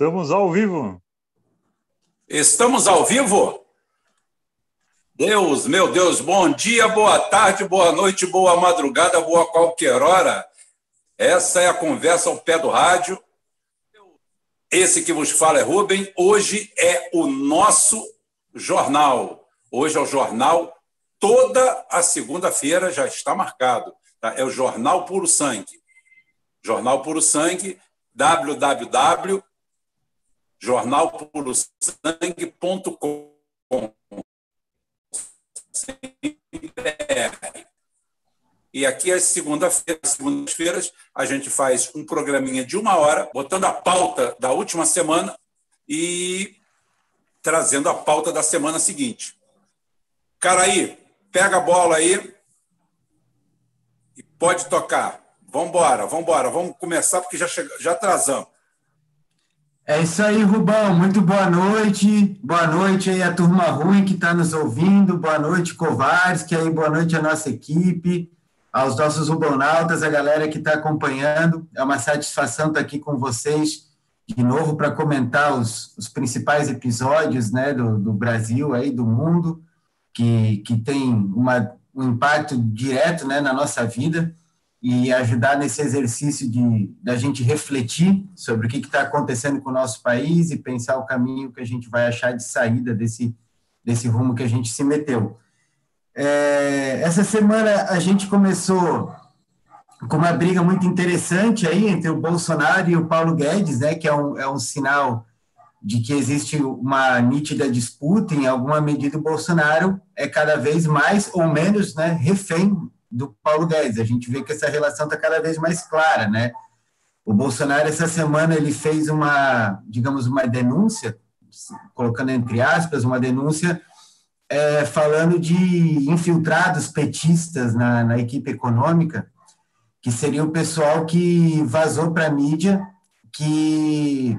Estamos ao vivo. Estamos ao vivo? Deus, meu Deus, bom dia, boa tarde, boa noite, boa madrugada, boa qualquer hora. Essa é a conversa ao pé do rádio. Esse que vos fala é Rubem. Hoje é o nosso jornal. Hoje é o jornal, toda a segunda-feira já está marcado. Tá? É o Jornal Puro Sangue. Jornal Puro Sangue, www jornalpurosangue.com. E aqui, às segundas-feiras, segundas-feiras, a gente faz um programinha de uma hora, botando a pauta da última semana e trazendo a pauta da semana seguinte. Cara aí, pega a bola aí e pode tocar. Vamos embora, vamos embora. Vamos começar porque já, já atrasamos. É isso aí, Rubão. Muito boa noite. Boa noite aí a turma ruim que está nos ouvindo. Boa noite, Covares, que aí boa noite à nossa equipe, aos nossos rubonautas, a galera que está acompanhando. É uma satisfação estar tá aqui com vocês de novo para comentar os, os, principais episódios né, do, do, Brasil, aí, do mundo, que, que tem uma, um impacto direto né, na nossa vida e ajudar nesse exercício de da gente refletir sobre o que está acontecendo com o nosso país e pensar o caminho que a gente vai achar de saída desse desse rumo que a gente se meteu. É, essa semana a gente começou com uma briga muito interessante aí entre o Bolsonaro e o Paulo Guedes, né, que é um, é um sinal de que existe uma nítida disputa, em alguma medida o Bolsonaro é cada vez mais ou menos né, refém do Paulo Guedes. A gente vê que essa relação está cada vez mais clara, né? O Bolsonaro essa semana ele fez uma, digamos, uma denúncia, colocando entre aspas, uma denúncia é, falando de infiltrados petistas na, na equipe econômica, que seria o pessoal que vazou para a mídia que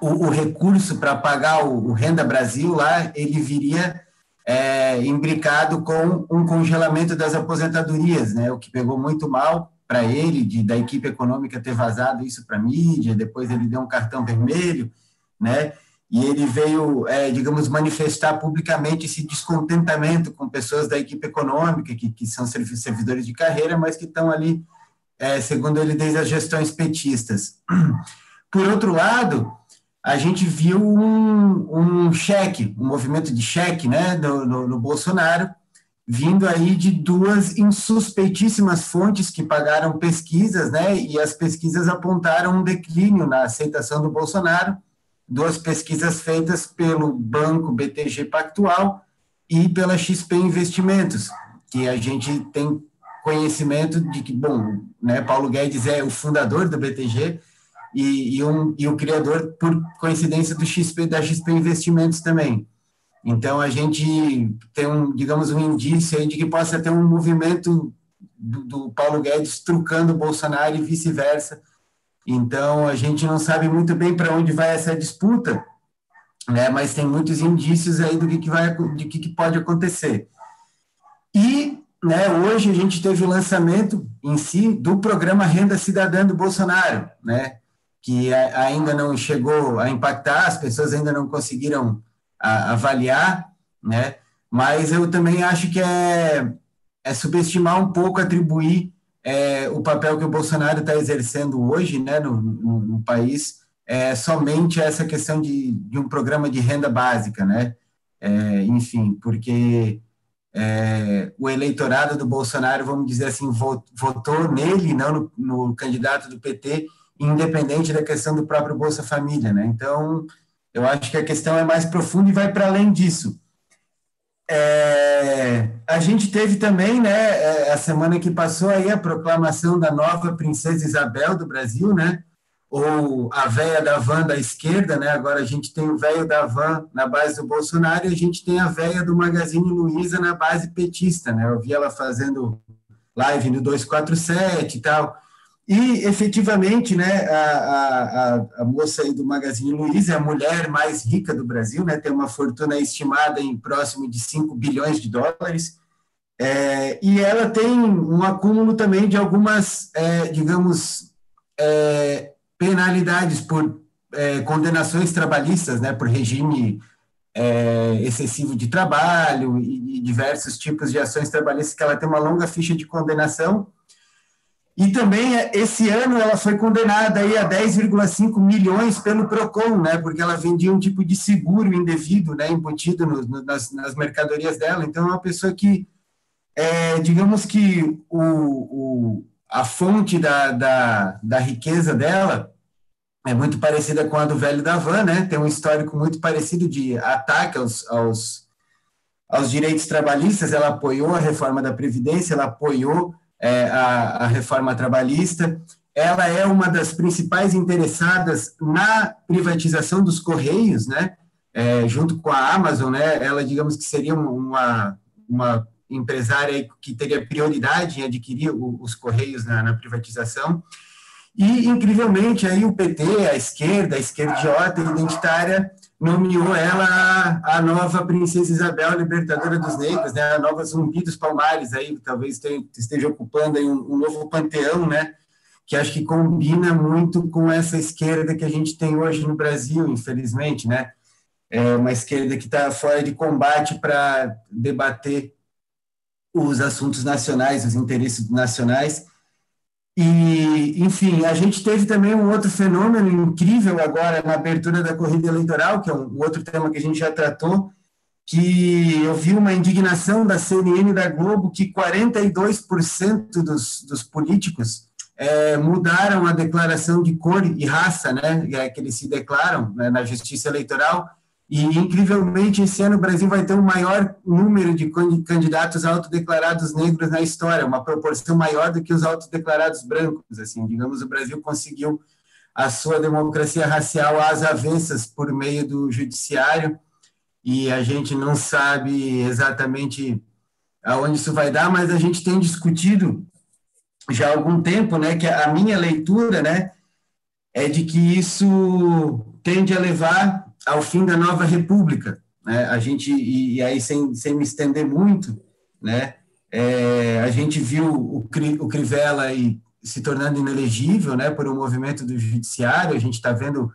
o, o recurso para pagar o, o Renda Brasil lá, ele viria é, imbricado com um congelamento das aposentadorias, né, o que pegou muito mal para ele, de, da equipe econômica ter vazado isso para a mídia, depois ele deu um cartão vermelho, né, e ele veio, é, digamos, manifestar publicamente esse descontentamento com pessoas da equipe econômica, que, que são servidores de carreira, mas que estão ali, é, segundo ele, desde as gestões petistas. Por outro lado, a gente viu um, um cheque, um movimento de cheque né, no, no, no Bolsonaro, vindo aí de duas insuspeitíssimas fontes que pagaram pesquisas, né, e as pesquisas apontaram um declínio na aceitação do Bolsonaro, duas pesquisas feitas pelo banco BTG Pactual e pela XP Investimentos, que a gente tem conhecimento de que, bom, né, Paulo Guedes é o fundador do BTG, e, e, um, e o criador, por coincidência, do XP, da XP Investimentos também. Então, a gente tem, um, digamos, um indício aí de que possa ter um movimento do, do Paulo Guedes trucando o Bolsonaro e vice-versa. Então, a gente não sabe muito bem para onde vai essa disputa, né? mas tem muitos indícios aí do que, que, vai, de que, que pode acontecer. E né, hoje a gente teve o lançamento em si do programa Renda Cidadã do Bolsonaro, né? Que ainda não chegou a impactar, as pessoas ainda não conseguiram avaliar, né? Mas eu também acho que é, é subestimar um pouco, atribuir é, o papel que o Bolsonaro está exercendo hoje, né, no, no, no país, é, somente essa questão de, de um programa de renda básica, né? É, enfim, porque é, o eleitorado do Bolsonaro, vamos dizer assim, votou nele, não no, no candidato do PT, independente da questão do próprio Bolsa Família, né? Então, eu acho que a questão é mais profunda e vai para além disso. É, a gente teve também, né, é, a semana que passou aí a proclamação da nova princesa Isabel do Brasil, né? Ou a véia da van da esquerda, né? Agora a gente tem o velho da van na base do Bolsonaro e a gente tem a véia do Magazine Luiza na base petista, né? Eu vi ela fazendo live no 247 e tal. E, efetivamente, né, a, a, a moça aí do Magazine Luiza é a mulher mais rica do Brasil, né, tem uma fortuna estimada em próximo de 5 bilhões de dólares, é, e ela tem um acúmulo também de algumas, é, digamos, é, penalidades por é, condenações trabalhistas, né, por regime é, excessivo de trabalho e, e, diversos tipos de ações trabalhistas que ela tem uma longa ficha de condenação. E também, esse ano, ela foi condenada aí a 10,5 milhões pelo PROCON, né, porque ela vendia um tipo de seguro indevido, né, embutido no, no, nas, nas, mercadorias dela. Então, é uma pessoa que, é, digamos que o, o, a fonte da, da, da riqueza dela é muito parecida com a do velho da van, né? Tem um histórico muito parecido de ataque aos, aos, aos direitos trabalhistas. Ela apoiou a reforma da Previdência, ela apoiou é, a, a reforma trabalhista. Ela é uma das principais interessadas na privatização dos Correios, né? É, junto com a Amazon, né? Ela, digamos que seria uma, uma empresária que teria prioridade em adquirir o, os Correios na, na privatização. E, incrivelmente, aí o PT, a esquerda, a esquerda idiota identitária, nomeou ela a, nova Princesa Isabel, libertadora dos negros, né, a nova Zumbi dos Palmares, aí talvez esteja ocupando aí um, um novo panteão, né, que acho que combina muito com essa esquerda que a gente tem hoje no Brasil, infelizmente, né, é uma esquerda que está fora de combate para debater os assuntos nacionais, os interesses nacionais, e, enfim, a gente teve também um outro fenômeno incrível agora na abertura da corrida eleitoral, que é um outro tema que a gente já tratou, que eu vi uma indignação da CNN e da Globo que 42% dos, dos políticos é, mudaram a declaração de cor e raça, né, é, que eles se declaram né, na justiça eleitoral, e, incrivelmente, esse ano o Brasil vai ter o maior número de candidatos autodeclarados negros na história, uma proporção maior do que os autodeclarados brancos. Assim, digamos, o Brasil conseguiu a sua democracia racial às avessas por meio do judiciário, e a gente não sabe exatamente aonde isso vai dar, mas a gente tem discutido já há algum tempo, né, que a minha leitura, né, é de que isso tende a levar ao fim da nova república. Né? A gente, e, e, aí sem, sem me estender muito, né? É, a gente viu o, o Crivella aí se tornando inelegível né, por um movimento do judiciário, a gente está vendo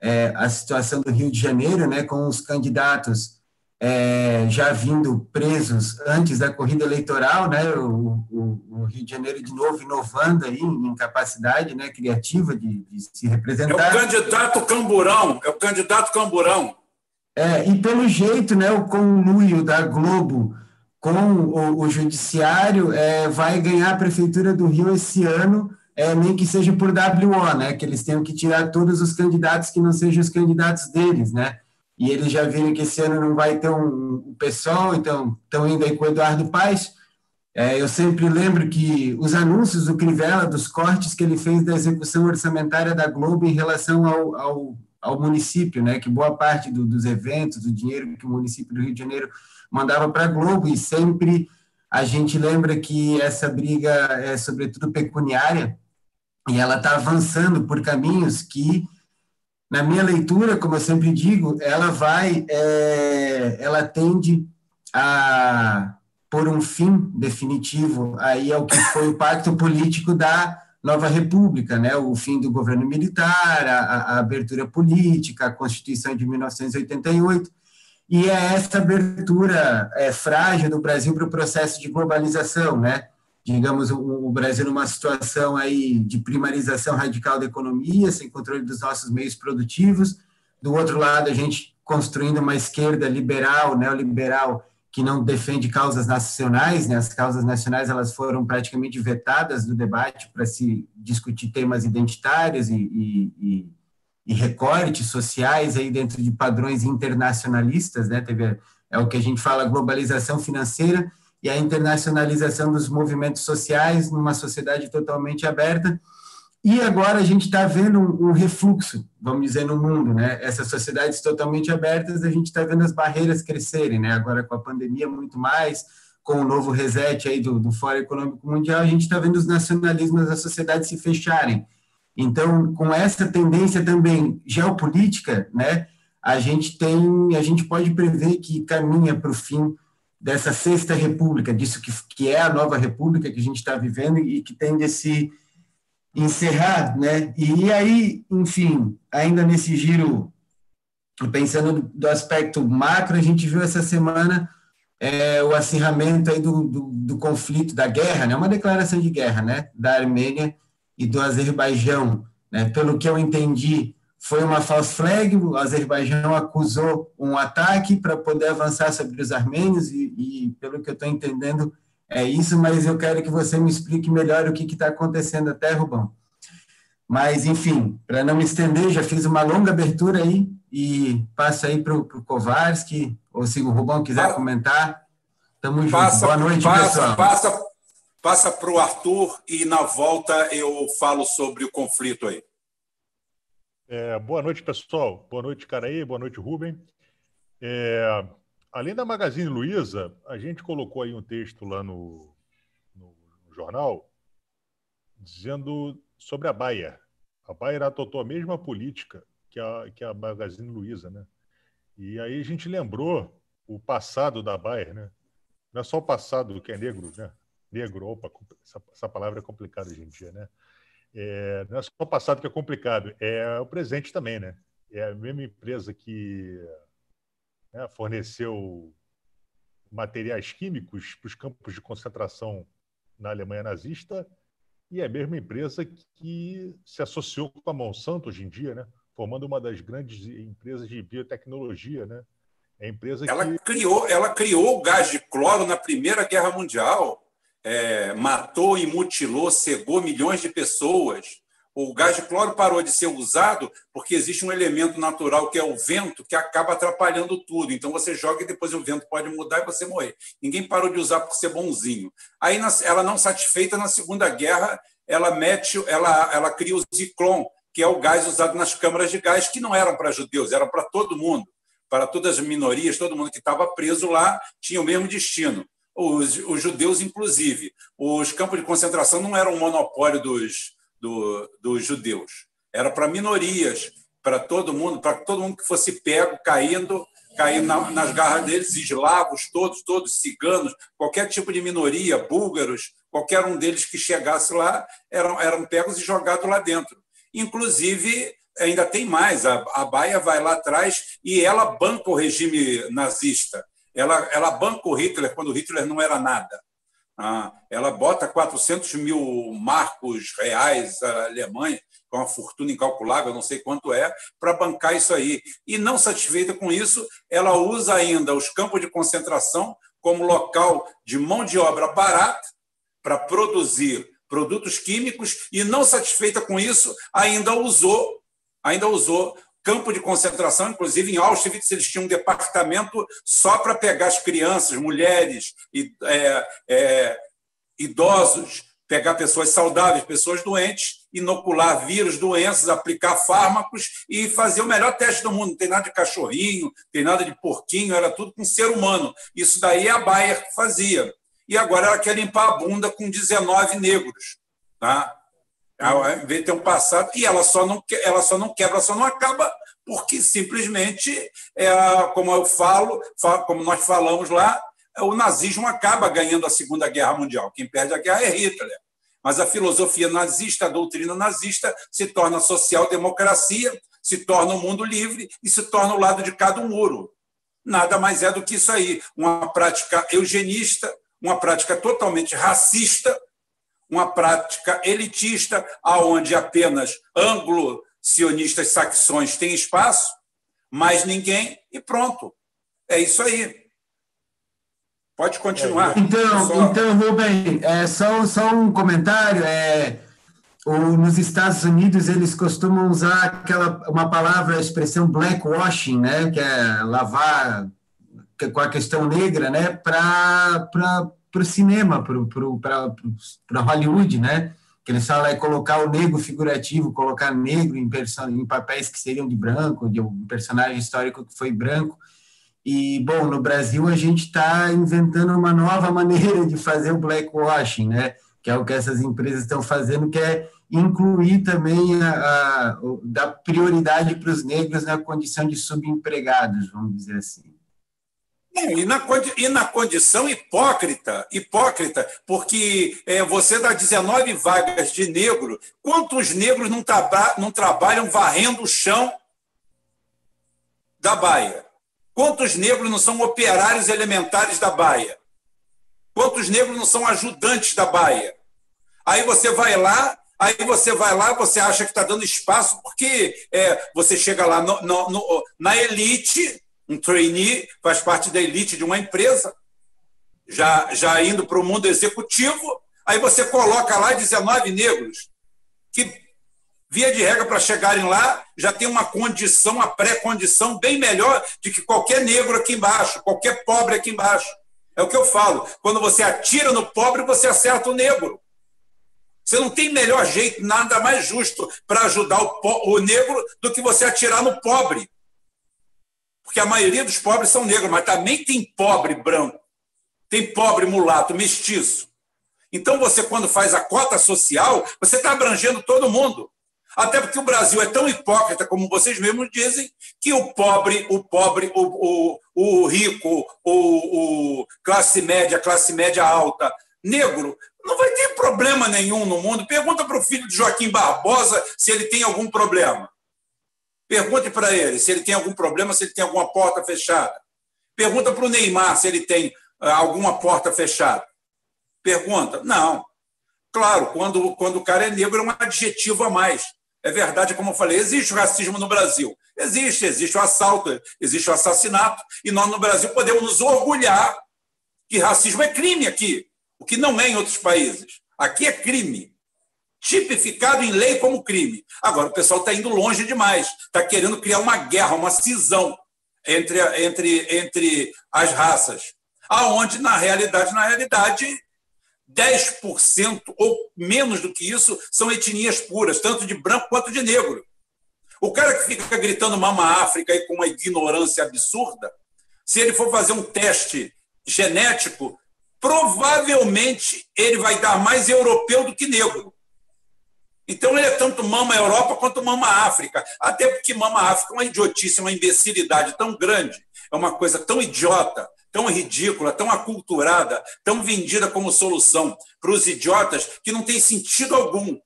é, a situação do Rio de Janeiro, né, com os candidatos é, já vindo presos antes da corrida eleitoral, né, o, o, o, Rio de Janeiro de novo inovando aí em capacidade né, criativa de, de, se representar. É o candidato camburão, é o candidato camburão. É, e pelo jeito, né, o conluio da Globo com o, o judiciário é, vai ganhar a prefeitura do Rio esse ano, é, nem que seja por WO, né, que eles tenham que tirar todos os candidatos que não sejam os candidatos deles, né, e eles já viram que esse ano não vai ter um, pessoal, então estão indo aí com o Eduardo Paes. É, eu sempre lembro que os anúncios do Crivella, dos cortes que ele fez da execução orçamentária da Globo em relação ao, ao, ao município, né, que boa parte do, dos eventos, do dinheiro que o município do Rio de Janeiro mandava para a Globo, e sempre a gente lembra que essa briga é sobretudo pecuniária, e ela está avançando por caminhos que na minha leitura, como eu sempre digo, ela vai, é, ela tende a por um fim definitivo aí ao que foi o pacto político da nova república, né? O fim do governo militar, a, a abertura política, a Constituição de 1988 e é essa abertura é, frágil do Brasil para o processo de globalização, né? Digamos, o, Brasil numa situação aí de primarização radical da economia, sem controle dos nossos meios produtivos. Do outro lado, a gente construindo uma esquerda liberal, neoliberal, que não defende causas nacionais, né? As causas nacionais elas foram praticamente vetadas do debate para se discutir temas identitários e, e, e, e, recortes sociais aí dentro de padrões internacionalistas, né? Teve é o que a gente fala globalização financeira e a internacionalização dos movimentos sociais numa sociedade totalmente aberta. E agora a gente está vendo um, refluxo, vamos dizer, no mundo, né? Essas sociedades totalmente abertas, a gente está vendo as barreiras crescerem, né? Agora com a pandemia muito mais, com o novo reset aí do, do Fórum Econômico Mundial, a gente está vendo os nacionalismos da sociedade se fecharem. Então, com essa tendência também geopolítica, né? A gente tem, a gente pode prever que caminha para o fim dessa sexta república, disso que, que é a nova república que a gente está vivendo e que tende a se, encerrar, né? E aí, enfim, ainda nesse giro, pensando do aspecto macro, a gente viu essa semana é, o acirramento aí do, do, do, conflito, da guerra, né? Uma declaração de guerra, né? Da Armênia e do Azerbaijão, né? Pelo que eu entendi, foi uma false flag, o Azerbaijão acusou um ataque para poder avançar sobre os armênios e, e pelo que eu estou entendendo, é isso, mas eu quero que você me explique melhor o que está acontecendo até, Rubão. Mas, enfim, para não me estender, já fiz uma longa abertura aí e passo aí para o Kovarski, ou se o Rubão quiser comentar. Tamo junto. Boa noite, passa, pessoal. Passa, passa para o Arthur e na volta eu falo sobre o conflito aí. É, boa noite, pessoal. Boa noite, Caraí. Boa noite, Rubem. É, além da Magazine Luiza, a gente colocou aí um texto lá no, no, no jornal dizendo sobre a Bayer. A Bayer adotou a mesma política que a, que a Magazine Luiza, né? E aí a gente lembrou o passado da Bayer, né? Não é só o passado que é negro, né? Negro, opa, essa, essa palavra é complicada hoje em dia, né? É, não é só o passado que é complicado, é o presente também, né? É a mesma empresa que né, forneceu materiais químicos para os campos de concentração na Alemanha nazista e é a mesma empresa que se associou com a Monsanto hoje em dia, né? formando uma das grandes empresas de biotecnologia. Né? É a empresa ela, que... criou, ela criou o gás de cloro na Primeira Guerra Mundial, é, matou e mutilou, cegou milhões de pessoas o gás de cloro parou de ser usado porque existe um elemento natural que é o vento que acaba atrapalhando tudo. Então você joga e depois o vento pode mudar e você morrer. Ninguém parou de usar por ser bonzinho. Aí ela não satisfeita na Segunda Guerra, ela mete, ela, ela cria o Ziclon, que é o gás usado nas câmaras de gás que não eram para judeus, eram para todo mundo, para todas as minorias, todo mundo que estava preso lá tinha o mesmo destino. Os, os judeus, inclusive. Os campos de concentração não eram um monopólio dos, do, dos judeus. Era para minorias, para todo mundo, para todo mundo que fosse pego, caindo, caindo na, nas garras deles, eslavos, todos, todos, ciganos, qualquer tipo de minoria, búlgaros, qualquer um deles que chegasse lá, eram, eram pegos e jogados lá dentro. Inclusive, ainda tem mais, a, a Baia vai lá atrás e ela banca o regime nazista. Ela, ela banca o Hitler quando o Hitler não era nada. Ah, ela bota 400 mil marcos reais à Alemanha, com uma fortuna incalculável, não sei quanto é, para bancar isso aí. E não satisfeita com isso, ela usa ainda os campos de concentração como local de mão de obra barata para produzir produtos químicos e não satisfeita com isso, ainda usou, ainda usou campo de concentração, inclusive em Auschwitz, eles tinham um departamento só para pegar as crianças, mulheres, é, é, idosos, pegar pessoas saudáveis, pessoas doentes, inocular vírus, doenças, aplicar fármacos e fazer o melhor teste do mundo. Não tem nada de cachorrinho, tem nada de porquinho, era tudo com ser humano. Isso daí é a Bayer que fazia. E agora ela quer limpar a bunda com 19 negros. Tá? Ao invés de ter um passado, e ela só não, ela só não quebra, só não acaba, porque simplesmente, é, como eu falo, como nós falamos lá, o nazismo acaba ganhando a Segunda Guerra Mundial. Quem perde a guerra é Hitler. Mas a filosofia nazista, a doutrina nazista, se torna social-democracia, se torna o um mundo livre e se torna o lado de cada um muro. Nada mais é do que isso aí. Uma prática eugenista, uma prática totalmente racista, uma prática elitista, aonde apenas anglo-sionistas saxões têm espaço, mais ninguém, e pronto. É isso aí. Pode continuar. Então, só... então Rubem, é, só, só um comentário. É, o, nos Estados Unidos, eles costumam usar aquela, uma palavra, a expressão blackwashing, né, que é lavar com a questão negra, né, para para o cinema, para Hollywood, né? Que eles falam é colocar o negro figurativo, colocar negro em, em papéis que seriam de branco, de um personagem histórico que foi branco. E, bom, no Brasil a gente está inventando uma nova maneira de fazer o blackwashing, né? Que é o que essas empresas estão fazendo, que é incluir também a, a, dar prioridade para os negros na condição de subempregados, vamos dizer assim. E na, e na condição hipócrita, hipócrita, porque é, você dá 19 vagas de negro, quantos negros não, traba, não trabalham varrendo o chão da baia? Quantos negros não são operários elementares da baia? Quantos negros não são ajudantes da baia? Aí você vai lá, aí você vai lá, você acha que está dando espaço, porque é, você chega lá no, no, no, na elite um trainee, faz parte da elite de uma empresa, já, já indo para o mundo executivo, aí você coloca lá 19 negros, que, via de regra, para chegarem lá, já tem uma condição, uma pré-condição bem melhor de que qualquer negro aqui embaixo, qualquer pobre aqui embaixo. É o que eu falo. Quando você atira no pobre, você acerta o negro. Você não tem melhor jeito, nada mais justo para ajudar o, o negro do que você atirar no pobre porque a maioria dos pobres são negros, mas também tem pobre branco, tem pobre mulato, mestiço. Então, você, quando faz a cota social, você está abrangendo todo mundo. Até porque o Brasil é tão hipócrita, como vocês mesmos dizem, que o pobre, o pobre, o, o, o rico, o, o classe média, classe média alta, negro, não vai ter problema nenhum no mundo. Pergunta para o filho de Joaquim Barbosa se ele tem algum problema. Pergunte para ele se ele tem algum problema, se ele tem alguma porta fechada. Pergunta para o Neymar se ele tem ah, alguma porta fechada. Pergunta. Não. Claro, quando, quando o cara é negro, é um adjetivo a mais. É verdade, como eu falei, existe racismo no Brasil. Existe, existe o assalto, existe o assassinato. E nós, no Brasil, podemos nos orgulhar que racismo é crime aqui, o que não é em outros países. Aqui é crime tipificado em lei como crime. Agora, o pessoal está indo longe demais, está querendo criar uma guerra, uma cisão entre, entre, entre as raças, aonde, na realidade, na realidade, 10% ou menos do que isso são etnias puras, tanto de branco quanto de negro. O cara que fica gritando Mama África aí com uma ignorância absurda, se ele for fazer um teste genético, provavelmente ele vai dar mais europeu do que negro. Então ele é tanto mama Europa quanto mama África. Até porque mama África é uma idiotice, uma imbecilidade tão grande, é uma coisa tão idiota, tão ridícula, tão aculturada, tão vendida como solução para os idiotas que não tem sentido algum.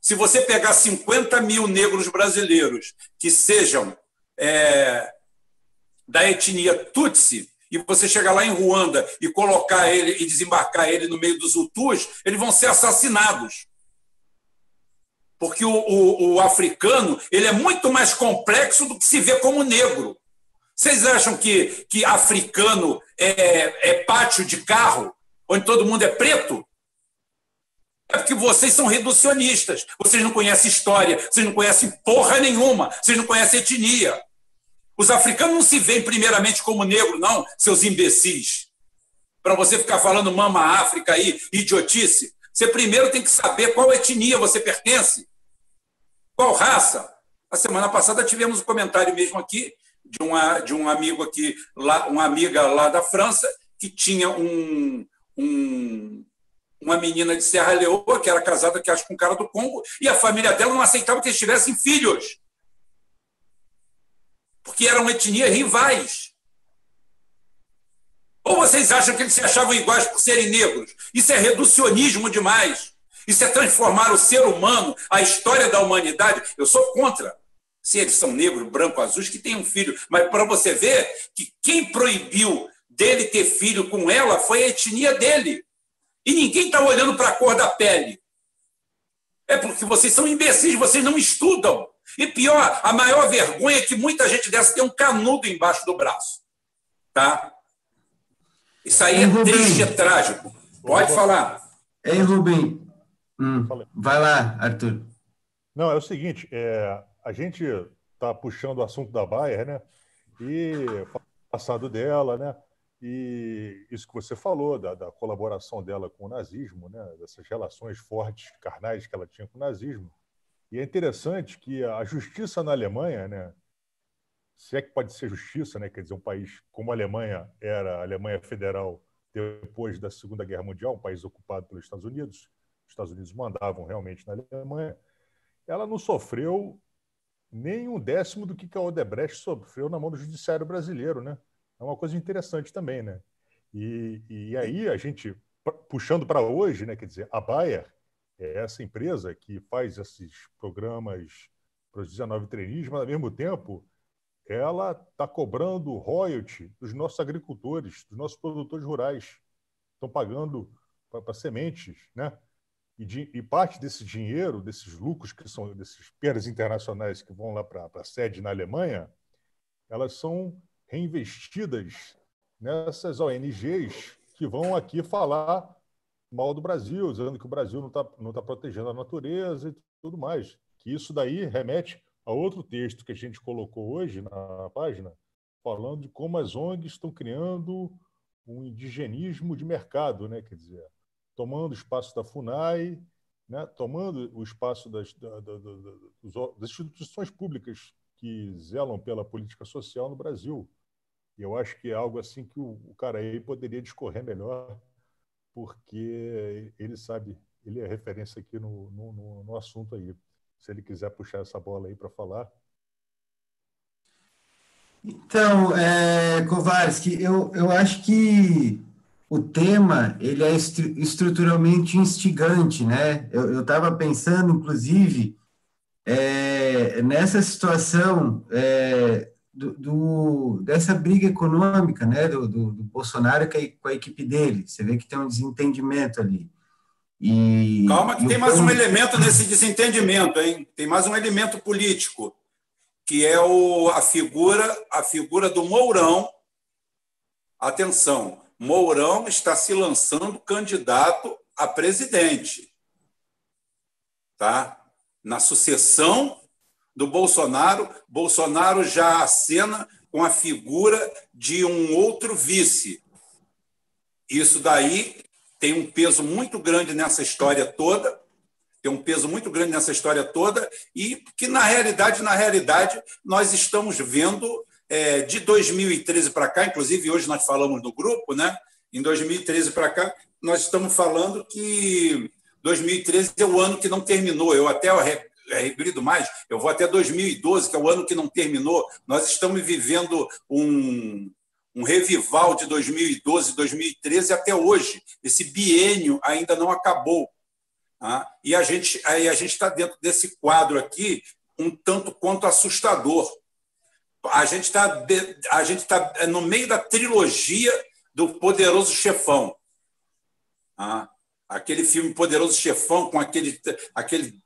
Se você pegar 50 mil negros brasileiros que sejam é, da etnia Tutsi, e você chegar lá em Ruanda e colocar ele e desembarcar ele no meio dos Hutus, eles vão ser assassinados porque o, o, o, africano ele é muito mais complexo do que se vê como negro. Vocês acham que, que africano é, é pátio de carro, onde todo mundo é preto? É porque vocês são reducionistas, vocês não conhecem história, vocês não conhecem porra nenhuma, vocês não conhecem etnia. Os africanos não se veem primeiramente como negro, não, seus imbecis. Para você ficar falando mama África aí, idiotice. Você primeiro tem que saber qual etnia você pertence, qual raça. A semana passada tivemos um comentário mesmo aqui de, uma, de um amigo aqui, lá, uma amiga lá da França, que tinha um, um, uma menina de Serra Leoa, que era casada, que acho, com um cara do Congo, e a família dela não aceitava que eles tivessem filhos. Porque eram etnias rivais. Ou vocês acham que eles se achavam iguais por serem negros? Isso é reducionismo demais. Isso é transformar o ser humano, a história da humanidade. Eu sou contra. Se eles são negros, branco, azuis, que tenham um filho. Mas para você ver que quem proibiu dele ter filho com ela foi a etnia dele. E ninguém está olhando para a cor da pele. É porque vocês são imbecis, vocês não estudam. E pior, a maior vergonha é que muita gente dessa tem um canudo embaixo do braço. Tá? Isso aí é triste, é trágico. Pode falar. Ei, Rubem. Hum, vai lá, Arthur. Não, é o seguinte, é, a gente está puxando o assunto da Bayer, né? E passado dela, né? E isso que você falou, da, da, colaboração dela com o nazismo, né? dessas relações fortes, carnais que ela tinha com o nazismo. E é interessante que a justiça na Alemanha, né? Se é que pode ser justiça, né? quer dizer, um país como a Alemanha era a Alemanha Federal depois da Segunda Guerra Mundial, um país ocupado pelos Estados Unidos, os Estados Unidos mandavam realmente na Alemanha, ela não sofreu nem um décimo do que a Odebrecht sofreu na mão do judiciário brasileiro, né? É uma coisa interessante também, né? E, e aí a gente, puxando para hoje, né, quer dizer, a Bayer é essa empresa que faz esses programas para os 19 trainees, mas ao mesmo tempo ela está cobrando royalty dos nossos agricultores, dos nossos produtores rurais. Estão pagando para sementes, né? E, de, e, parte desse dinheiro, desses lucros que são desses perdas internacionais que vão lá para a sede na Alemanha, elas são reinvestidas nessas ONGs que vão aqui falar mal do Brasil, dizendo que o Brasil não está não tá protegendo a natureza e tudo mais. Que isso daí remete a outro texto que a gente colocou hoje na página, falando de como as ONGs estão criando um indigenismo de mercado, né? quer dizer, tomando o espaço da FUNAI, né? tomando o espaço das, da, da, da, das instituições públicas que zelam pela política social no Brasil. E eu acho que é algo assim que o, o cara aí poderia discorrer melhor, porque ele sabe, ele é referência aqui no, no, no assunto aí. Se ele quiser puxar essa bola aí para falar. Então, é, Kovarski, eu, eu acho que o tema ele é estruturalmente instigante, né? Eu estava pensando, inclusive, é, nessa situação é, do, do, dessa briga econômica, né, do, do, do Bolsonaro com a, com a, equipe dele. Você vê que tem um desentendimento ali. E, Calma, que tem mais um elemento nesse desentendimento, hein? Tem mais um elemento político, que é o, a figura a figura do Mourão. Atenção, Mourão está se lançando candidato a presidente, tá? Na sucessão do Bolsonaro, Bolsonaro já acena com a figura de um outro vice. Isso daí tem um peso muito grande nessa história toda, tem um peso muito grande nessa história toda e que na realidade, na realidade, nós estamos vendo é, de 2013 para cá, inclusive hoje nós falamos no grupo, né? Em 2013 para cá, nós estamos falando que 2013 é o ano que não terminou. Eu até regrido mais, eu vou até 2012, que é o ano que não terminou. Nós estamos vivendo um, um revival de 2012, 2013 até hoje. Esse biênio ainda não acabou. Tá? E a gente a gente está dentro desse quadro aqui um tanto quanto assustador. A gente está a gente está no meio da trilogia do Poderoso Chefão. Tá? Aquele filme Poderoso Chefão com aquele aquele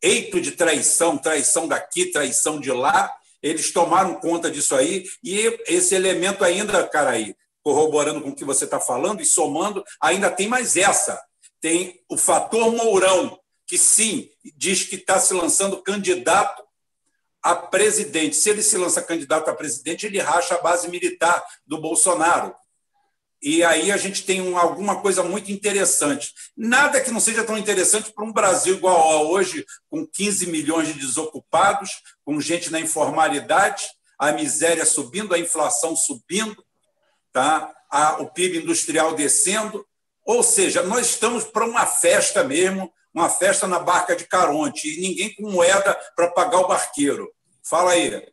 eito de traição, traição daqui, traição de lá, eles tomaram conta disso aí, e esse elemento ainda, cara aí, corroborando com o que você está falando e somando, ainda tem mais essa. Tem o fator Mourão, que sim, diz que está se lançando candidato a presidente. Se ele se lança candidato a presidente, ele racha a base militar do Bolsonaro. E aí a gente tem um, alguma coisa muito interessante. Nada que não seja tão interessante para um Brasil igual a hoje, com 15 milhões de desocupados, com gente na informalidade, a miséria subindo, a inflação subindo, tá? a, o PIB industrial descendo. Ou seja, nós estamos para uma festa mesmo, uma festa na barca de Caronte, e ninguém com moeda para pagar o barqueiro. Fala aí.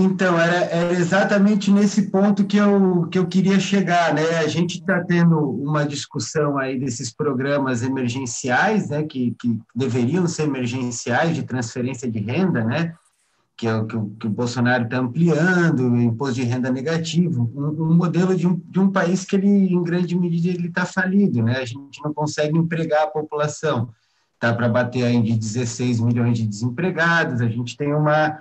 Então, era, era, exatamente nesse ponto que eu, que eu queria chegar, né? A gente está tendo uma discussão aí desses programas emergenciais, né? Que, que deveriam ser emergenciais de transferência de renda, né? Que é que o, que o Bolsonaro está ampliando, imposto de renda negativo, um, um, modelo de um, de um país que ele, em grande medida, ele está falido, né? A gente não consegue empregar a população, tá para bater aí de 16 milhões de desempregados, a gente tem uma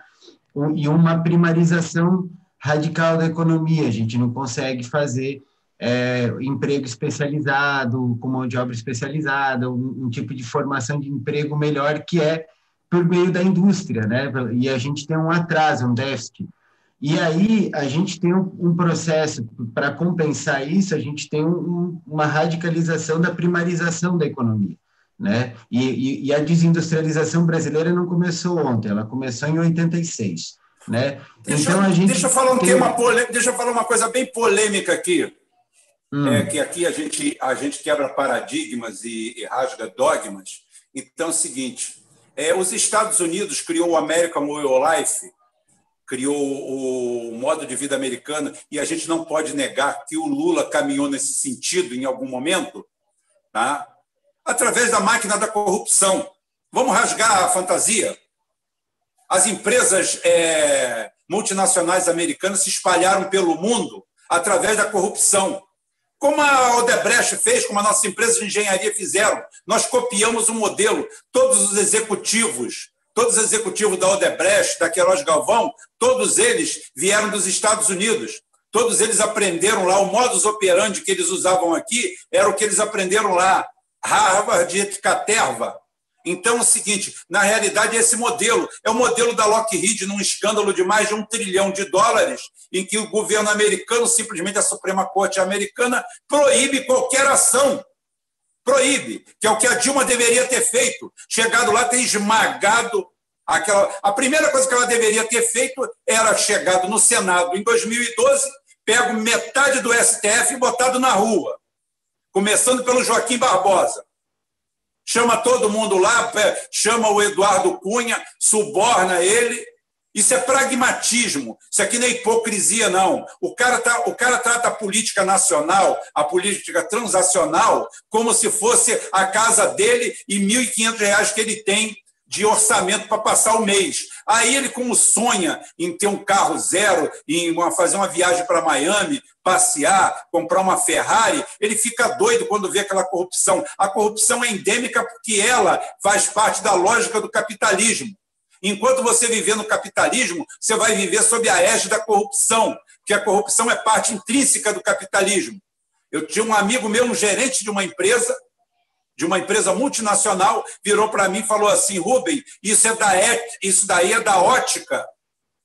e uma primarização radical da economia. A gente não consegue fazer é, emprego especializado, com mão de obra especializada, um, um, tipo de formação de emprego melhor que é por meio da indústria, né? E a gente tem um atraso, um déficit. E aí a gente tem um, um processo para compensar isso, a gente tem um, uma radicalização da primarização da economia. Né? E, e, e, a desindustrialização brasileira não começou ontem, ela começou em 86. Né? Deixa, então, a gente deixa eu falar um tem... tema deixa eu falar uma coisa bem polêmica aqui. Hum. É que aqui a gente, a gente quebra paradigmas e, e rasga dogmas. Então é o seguinte: é, os Estados Unidos criou o American Way of Life criou o modo de vida americano, e a gente não pode negar que o Lula caminhou nesse sentido em algum momento, tá? Através da máquina da corrupção. Vamos rasgar a fantasia? As empresas é, multinacionais americanas se espalharam pelo mundo através da corrupção. Como a Odebrecht fez, como as nossas empresas de engenharia fizeram, nós copiamos o modelo. Todos os executivos, todos os executivos da Odebrecht, da Queiroz Galvão, todos eles vieram dos Estados Unidos. Todos eles aprenderam lá, o modus operandi que eles usavam aqui era o que eles aprenderam lá. Harvard e Caterva, então, é o seguinte: na realidade, esse modelo é o modelo da Lockheed num escândalo de mais de um trilhão de dólares, em que o governo americano, simplesmente a Suprema Corte americana, proíbe qualquer ação. Proíbe, que é o que a Dilma deveria ter feito. Chegado lá, ter esmagado aquela. A primeira coisa que ela deveria ter feito era chegado no Senado em 2012, pego metade do STF e botado na rua. Começando pelo Joaquim Barbosa chama todo mundo lá, chama o Eduardo Cunha, suborna ele. Isso é pragmatismo, isso aqui não é hipocrisia, não. O cara, tá, o cara trata a política nacional, a política transacional, como se fosse a casa dele e R$ 1.500 que ele tem de orçamento para passar o mês. Aí ele, como sonha em ter um carro zero, em uma, fazer uma viagem para Miami, passear, comprar uma Ferrari, ele fica doido quando vê aquela corrupção. A corrupção é endêmica porque ela faz parte da lógica do capitalismo. Enquanto você viver no capitalismo, você vai viver sob a égide da corrupção, que a corrupção é parte intrínseca do capitalismo. Eu tinha um amigo meu, um gerente de uma empresa, de uma empresa multinacional, virou para mim e falou assim: Rubem, isso, é da et... isso daí é da ótica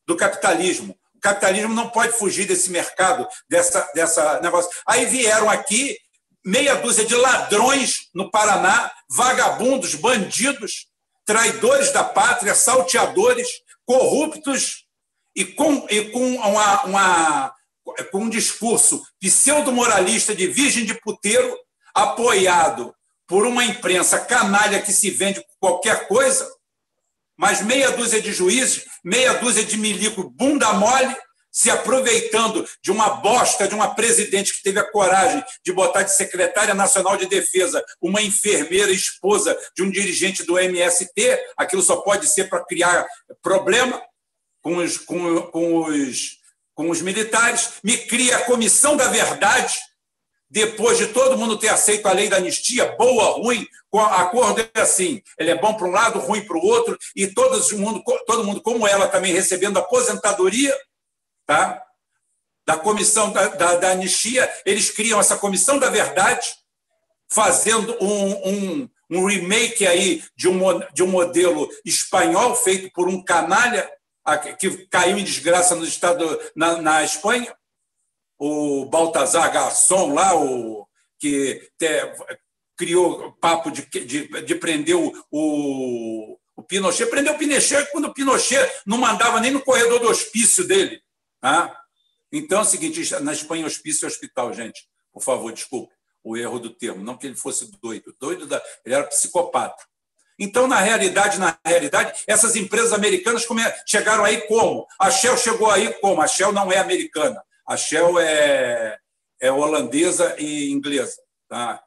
do capitalismo. O capitalismo não pode fugir desse mercado, dessa, dessa negócio. Aí vieram aqui meia dúzia de ladrões no Paraná, vagabundos, bandidos, traidores da pátria, salteadores, corruptos e com, e com, uma, uma, com um discurso pseudo-moralista de virgem de puteiro, apoiado por uma imprensa canalha que se vende por qualquer coisa, mas meia dúzia de juízes, meia dúzia de milico bunda mole, se aproveitando de uma bosta de uma presidente que teve a coragem de botar de secretária nacional de defesa uma enfermeira esposa de um dirigente do MST, aquilo só pode ser para criar problema com os, com, com, os, com os militares, me cria a comissão da verdade, depois de todo mundo ter aceito a lei da anistia, boa, ruim, o acordo é assim, ele é bom para um lado, ruim para o outro, e todo mundo, todo mundo, como ela, também recebendo aposentadoria, tá? da comissão da, da, da anistia, eles criam essa comissão da verdade, fazendo um, um, um remake aí de um, de um modelo espanhol feito por um canalha que caiu em desgraça no estado na, na Espanha, o Baltazar Garçom lá, o, que te, criou papo de, de, de prender o, o, o, Pinochet. Prendeu o Pinochet quando o Pinochet não mandava nem no corredor do hospício dele. Tá? Então é o seguinte, na Espanha, hospício é hospital, gente. Por favor, desculpe o erro do termo. Não que ele fosse doido. doido da, ele era psicopata. Então, na realidade, na realidade, essas empresas americanas chegaram aí como? A Shell chegou aí como? A Shell não é americana. A Shell é, é holandesa e inglesa. Tá?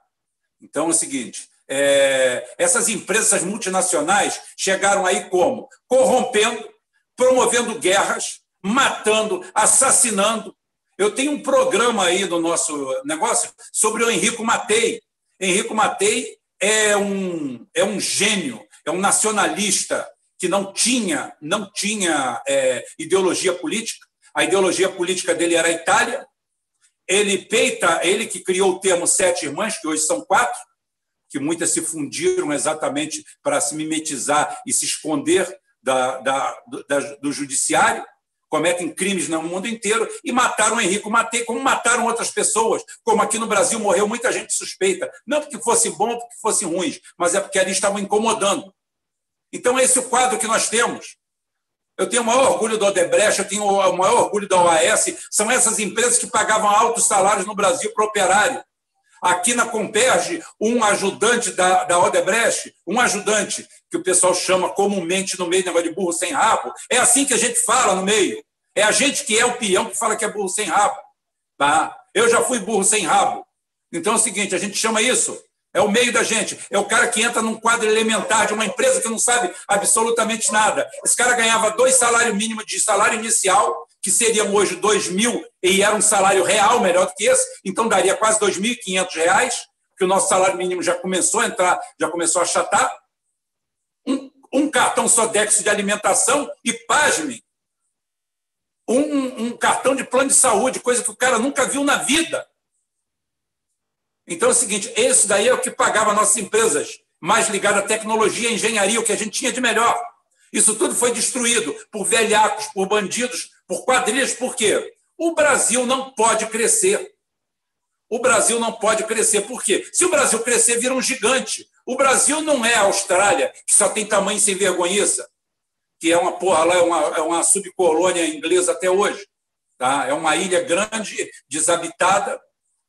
Então é o seguinte: é, essas empresas multinacionais chegaram aí como? Corrompendo, promovendo guerras, matando, assassinando. Eu tenho um programa aí no nosso negócio sobre o Henrico Matei. Henrico Matei é um, é um gênio, é um nacionalista que não tinha, não tinha é, ideologia política, a ideologia política dele era a Itália. Ele peita, ele que criou o termo sete irmãs, que hoje são quatro, que muitas se fundiram exatamente para se mimetizar e se esconder da, da, da, do judiciário, cometem crimes no mundo inteiro e mataram Henrico Matei, como mataram outras pessoas, como aqui no Brasil morreu muita gente suspeita, não porque fosse bom ou porque fosse ruim, mas é porque ali estavam incomodando. Então, esse é o quadro que nós temos. Eu tenho o maior orgulho da Odebrecht, eu tenho o maior orgulho da OAS. São essas empresas que pagavam altos salários no Brasil para operário. Aqui na Comperge, um ajudante da, da Odebrecht, um ajudante, que o pessoal chama comumente no meio negócio de burro sem rabo, é assim que a gente fala no meio. É a gente que é o peão que fala que é burro sem rabo. Tá? Eu já fui burro sem rabo. Então é o seguinte, a gente chama isso é o meio da gente. É o cara que entra num quadro elementar de uma empresa que não sabe absolutamente nada. Esse cara ganhava dois salários mínimos de salário inicial, que seriam hoje dois mil, e era um salário real melhor do que esse, então daria quase dois mil e quinhentos reais, que o nosso salário mínimo já começou a entrar, já começou a achatar. Um, um cartão Sodexo de alimentação e, pasme, um, um cartão de plano de saúde, coisa que o cara nunca viu na vida. Então é o seguinte: esse daí é o que pagava nossas empresas mais ligadas à tecnologia e engenharia, o que a gente tinha de melhor. Isso tudo foi destruído por velhacos, por bandidos, por quadrilhas. Por quê? O Brasil não pode crescer. O Brasil não pode crescer. Por quê? Se o Brasil crescer, vira um gigante. O Brasil não é a Austrália, que só tem tamanho sem vergonhiça, que é uma porra lá, é uma, é uma subcolônia inglesa até hoje. Tá? É uma ilha grande, desabitada,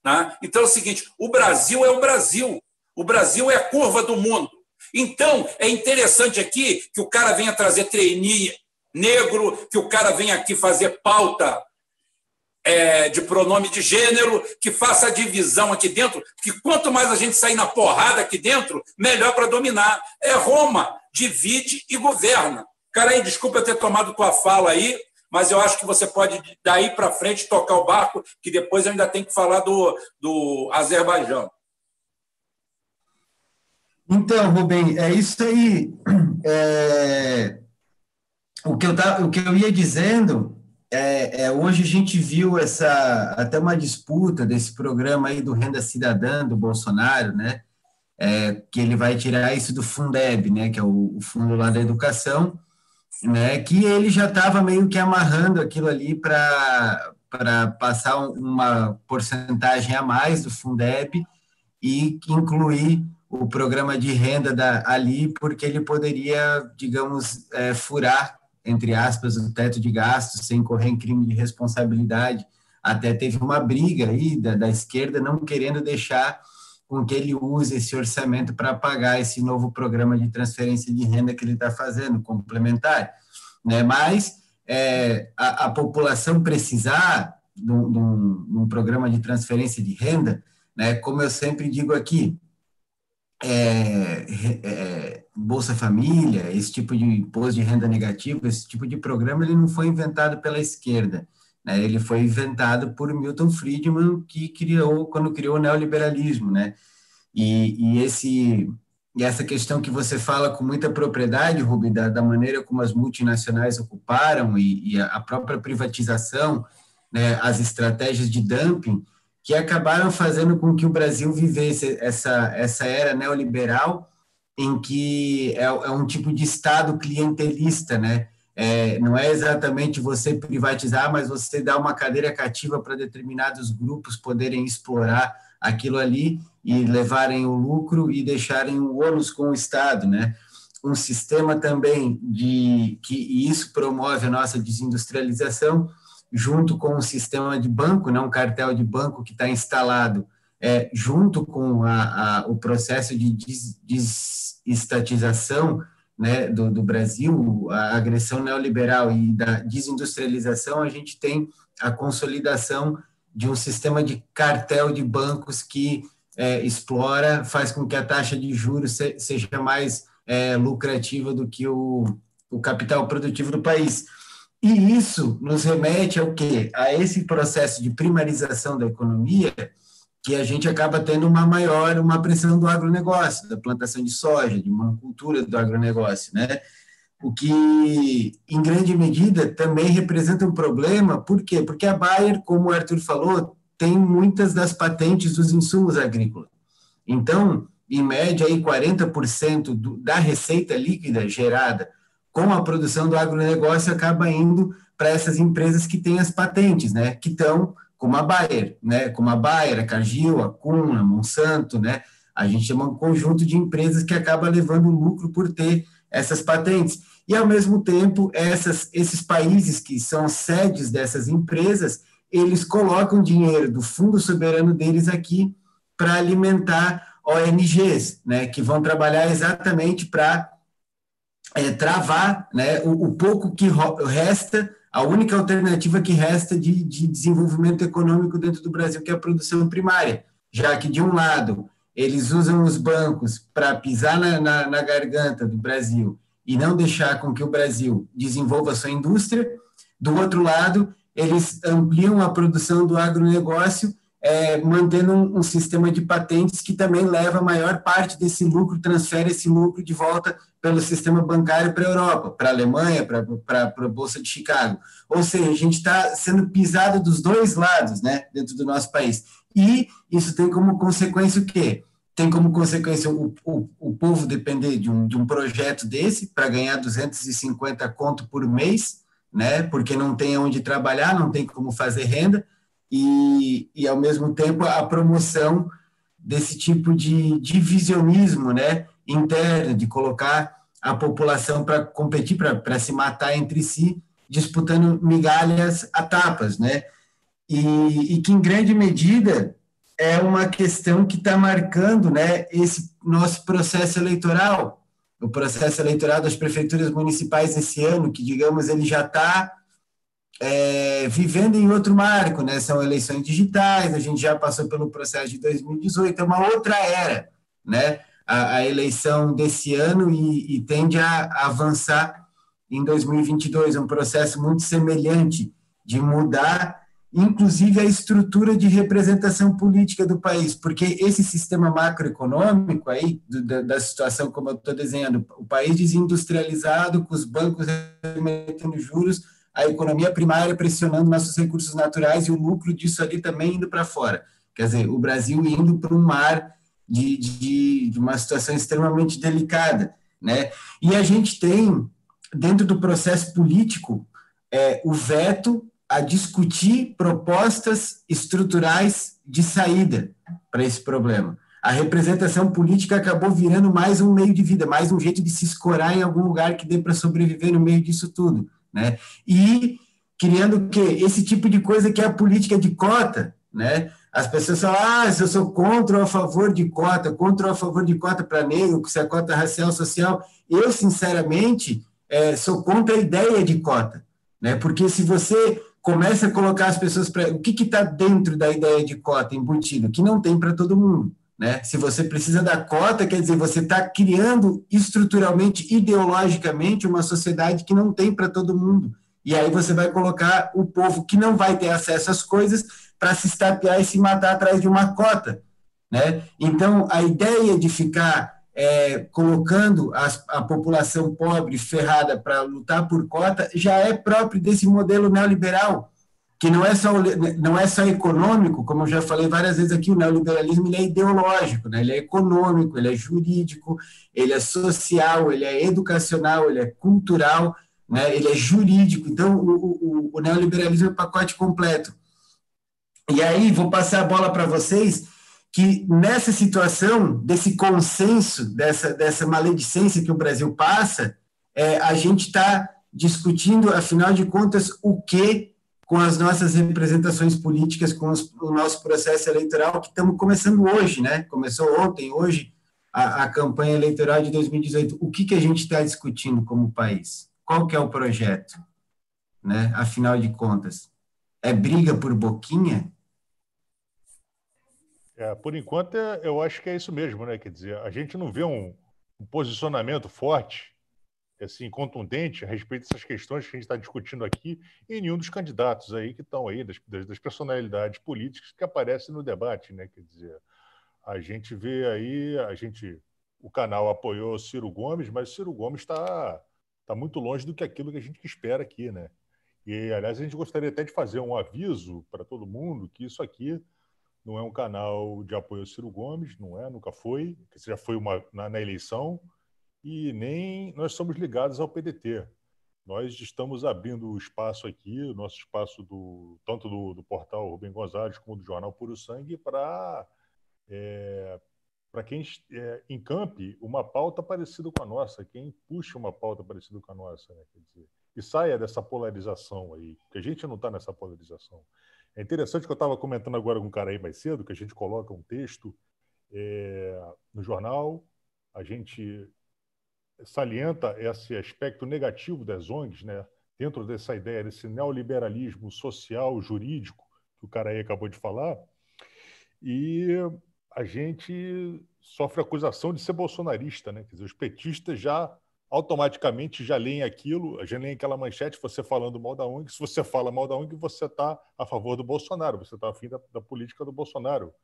né? Então é o seguinte: o Brasil é o Brasil. O Brasil é a curva do mundo. Então, é interessante aqui que o cara venha trazer trainee negro, que o cara venha aqui fazer pauta é, de pronome de gênero, que faça a divisão aqui dentro, que quanto mais a gente sair na porrada aqui dentro, melhor para dominar. É Roma, divide e governa. Cara, aí, desculpa ter tomado tua fala aí, mas eu acho que você pode, daí para frente, tocar o barco, que depois eu ainda tenho que falar do, do Azerbaijão. Então, Rubem, é isso aí. É... O, que eu tava, o que eu ia dizendo é, é, hoje a gente viu essa até uma disputa desse programa aí do Renda Cidadã do Bolsonaro, né? É, que ele vai tirar isso do Fundeb, né? Que é o, o fundo lá da educação né, que ele já estava meio que amarrando aquilo ali para passar uma porcentagem a mais do Fundeb e incluir o programa de renda da, ali, porque ele poderia, digamos, é, furar, entre aspas, o teto de gastos sem correr em crime de responsabilidade. Até teve uma briga aí da, da esquerda não querendo deixar com que ele use esse orçamento para pagar esse novo programa de transferência de renda que ele está fazendo, complementar. Né? Mas é, a, a, população precisar de um, de, um, de um, programa de transferência de renda, né? como eu sempre digo aqui, é, é, Bolsa Família, esse tipo de imposto de renda negativo, esse tipo de programa, ele não foi inventado pela esquerda. Né? Ele foi inventado por Milton Friedman, que criou, quando criou o neoliberalismo, né? E, e esse e essa questão que você fala com muita propriedade, Rubi, da, da maneira como as multinacionais ocuparam e, e a própria privatização, né, as estratégias de dumping, que acabaram fazendo com que o Brasil vivesse essa, essa era neoliberal, em que é, é um tipo de Estado clientelista, né? É, não é exatamente você privatizar, mas você dar uma cadeira cativa para determinados grupos poderem explorar aquilo ali e levarem o lucro e deixarem o ônus com o Estado, né? Um sistema também de que e isso promove a nossa desindustrialização, junto com o sistema de banco, né? um cartel de banco que está instalado, é, junto com a, a, o processo de des, desestatização né, do, do Brasil, a agressão neoliberal e da desindustrialização, a gente tem a consolidação de um sistema de cartel de bancos que é, explora, faz com que a taxa de juros se, seja mais é, lucrativa do que o, o capital produtivo do país. E isso nos remete ao quê? A esse processo de primarização da economia que a gente acaba tendo uma maior, uma pressão do agronegócio, da plantação de soja, de uma cultura do agronegócio, né? O que, em grande medida, também representa um problema, por quê? Porque a Bayer, como o Arthur falou, tem muitas das patentes dos insumos agrícolas. Então, em média, aí 40% do, da receita líquida gerada com a produção do agronegócio acaba indo para essas empresas que têm as patentes, né? Que estão como a Bayer, né? Como a Bayer, a Cargill, a Kuhn, a Monsanto, né? A gente chama um conjunto de empresas que acaba levando lucro por ter essas patentes. E, ao mesmo tempo, essas, esses países que são sedes dessas empresas, eles colocam dinheiro do fundo soberano deles aqui para alimentar ONGs, né, que vão trabalhar exatamente para é, travar né, o, o pouco que resta a única alternativa que resta de, de desenvolvimento econômico dentro do Brasil, que é a produção primária, já que, de um lado, eles usam os bancos para pisar na, na, na, garganta do Brasil e não deixar com que o Brasil desenvolva sua indústria, do outro lado, eles ampliam a produção do agronegócio é, mantendo um, um, sistema de patentes que também leva a maior parte desse lucro, transfere esse lucro de volta pelo sistema bancário para a Europa, para a Alemanha, para a Bolsa de Chicago. Ou seja, a gente está sendo pisado dos dois lados né, dentro do nosso país. E isso tem como consequência o quê? Tem como consequência o, o, o povo depender de um, de um projeto desse para ganhar 250 conto por mês, né, porque não tem onde trabalhar, não tem como fazer renda, e, e ao mesmo tempo, a promoção desse tipo de divisionismo né, interno, de colocar a população para competir, para se matar entre si, disputando migalhas a tapas, né? E, e que, em grande medida, é uma questão que está marcando né, esse nosso processo eleitoral, o processo eleitoral das prefeituras municipais esse ano, que, digamos, ele já está é, vivendo em outro marco, né? São eleições digitais, a gente já passou pelo processo de 2018, é uma outra era, né? A, a eleição desse ano e, e tende a, avançar em 2022, um processo muito semelhante de mudar, inclusive, a estrutura de representação política do país, porque esse sistema macroeconômico aí, do, da, da, situação como eu estou desenhando, o país desindustrializado, com os bancos remetendo juros, a economia primária pressionando nossos recursos naturais e o lucro disso ali também indo para fora. Quer dizer, o Brasil indo para um mar de, de, de, uma situação extremamente delicada. Né? E a gente tem, dentro do processo político, é, o veto a discutir propostas estruturais de saída para esse problema. A representação política acabou virando mais um meio de vida, mais um jeito de se escorar em algum lugar que dê para sobreviver no meio disso tudo né? E criando que esse tipo de coisa que é a política de cota, né? As pessoas falam, ah, se eu sou contra ou a favor de cota, contra ou a favor de cota para negro, se é cota racial, social. Eu, sinceramente, é, sou contra a ideia de cota, né? Porque se você começa a colocar as pessoas para. O que está dentro da ideia de cota embutido? Que não tem para todo mundo. Né? Se você precisa da cota, quer dizer, você está criando estruturalmente, ideologicamente, uma sociedade que não tem para todo mundo. E aí você vai colocar o povo que não vai ter acesso às coisas para se estapear e se matar atrás de uma cota. Né? Então, a ideia de ficar é, colocando a, a população pobre ferrada para lutar por cota já é próprio desse modelo neoliberal que não é só não é só econômico, como eu já falei várias vezes aqui, o neoliberalismo ele é ideológico, né? ele é econômico, ele é jurídico, ele é social, ele é educacional, ele é cultural, né? ele é jurídico. Então, o, o, o neoliberalismo é o pacote completo. E aí, vou passar a bola para vocês, que nessa situação, desse consenso, dessa, dessa maledicência que o Brasil passa, é, a gente está discutindo, afinal de contas, o que com as nossas representações políticas, com os, o nosso processo eleitoral, que estamos começando hoje, né? Começou ontem, hoje, a, a campanha eleitoral de 2018. O que, que a gente está discutindo como país? Qual que é o projeto? Né? Afinal de contas, é briga por boquinha? É, por enquanto, é, eu acho que é isso mesmo, né? Quer dizer, a gente não vê um, um posicionamento forte assim, contundente a respeito dessas questões que a gente está discutindo aqui em nenhum dos candidatos aí que estão aí, das, das, personalidades políticas que aparecem no debate, né? Quer dizer, a gente vê aí, a gente, o canal apoiou Ciro Gomes, mas Ciro Gomes está tá muito longe do que aquilo que a gente espera aqui, né? E, aliás, a gente gostaria até de fazer um aviso para todo mundo que isso aqui não é um canal de apoio ao Ciro Gomes, não é, nunca foi, que já foi uma, na, na eleição, e nem nós somos ligados ao PDT. Nós estamos abrindo o espaço aqui, o nosso espaço do tanto do, do portal Rubem Gonzalez como do jornal Puro Sangue para é, para quem é, encampe uma pauta parecida com a nossa, quem puxa uma pauta parecida com a nossa, né? Quer dizer, e saia dessa polarização aí, porque a gente não está nessa polarização. É interessante que eu estava comentando agora com um cara aí mais cedo, que a gente coloca um texto é, no jornal, a gente salienta esse aspecto negativo das ONGs, né? dentro dessa ideia, desse neoliberalismo social, jurídico, que o cara aí acabou de falar, e a gente sofre acusação de ser bolsonarista, né? Quer dizer, os petistas já automaticamente já leem aquilo, já leem aquela manchete, você falando mal da ONG, se você fala mal da ONG, você está a favor do Bolsonaro, você está afim da, da política do Bolsonaro.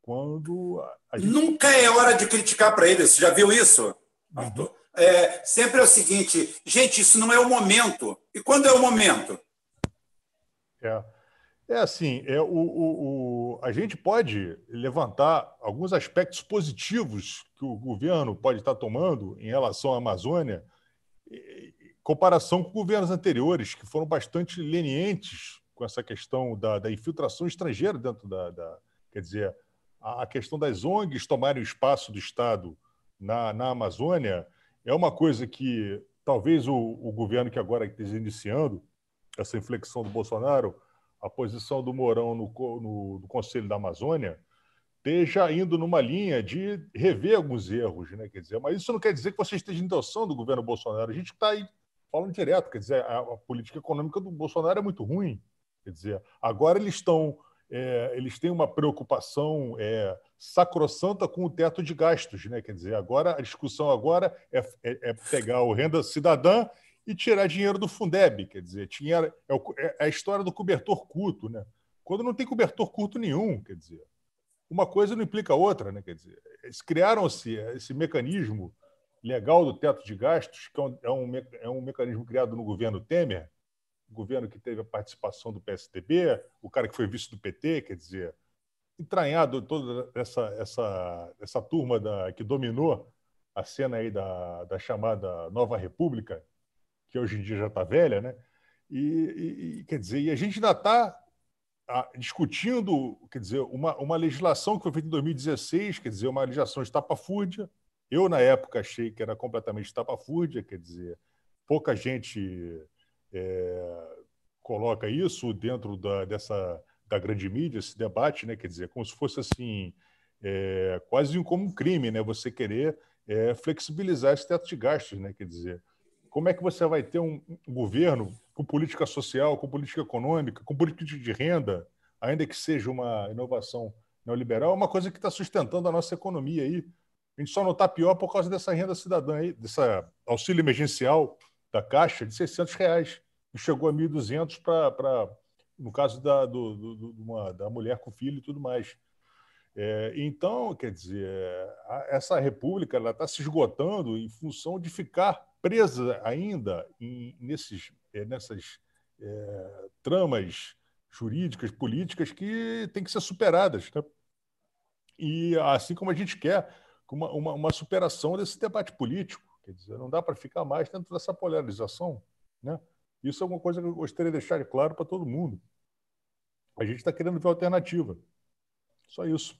Quando gente... Nunca é hora de criticar para ele, você já viu isso? Uhum. É, sempre é o seguinte, gente, isso não é o momento. E quando é o momento? É. É assim, é, o, o, o, a gente pode levantar alguns aspectos positivos que o governo pode estar tomando em relação à Amazônia, em comparação com governos anteriores, que foram bastante lenientes com essa questão da, da infiltração estrangeira dentro da, da, Quer dizer, a, questão das ONGs tomarem o espaço do Estado na, na Amazônia é uma coisa que talvez o, o governo que agora esteja iniciando essa inflexão do Bolsonaro a posição do Mourão no, no, no, Conselho da Amazônia esteja indo numa linha de rever alguns erros, né? Quer dizer, mas isso não quer dizer que você esteja em intenção do governo Bolsonaro. A gente está aí falando direto, quer dizer, a, a, política econômica do Bolsonaro é muito ruim. Quer dizer, agora eles estão, é, eles têm uma preocupação é, sacrossanta com o teto de gastos, né? Quer dizer, agora a discussão agora é, é, é pegar o renda cidadã e tirar dinheiro do Fundeb. Quer dizer, tinha, é, é, a história do cobertor curto, né? Quando não tem cobertor curto nenhum, quer dizer, uma coisa não implica outra, né? Quer dizer, criaram-se esse mecanismo legal do teto de gastos, que é um, é um mecanismo criado no governo Temer, governo que teve a participação do PSDB, o cara que foi vice do PT, quer dizer, entranhado toda essa, essa, essa turma da, que dominou a cena aí da, da chamada Nova República, que hoje em dia já está velha, né? E, e, quer dizer, e a gente ainda está discutindo, quer dizer, uma, uma legislação que foi feita em 2016, quer dizer, uma legislação estapafúrdia. Eu, na época, achei que era completamente estapafúrdia, quer dizer, pouca gente é, coloca isso dentro da, dessa, da grande mídia, esse debate, né? quer dizer, como se fosse assim, é, quase como um crime, né? você querer é, flexibilizar esse teto de gastos, né? quer dizer, como é que você vai ter um, governo com política social, com política econômica, com política de renda, ainda que seja uma inovação neoliberal, é uma coisa que está sustentando a nossa economia aí. A gente só não está pior por causa dessa renda cidadã aí, dessa auxílio emergencial da Caixa de 600 reais, que chegou a 1.200 para, no caso da, do, do, uma, da mulher com filho e tudo mais. É, então, quer dizer, essa república está se esgotando em função de ficar presa ainda em, nesses, é, nessas é, tramas jurídicas, políticas que têm que ser superadas. Né? E assim como a gente quer uma, uma, uma superação desse debate político, quer dizer, não dá para ficar mais dentro dessa polarização. Né? Isso é uma coisa que eu gostaria de deixar claro para todo mundo. A gente está querendo ver alternativa. Só isso.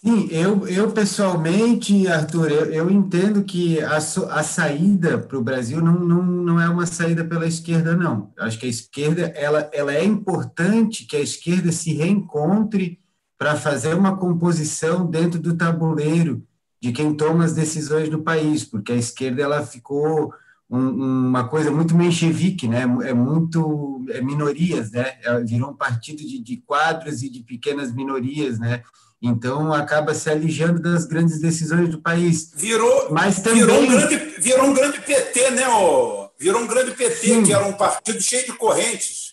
Sim, eu, eu pessoalmente, Arthur, eu, eu entendo que a, a saída para o Brasil não, não, não é uma saída pela esquerda, não. Eu acho que a esquerda ela, ela é importante que a esquerda se reencontre para fazer uma composição dentro do tabuleiro de quem toma as decisões do país, porque a esquerda ela ficou um, uma coisa muito menchevique, né? É muito é minorias, né? Ela virou um partido de, de quadros e de pequenas minorias, né? Então, acaba se alijando das grandes decisões do país. Virou, Mas também... virou, um, grande, virou um grande PT, né? Ó? Virou um grande PT, Sim. que era um partido cheio de correntes.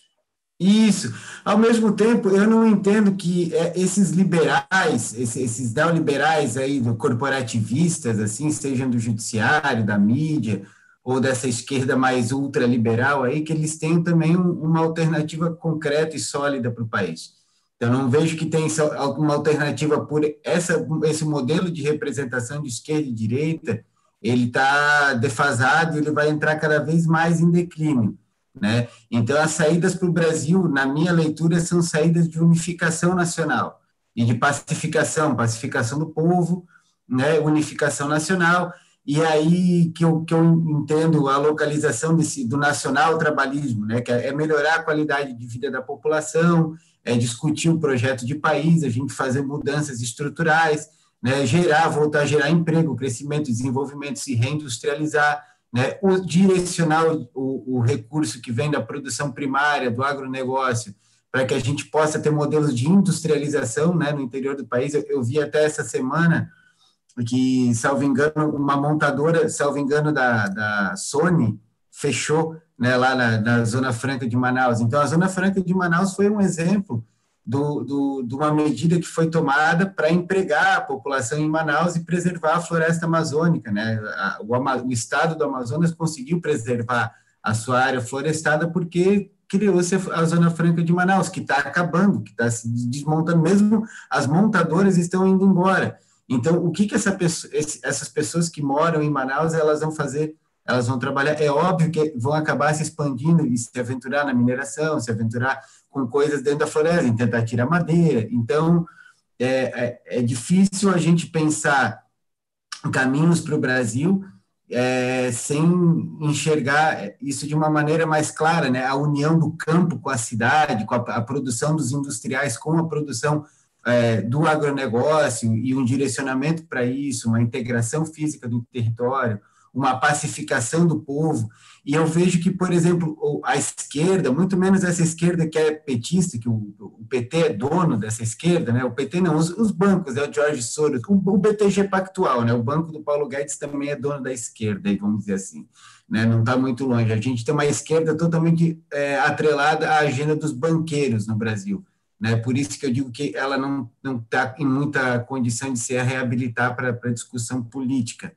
Isso. Ao mesmo tempo, eu não entendo que é, esses liberais, esses, esses neoliberais aí, corporativistas, assim, sejam do judiciário, da mídia, ou dessa esquerda mais ultraliberal aí, que eles tenham também uma alternativa concreta e sólida para o país. Eu não vejo que tem alguma alternativa por essa, esse modelo de representação de esquerda e direita, ele está defasado ele vai entrar cada vez mais em declínio. Né? Então, as saídas para o Brasil, na minha leitura, são saídas de unificação nacional e de pacificação, pacificação do povo, né? unificação nacional, e aí que eu, que eu entendo a localização desse, do nacional trabalhismo, né? que é melhorar a qualidade de vida da população, é, discutir o projeto de país, a gente fazer mudanças estruturais, né, gerar, voltar a gerar emprego, crescimento, desenvolvimento, se reindustrializar, né, o, direcionar o, o recurso que vem da produção primária, do agronegócio, para que a gente possa ter modelos de industrialização né, no interior do país. Eu, eu vi até essa semana que, salvo engano, uma montadora, salvo engano, da, da Sony, fechou né, lá na, na, Zona Franca de Manaus. Então, a Zona Franca de Manaus foi um exemplo do, do, de uma medida que foi tomada para empregar a população em Manaus e preservar a floresta amazônica. Né? O, o estado do Amazonas conseguiu preservar a sua área florestada porque criou-se a Zona Franca de Manaus, que está acabando, que está se desmontando, mesmo as montadoras estão indo embora. Então, o que, que essa pessoa, essas pessoas que moram em Manaus elas vão fazer? Elas vão trabalhar. É óbvio que vão acabar se expandindo e se aventurar na mineração, se aventurar com coisas dentro da floresta, tentar tirar madeira. Então, é, é, é difícil a gente pensar caminhos para o Brasil é, sem enxergar isso de uma maneira mais clara, né? A união do campo com a cidade, com a, a produção dos industriais com a produção é, do agronegócio e um direcionamento para isso, uma integração física do território, uma pacificação do povo. E eu vejo que, por exemplo, a esquerda, muito menos essa esquerda que é petista, que o, PT é dono dessa esquerda, né? O PT não, os, os bancos, né? o George Soros, o, o, BTG Pactual, né? O banco do Paulo Guedes também é dono da esquerda, vamos dizer assim, né? Não está muito longe. A gente tem uma esquerda totalmente é, atrelada à agenda dos banqueiros no Brasil. Né? Por isso que eu digo que ela não está em muita condição de se reabilitar para discussão política.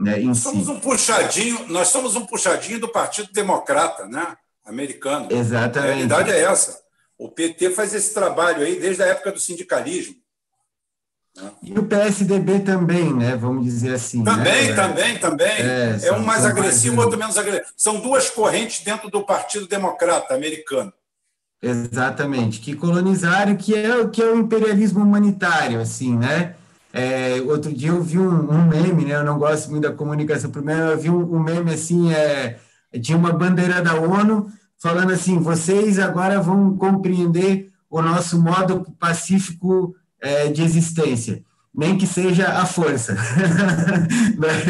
Né, nós somos si. um puxadinho, nós somos um puxadinho do Partido Democrata, né, americano. Exatamente. A realidade é essa. O PT faz esse trabalho aí desde a época do sindicalismo. Né? E o PSDB também, né? Vamos dizer assim. Também, né? também, também. É, é um mais agressivo, outro menos agressivo. São duas correntes dentro do Partido Democrata americano. Exatamente, que colonizaram, que é, que é o imperialismo humanitário, assim, né? É, outro dia eu vi um, um, meme, né? Eu não gosto muito da comunicação. Primeiro eu vi um, um meme assim, é, tinha uma bandeira da ONU falando assim: vocês agora vão compreender o nosso modo pacífico é, de existência, nem que seja a força.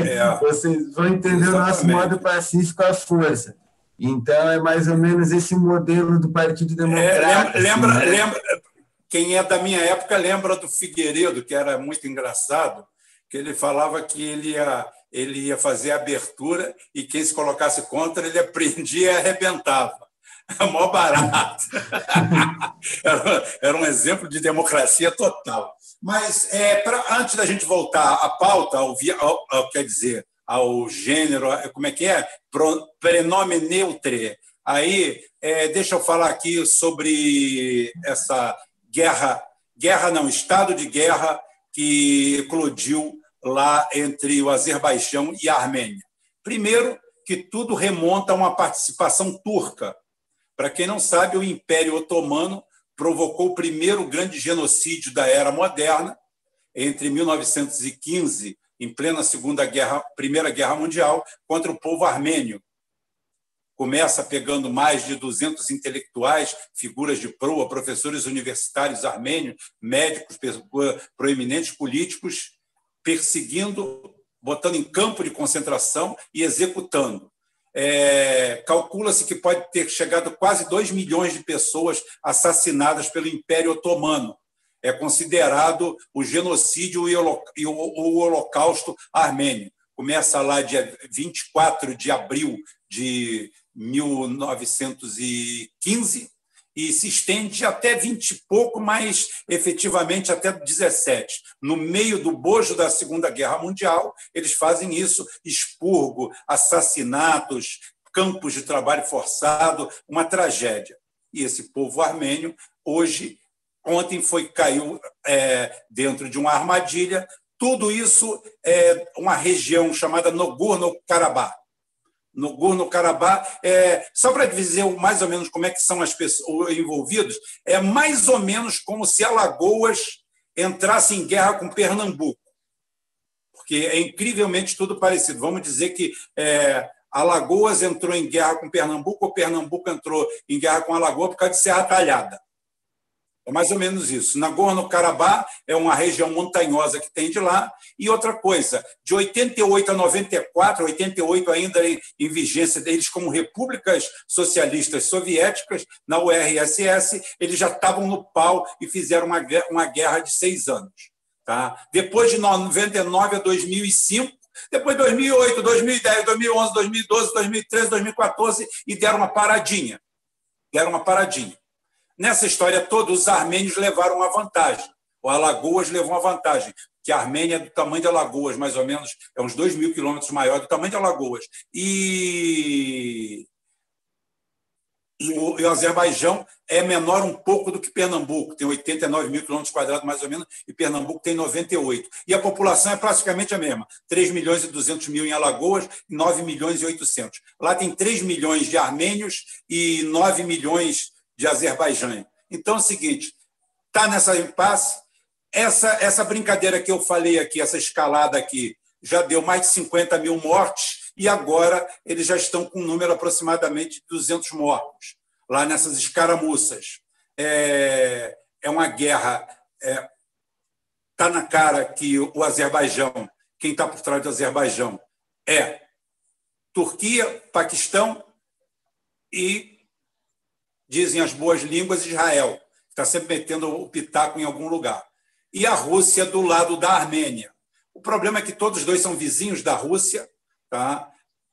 É, vocês vão entender exatamente. o nosso modo pacífico à força. Então é mais ou menos esse modelo do Partido. É, lembra, assim, né? lembra, quem é da minha época lembra do Figueiredo, que era muito engraçado, que ele falava que ele ia, ele ia fazer a abertura e quem se colocasse contra, ele aprendia e arrebentava. É mó barato. era, era, um exemplo de democracia total. Mas, é, pra, antes da gente voltar à pauta, ao, ao, ao, quer dizer, ao gênero, como é que é? Prenome neutre. Aí, é, deixa eu falar aqui sobre essa guerra, guerra não, estado de guerra que eclodiu lá entre o Azerbaijão e a Armênia. Primeiro, que tudo remonta a uma participação turca. Para quem não sabe, o Império Otomano provocou o primeiro grande genocídio da era moderna entre 1915, em plena Segunda Guerra, Primeira Guerra Mundial, contra o povo armênio, começa pegando mais de 200 intelectuais, figuras de proa, professores universitários armênios, médicos, proeminentes políticos, perseguindo, botando em campo de concentração e executando. É, Calcula-se que pode ter chegado quase 2 milhões de pessoas assassinadas pelo Império Otomano. É considerado o genocídio e o Holocausto armênio. Começa lá dia 24 de abril de 1915 e se estende até 20 e pouco, mas efetivamente até 17. No meio do bojo da Segunda Guerra Mundial, eles fazem isso, expurgo, assassinatos, campos de trabalho forçado, uma tragédia. E esse povo armênio, hoje, ontem foi caiu é, dentro de uma armadilha. Tudo isso é uma região chamada Nogorno-Karabakh no Gorno-Karabakh. É, só para dizer mais ou menos como é que são as pessoas envolvidas, é mais ou menos como se Alagoas entrasse em guerra com Pernambuco, porque é incrivelmente tudo parecido. Vamos dizer que é, Alagoas entrou em guerra com Pernambuco ou Pernambuco entrou em guerra com Alagoas por causa de Serra Talhada. É mais ou menos isso. Nagorno-Karabakh é uma região montanhosa que tem de lá. E outra coisa, de 88 a 94, 88 ainda em, em vigência deles como repúblicas socialistas soviéticas, na URSS, eles já estavam no pau e fizeram uma, uma guerra de seis anos. Tá? Depois de 99 a 2005, depois 2008, 2010, 2011, 2012, 2013, 2014 e deram uma paradinha. Deram uma paradinha. Nessa história toda, os armênios levaram uma vantagem. O Alagoas levou uma vantagem, que a Armênia é do tamanho de Alagoas, mais ou menos, é uns 2 mil quilômetros maior do tamanho de Alagoas. E e o, Azerbaijão é menor um pouco do que Pernambuco, tem 89 mil quilômetros quadrados, mais ou menos, e Pernambuco tem 98. E a população é praticamente a mesma: 3 milhões e 200 mil em Alagoas e 9 milhões e 800. Lá tem 3 milhões de armênios e 9 milhões de Azerbaijão. Então é o seguinte: está nessa impasse. Essa, essa brincadeira que eu falei aqui, essa escalada aqui, já deu mais de 50 mil mortes e agora eles já estão com um número aproximadamente de 200 mortos, lá nessas escaramuças. É, é uma guerra. Está é, na cara que o Azerbaijão, quem está por trás do Azerbaijão, é Turquia, Paquistão e, dizem as boas línguas, Israel, está sempre metendo o pitaco em algum lugar. E a Rússia do lado da Armênia. O problema é que todos os dois são vizinhos da Rússia, Tá?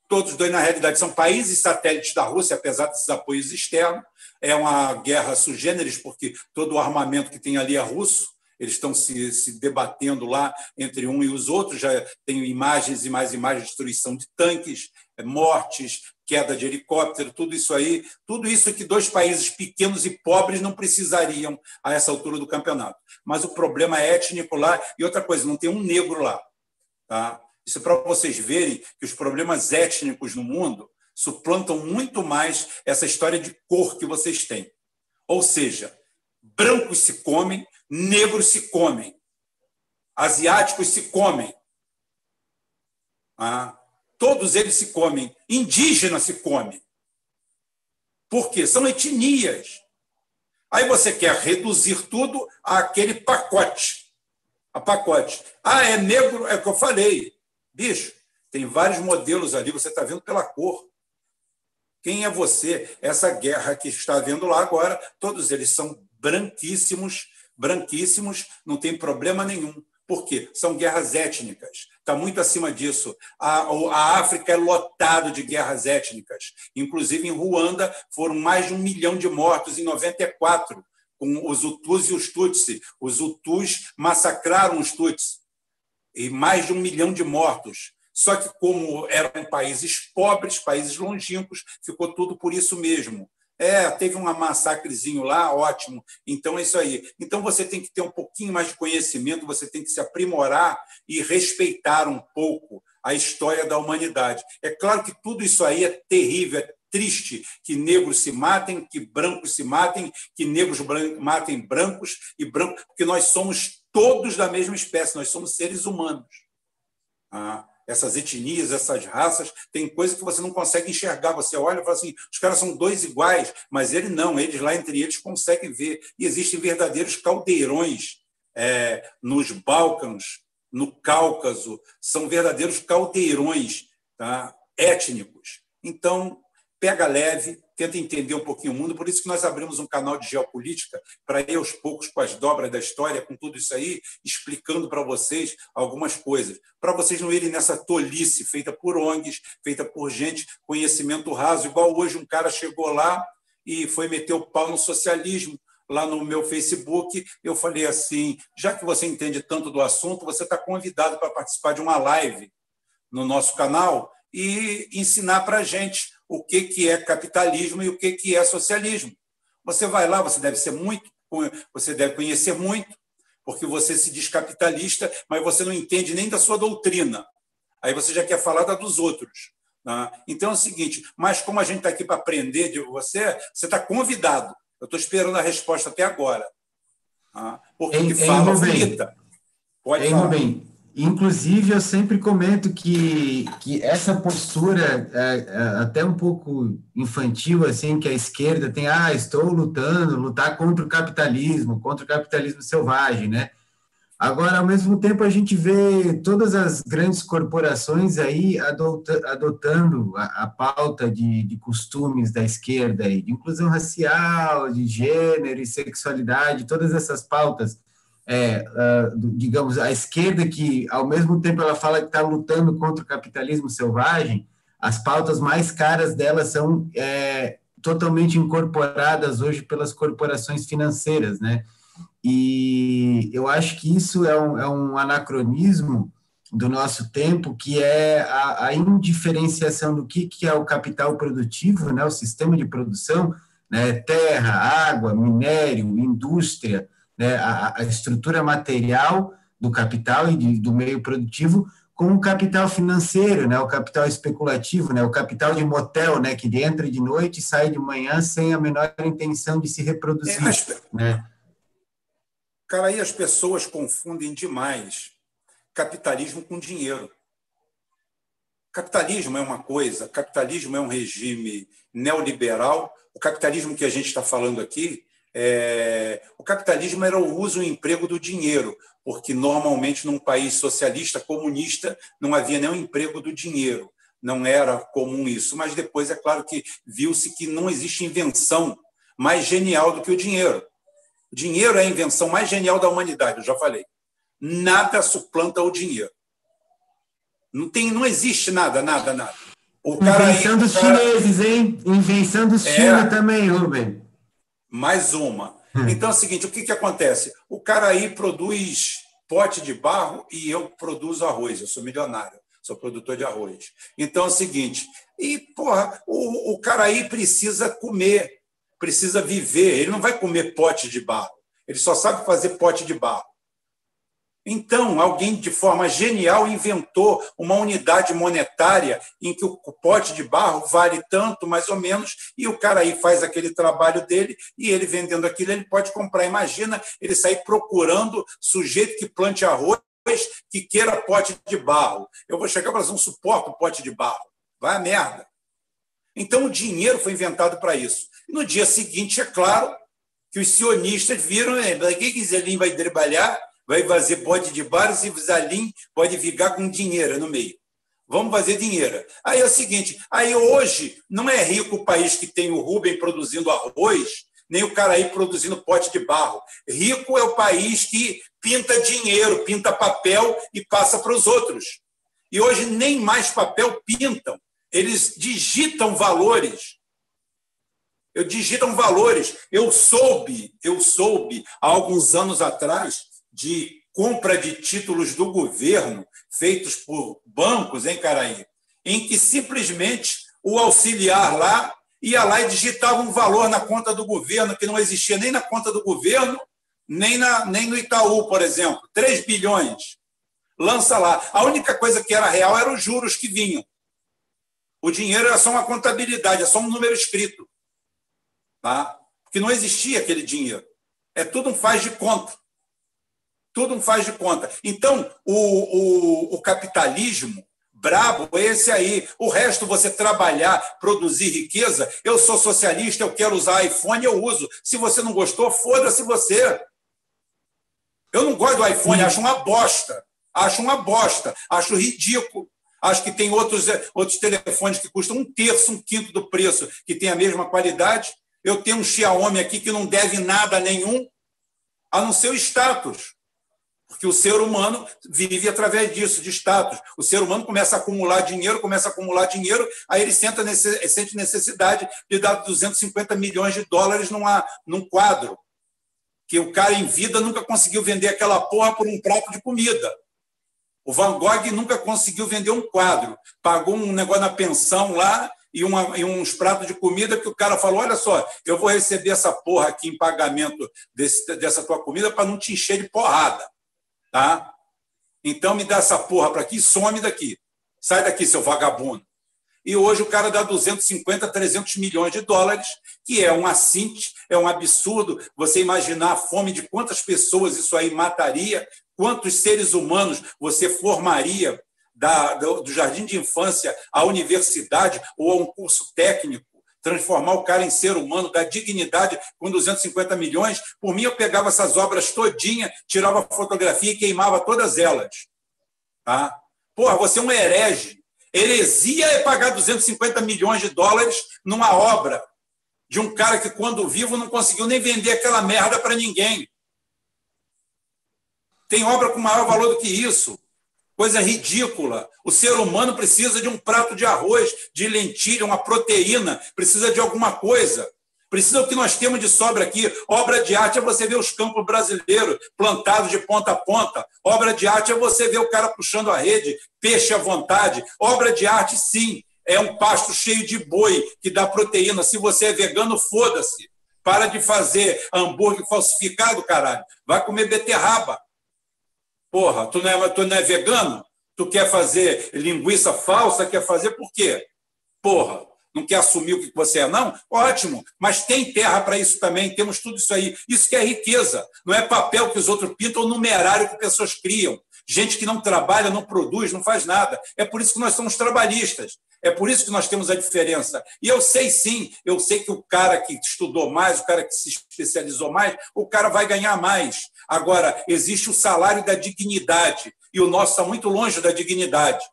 Todos dois, na realidade, são países satélites da Rússia, apesar desses apoios externos. É uma guerra sugêneres, porque todo o armamento que tem ali é russo. Eles estão se, se debatendo lá entre um e os outros. Já tem imagens e mais imagens de destruição de tanques, é, mortes, queda de helicóptero, tudo isso aí. Tudo isso que dois países pequenos e pobres não precisariam a essa altura do campeonato. Mas o problema é étnico lá. E outra coisa, não tem um negro lá. Tá? Isso é para vocês verem que os problemas étnicos no mundo suplantam muito mais essa história de cor que vocês têm. Ou seja, brancos se comem, negros se comem, asiáticos se comem. Ah, todos eles se comem, indígenas se comem. Por quê? São etnias. Aí você quer reduzir tudo àquele pacote. A pacote. Ah, é negro, é o que eu falei. Bicho, tem vários modelos ali, você está vendo pela cor. Quem é você? Essa guerra que está vendo lá agora, todos eles são branquíssimos, branquíssimos, não tem problema nenhum. Por quê? São guerras étnicas. Está muito acima disso. A, a África é lotado de guerras étnicas. Inclusive, em Ruanda, foram mais de um milhão de mortos em 94, com os Hutus e os Tutsi. Os Hutus massacraram os Tutsi e mais de um milhão de mortos. Só que, como eram países pobres, países longínquos, ficou tudo por isso mesmo. É, teve um massacrezinho lá, ótimo. Então é isso aí. Então você tem que ter um pouquinho mais de conhecimento, você tem que se aprimorar e respeitar um pouco a história da humanidade. É claro que tudo isso aí é terrível, é triste que negros se matem, que brancos se matem, que negros matem brancos e brancos, porque nós somos todos da mesma espécie, nós somos seres humanos. Ah, essas etnias, essas raças, tem coisa que você não consegue enxergar. Você olha e fala assim: os caras são dois iguais, mas ele não, eles lá entre eles conseguem ver. E existem verdadeiros caldeirões é, nos Balcãs, no Cáucaso, são verdadeiros caldeirões tá, étnicos. Então, pega leve, tenta entender um pouquinho o mundo. Por isso que nós abrimos um canal de geopolítica para ir aos poucos com as dobras da história, com tudo isso aí, explicando para vocês algumas coisas, para vocês não irem nessa tolice feita por ONGs, feita por gente, conhecimento raso, igual hoje um cara chegou lá e foi meter o pau no socialismo. Lá no meu Facebook, eu falei assim: já que você entende tanto do assunto, você está convidado para participar de uma live no nosso canal e ensinar para a gente o que, que é capitalismo e o que, que é socialismo. Você vai lá, você deve ser muito, você deve conhecer muito, porque você se diz capitalista, mas você não entende nem da sua doutrina. Aí você já quer falar da dos outros. Né? Então é o seguinte, mas como a gente está aqui para aprender de você, você está convidado. Eu estou esperando a resposta até agora. Tá? Porque fala bonita. Pode ei, falar. Rubem, Inclusive, eu sempre comento que, que essa postura, é, é, até um pouco infantil, assim, que a esquerda tem, ah, estou lutando, lutar contra o capitalismo, contra o capitalismo selvagem, né? Agora, ao mesmo tempo, a gente vê todas as grandes corporações aí adotando a, a pauta de, de, costumes da esquerda, aí, de inclusão racial, de gênero e sexualidade, todas essas pautas é, uh, digamos, a esquerda que, ao mesmo tempo, ela fala que está lutando contra o capitalismo selvagem, as pautas mais caras dela são é, totalmente incorporadas hoje pelas corporações financeiras, né? E eu acho que isso é um, é um anacronismo do nosso tempo, que é a, a indiferenciação do que, que é o capital produtivo, né? O sistema de produção, né? Terra, água, minério, indústria, né, a, a estrutura material do capital e de, do meio produtivo com o capital financeiro, né, o capital especulativo, né, o capital de motel, né, que entra de noite e sai de manhã sem a menor intenção de se reproduzir. É, as... né? Cara, aí as pessoas confundem demais capitalismo com dinheiro. Capitalismo é uma coisa, capitalismo é um regime neoliberal. O capitalismo que a gente está falando aqui é, o capitalismo era o uso e o emprego do dinheiro, porque normalmente num país socialista, comunista, não havia nenhum emprego do dinheiro. Não era comum isso. Mas depois é claro que viu-se que não existe invenção mais genial do que o dinheiro. O dinheiro é a invenção mais genial da humanidade, eu já falei. Nada suplanta o dinheiro. Não, tem, não existe nada, nada, nada. O Invenção dos cara... chineses, hein? Invenção dos é... China também, Rubem mais uma. Hum. Então é o seguinte: o que, que acontece? O cara aí produz pote de barro e eu produzo arroz. Eu sou milionário, sou produtor de arroz. Então é o seguinte: e, porra, o, o cara aí precisa comer, precisa viver. Ele não vai comer pote de barro. Ele só sabe fazer pote de barro. Então, alguém de forma genial inventou uma unidade monetária em que o pote de barro vale tanto, mais ou menos, e o cara aí faz aquele trabalho dele e ele vendendo aquilo, ele pode comprar. Imagina ele sair procurando sujeito que plante arroz que queira pote de barro. Eu vou chegar para não suporto pote de barro. Vai a merda. Então, o dinheiro foi inventado para isso. No dia seguinte, é claro que os sionistas viram, quem quiser vai trabalhar, vai fazer pode de bar e Zalim pode ficar com dinheiro no meio. Vamos fazer dinheiro. Aí é o seguinte, aí hoje não é rico o país que tem o Rubem produzindo arroz, nem o cara aí produzindo pote de barro. Rico é o país que pinta dinheiro, pinta papel e passa para os outros. E hoje nem mais papel pintam, eles digitam valores. Eu digitam valores. Eu soube, eu soube há alguns anos atrás de compra de títulos do governo feitos por bancos, hein, Caraí? Em que simplesmente o auxiliar lá ia lá e digitava um valor na conta do governo que não existia nem na conta do governo, nem, na, nem no Itaú, por exemplo. 3 bilhões. Lança lá. A única coisa que era real eram os juros que vinham. O dinheiro era só uma contabilidade, é só um número escrito. Tá? Porque não existia aquele dinheiro. É tudo um faz de conta tudo um faz de conta. Então, o, o, o capitalismo brabo é esse aí. O resto, você trabalhar, produzir riqueza. Eu sou socialista, eu quero usar iPhone, eu uso. Se você não gostou, foda-se você. Eu não gosto do iPhone, acho uma bosta. Acho uma bosta. Acho ridículo. Acho que tem outros, outros telefones que custam um terço, um quinto do preço, que tem a mesma qualidade. Eu tenho um Xiaomi aqui que não deve nada nenhum, a não ser o status. Porque o ser humano vive através disso, de status. O ser humano começa a acumular dinheiro, começa a acumular dinheiro, aí ele sente, sente necessidade de dar 250 milhões de dólares numa, num quadro. Que o cara em vida nunca conseguiu vender aquela porra por um prato de comida. O Van Gogh nunca conseguiu vender um quadro. Pagou um negócio na pensão lá e, uma, e, uns pratos de comida que o cara falou: olha só, eu vou receber essa porra aqui em pagamento desse, dessa tua comida para não te encher de porrada. Tá? Então me dá essa porra para aqui some daqui. Sai daqui, seu vagabundo. E hoje o cara dá 250, 300 milhões de dólares, que é um assinte, é um absurdo você imaginar a fome de quantas pessoas isso aí mataria Quantos seres humanos você formaria da, do, do jardim de infância à universidade ou a um curso técnico? Transformar o cara em ser humano, dar dignidade com 250 milhões. Por mim, eu pegava essas obras todinha, tirava fotografia e queimava todas elas. Tá? Porra, você é um herege. Heresia é pagar 250 milhões de dólares numa obra de um cara que, quando vivo, não conseguiu nem vender aquela merda para ninguém. Tem obra com maior valor do que isso. Coisa ridícula. O ser humano precisa de um prato de arroz, de lentilha, uma proteína, precisa de alguma coisa. Precisa do que nós temos de sobra aqui. Obra de arte é você ver os campos brasileiros plantados de ponta a ponta. Obra de arte é você ver o cara puxando a rede, peixe à vontade. Obra de arte, sim, é um pasto cheio de boi que dá proteína. Se você é vegano, foda-se. Para de fazer hambúrguer falsificado, caralho. Vai comer beterraba. Porra, tu não, é, tu não é vegano? Tu quer fazer linguiça falsa? Quer fazer por quê? Porra, não quer assumir o que você é, não? Ótimo, mas tem terra para isso também, temos tudo isso aí. Isso que é riqueza, não é papel que os outros pintam ou numerário que pessoas criam. Gente que não trabalha, não produz, não faz nada. É por isso que nós somos trabalhistas. É por isso que nós temos a diferença. E eu sei sim, eu sei que o cara que estudou mais, o cara que se especializou mais, o cara vai ganhar mais. Agora, existe o salário da dignidade, e o nosso está muito longe da dignidade.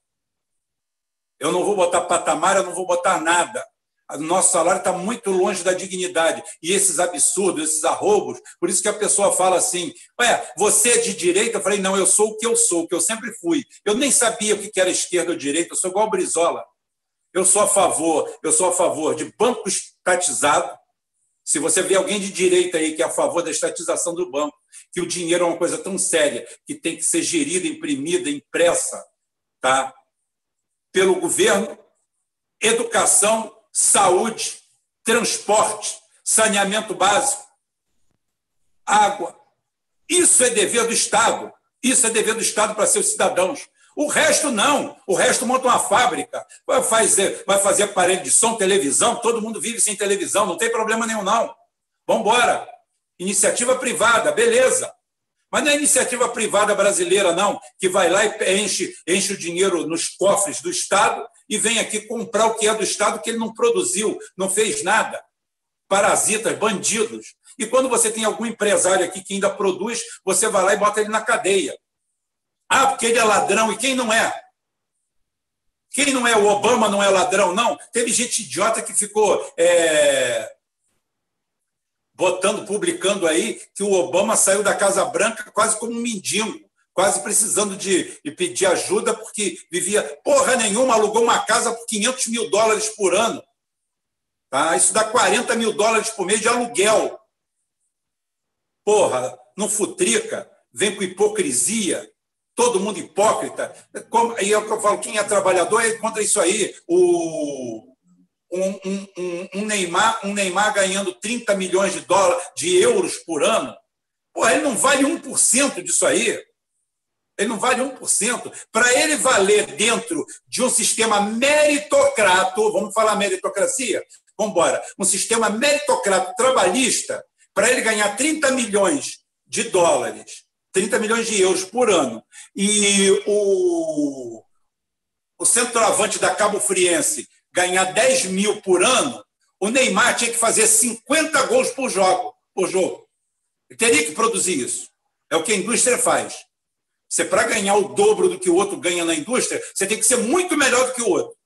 Eu não vou botar patamar, eu não vou botar nada. O nosso salário está muito longe da dignidade. E esses absurdos, esses arrobos, por isso que a pessoa fala assim: Ué, você é de direita? Eu falei: não, eu sou o que eu sou, o que eu sempre fui. Eu nem sabia o que era esquerda ou direita, eu sou igual o Brizola. Eu sou a favor, eu sou a favor de banco estatizado. Se você vê alguém de direita aí que é a favor da estatização do banco, que o dinheiro é uma coisa tão séria que tem que ser gerida, imprimida, impressa, tá? Pelo governo, educação, saúde, transporte, saneamento básico, água. Isso é dever do Estado. Isso é dever do Estado para seus cidadãos. O resto não. O resto monta uma fábrica, vai fazer, vai fazer aparelho de som, televisão, todo mundo vive sem televisão, não tem problema nenhum, não. Vamos embora. Iniciativa privada, beleza. Mas não é iniciativa privada brasileira, não, que vai lá e enche, enche o dinheiro nos cofres do Estado e vem aqui comprar o que é do Estado que ele não produziu, não fez nada. Parasitas, bandidos. E quando você tem algum empresário aqui que ainda produz, você vai lá e bota ele na cadeia. Ah, porque ele é ladrão. E quem não é? Quem não é? O Obama não é ladrão, não. Teve gente idiota que ficou é, botando, publicando aí que o Obama saiu da Casa Branca quase como um mendigo, quase precisando de, de pedir ajuda, porque vivia porra nenhuma, alugou uma casa por 500 mil dólares por ano. Tá? Isso dá 40 mil dólares por mês de aluguel. Porra, não futrica, vem com hipocrisia todo mundo hipócrita. Como, e é o que eu falo, quem é trabalhador é contra isso aí. O, um, um, um, Neymar, um Neymar ganhando 30 milhões de dólares, de euros por ano. Pô, ele não vale 1% disso aí. Ele não vale 1%. Para ele valer dentro de um sistema meritocrato, vamos falar meritocracia? Vamos embora. Um sistema meritocrato trabalhista, para ele ganhar 30 milhões de dólares 30 milhões de euros por ano. E o, o centroavante da Cabo Friense ganhar 10 mil por ano, o Neymar tinha que fazer 50 gols por jogo. Por jogo. Ele teria que produzir isso. É o que a indústria faz. Você, para ganhar o dobro do que o outro ganha na indústria, você tem que ser muito melhor do que o outro.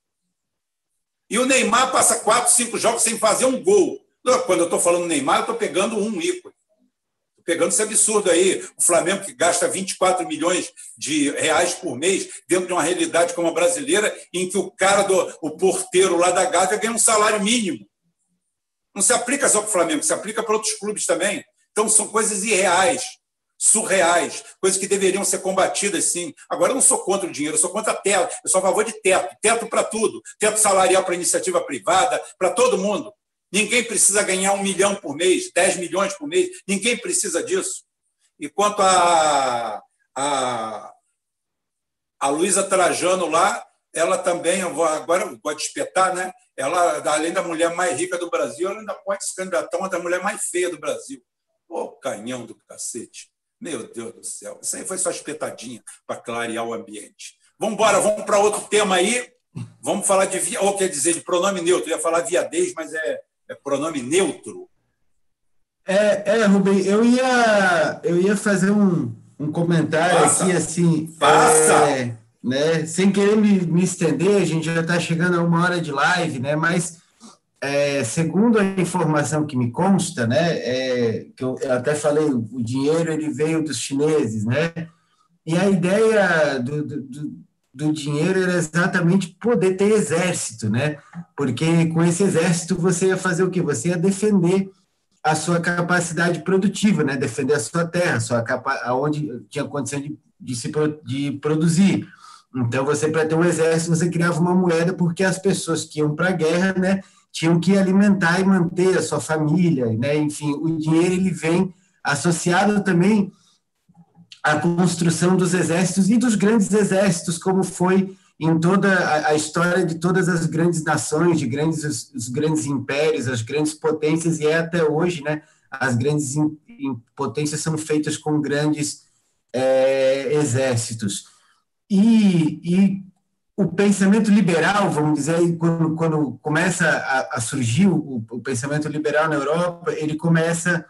E o Neymar passa quatro, cinco jogos sem fazer um gol. Quando eu estou falando Neymar, eu estou pegando um ícone pegando esse absurdo aí. O Flamengo que gasta 24 milhões de reais por mês dentro de uma realidade como a brasileira, em que o cara do o porteiro lá da Gávea ganha um salário mínimo. Não se aplica só para o Flamengo, se aplica para outros clubes também. Então são coisas irreais, surreais, coisas que deveriam ser combatidas sim. Agora eu não sou contra o dinheiro, eu sou contra a teto, eu sou a favor de teto, teto para tudo, teto salarial para iniciativa privada, para todo mundo. Ninguém precisa ganhar um milhão por mês, 10 milhões por mês, ninguém precisa disso. E quanto a, a, a Luísa Trajano lá, ela também, eu vou, agora eu vou espetar, né? Ela, além da mulher mais rica do Brasil, ela ainda pode se candidatar a uma da mulher mais feia do Brasil. Ô, canhão do cacete. Meu Deus do céu, isso aí foi só espetadinha para clarear o ambiente. Vamos embora, vamos para outro tema aí. Vamos falar de ou quer dizer, de pronome neutro. Eu ia falar viadez, mas é, é pronome neutro. É, é, Rubem, eu ia, eu ia fazer um, um comentário aqui, assim. Faça! É, né, sem querer me, me estender, a gente já está chegando a uma hora de live, né? Mas é, segundo a informação que me consta, né, é, que eu, eu, até falei, o dinheiro ele veio dos chineses, né? E a ideia do, do, do dinheiro era exatamente poder ter exército, né? Porque com esse exército você ia fazer o quê? Você ia defender a sua capacidade produtiva, né? Defender a sua terra, a sua capa aonde tinha condição de, de se de produzir. Então você para ter um exército você criava uma moeda porque as pessoas que iam para a guerra, né? tinham que alimentar e manter a sua família, né? Enfim, o dinheiro ele vem associado também à construção dos exércitos e dos grandes exércitos, como foi em toda a, a história de todas as grandes nações, de grandes os, os, grandes impérios, as grandes potências e é até hoje, né? As grandes in, in, potências são feitas com grandes é, exércitos. E, e o pensamento liberal, vamos dizer, quando, quando começa a, a surgir o, o, pensamento liberal na Europa, ele começa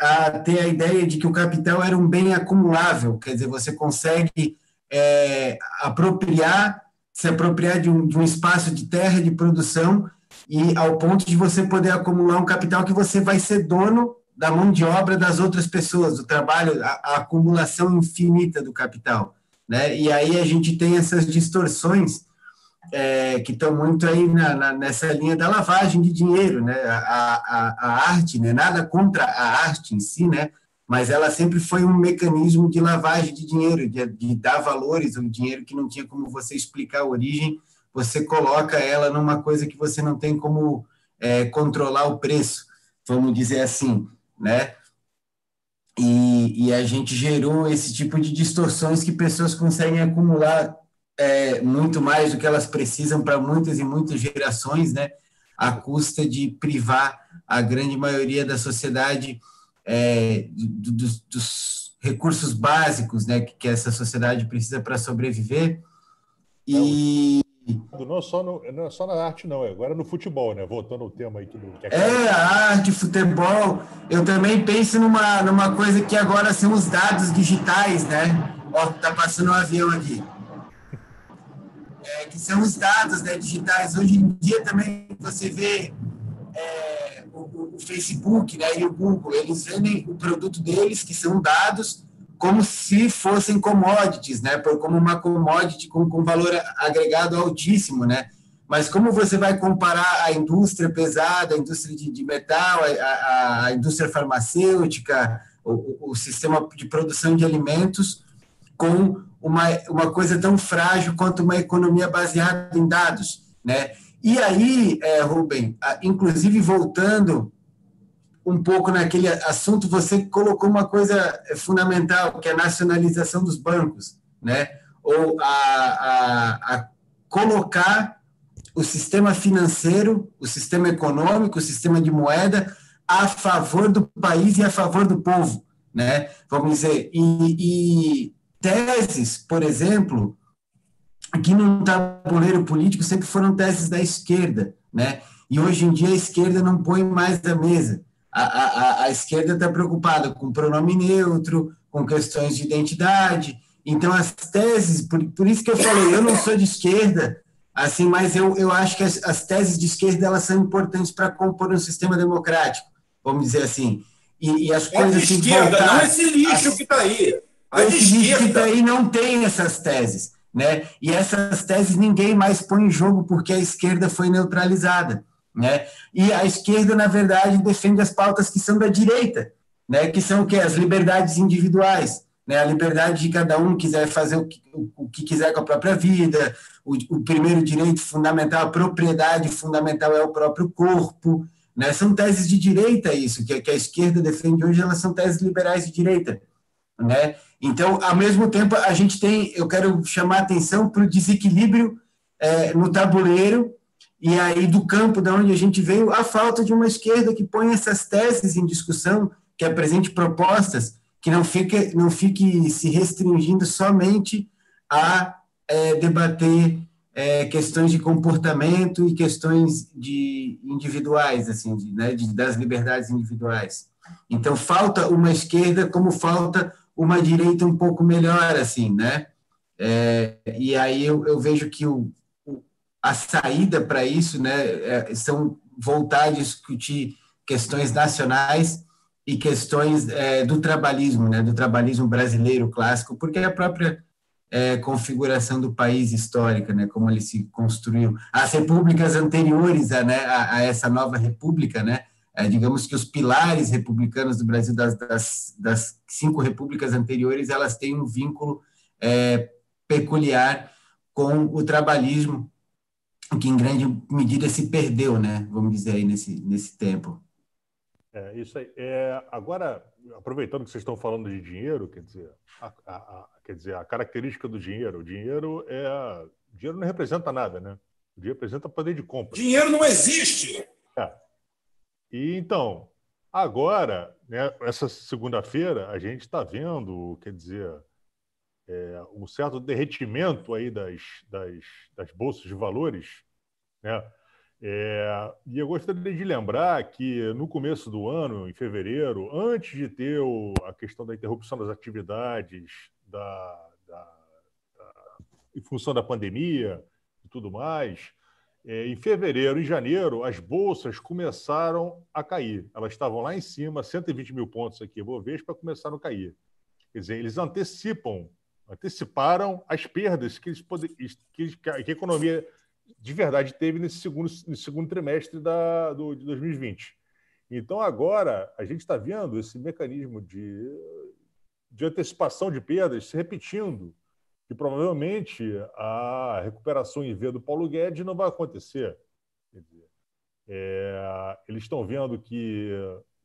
a ter a ideia de que o capital era um bem acumulável, quer dizer, você consegue é, apropriar, se apropriar de um, de um espaço de terra de produção e ao ponto de você poder acumular um capital que você vai ser dono da mão de obra das outras pessoas, do trabalho, a, a acumulação infinita do capital. Né? E aí a gente tem essas distorções é, que estão muito aí na, na, nessa linha da lavagem de dinheiro, né? A, a, a arte, né? Nada contra a arte em si, né? Mas ela sempre foi um mecanismo de lavagem de dinheiro, de, de dar valores ao dinheiro que não tinha como você explicar a origem, você coloca ela numa coisa que você não tem como é, controlar o preço, vamos dizer assim, né? E, e, a gente gerou esse tipo de distorções que pessoas conseguem acumular é, muito mais do que elas precisam para muitas e muitas gerações, né? À custa de privar a grande maioria da sociedade é, do, do, dos recursos básicos, né? Que, que essa sociedade precisa para sobreviver. E não só, no, não é só na arte, não, é agora no futebol, né? Voltando ao tema aí que, que é, é a arte, futebol. Eu também penso numa, numa coisa que agora são os dados digitais, né? Ó, tá passando um avião aqui. É, que são os dados né, digitais. Hoje em dia também você vê é, o, o, Facebook né, e o Google, eles vendem o produto deles, que são dados, como se fossem commodities, né? Como uma commodity com, com valor agregado altíssimo, né? Mas como você vai comparar a indústria pesada, a indústria de, de metal, a, a, indústria farmacêutica, o, o, sistema de produção de alimentos, com uma, uma coisa tão frágil quanto uma economia baseada em dados, né? E aí, é, Rubem, inclusive voltando um pouco naquele assunto, você colocou uma coisa fundamental, que é a nacionalização dos bancos, né? ou a, a, a colocar o sistema financeiro, o sistema econômico, o sistema de moeda a favor do país e a favor do povo, né? Vamos dizer, e, e teses, por exemplo, aqui no tabuleiro político sempre foram teses da esquerda, né? E hoje em dia a esquerda não põe mais a mesa a, a, a esquerda está preocupada com pronome neutro, com questões de identidade. Então, as teses, por, por isso que eu falei, eu não sou de esquerda, assim, mas eu, eu acho que as, as teses de esquerda elas são importantes para compor um sistema democrático, vamos dizer assim. E, e as é coisas de esquerda, voltar, não esse lixo as, que está aí. A esse lixo que está aí não tem essas teses. Né? E essas teses ninguém mais põe em jogo porque a esquerda foi neutralizada. Né? E a esquerda, na verdade, defende as pautas que são da direita, né? que são o quê? As liberdades individuais, né? a liberdade de cada um quiser fazer o que, o que quiser com a própria vida, o, o, primeiro direito fundamental, a propriedade fundamental é o próprio corpo. Né? São teses de direita isso, que, que a esquerda defende hoje, elas são teses liberais de direita. Né? Então, ao mesmo tempo, a gente tem, eu quero chamar a atenção para o desequilíbrio é, no tabuleiro e aí do campo da onde a gente veio, a falta de uma esquerda que põe essas teses em discussão, que apresente propostas que não fique, não fique se restringindo somente a é, debater é, questões de comportamento e questões de individuais, assim, de, né, de, das liberdades individuais. Então, falta uma esquerda como falta uma direita um pouco melhor, assim, né? É, e aí eu, eu, vejo que o, a saída para isso, né, é, são voltar a discutir questões nacionais e questões é, do trabalhismo, né, do trabalhismo brasileiro clássico, porque a própria é, configuração do país histórica, né, como ele se construiu, as repúblicas anteriores a, né, a, a essa nova república, né, é, digamos que os pilares republicanos do Brasil das, das, das, cinco repúblicas anteriores, elas têm um vínculo é, peculiar com o trabalhismo, que em grande medida se perdeu, né, vamos dizer aí nesse nesse tempo. É, isso aí. É, agora, aproveitando que vocês estão falando de dinheiro, quer dizer, a, a, a, quer dizer, a característica do dinheiro, o dinheiro é. Dinheiro não representa nada, né? O dinheiro representa poder de compra. Dinheiro não existe! E então, agora, né, essa segunda-feira, a gente está vendo, quer dizer, é, um certo derretimento aí das, das, das bolsas de valores, né? É, e eu gostaria de lembrar que no começo do ano, em fevereiro, antes de ter o, a questão da interrupção das atividades da, da, da, em função da pandemia e tudo mais, em fevereiro e janeiro, as bolsas começaram a cair. Elas estavam lá em cima, 120 mil pontos aqui, para começaram a cair. Quer dizer, eles antecipam, anteciparam as perdas que, eles poder, que, que a economia de verdade teve nesse segundo, nesse segundo trimestre da, do, de 2020. Então, agora, a gente está vendo esse mecanismo de, de antecipação de perdas se repetindo, e provavelmente a recuperação em V do Paulo Guedes não vai acontecer. Dizer, é, eles estão vendo que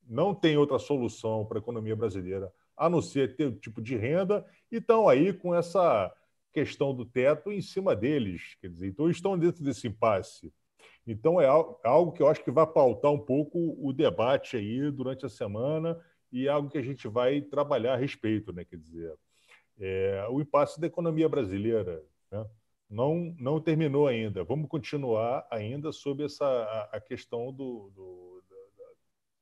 não tem outra solução para a economia brasileira a não ser ter o tipo de renda, e estão aí com essa questão do teto em cima deles. Quer dizer, então, estão dentro desse impasse. Então, é algo que eu acho que vai pautar um pouco o debate aí durante a semana e é algo que a gente vai trabalhar a respeito, né? Quer dizer, é, o impasse da economia brasileira né? não, não terminou ainda. Vamos continuar ainda sobre essa, a, a questão do, do da,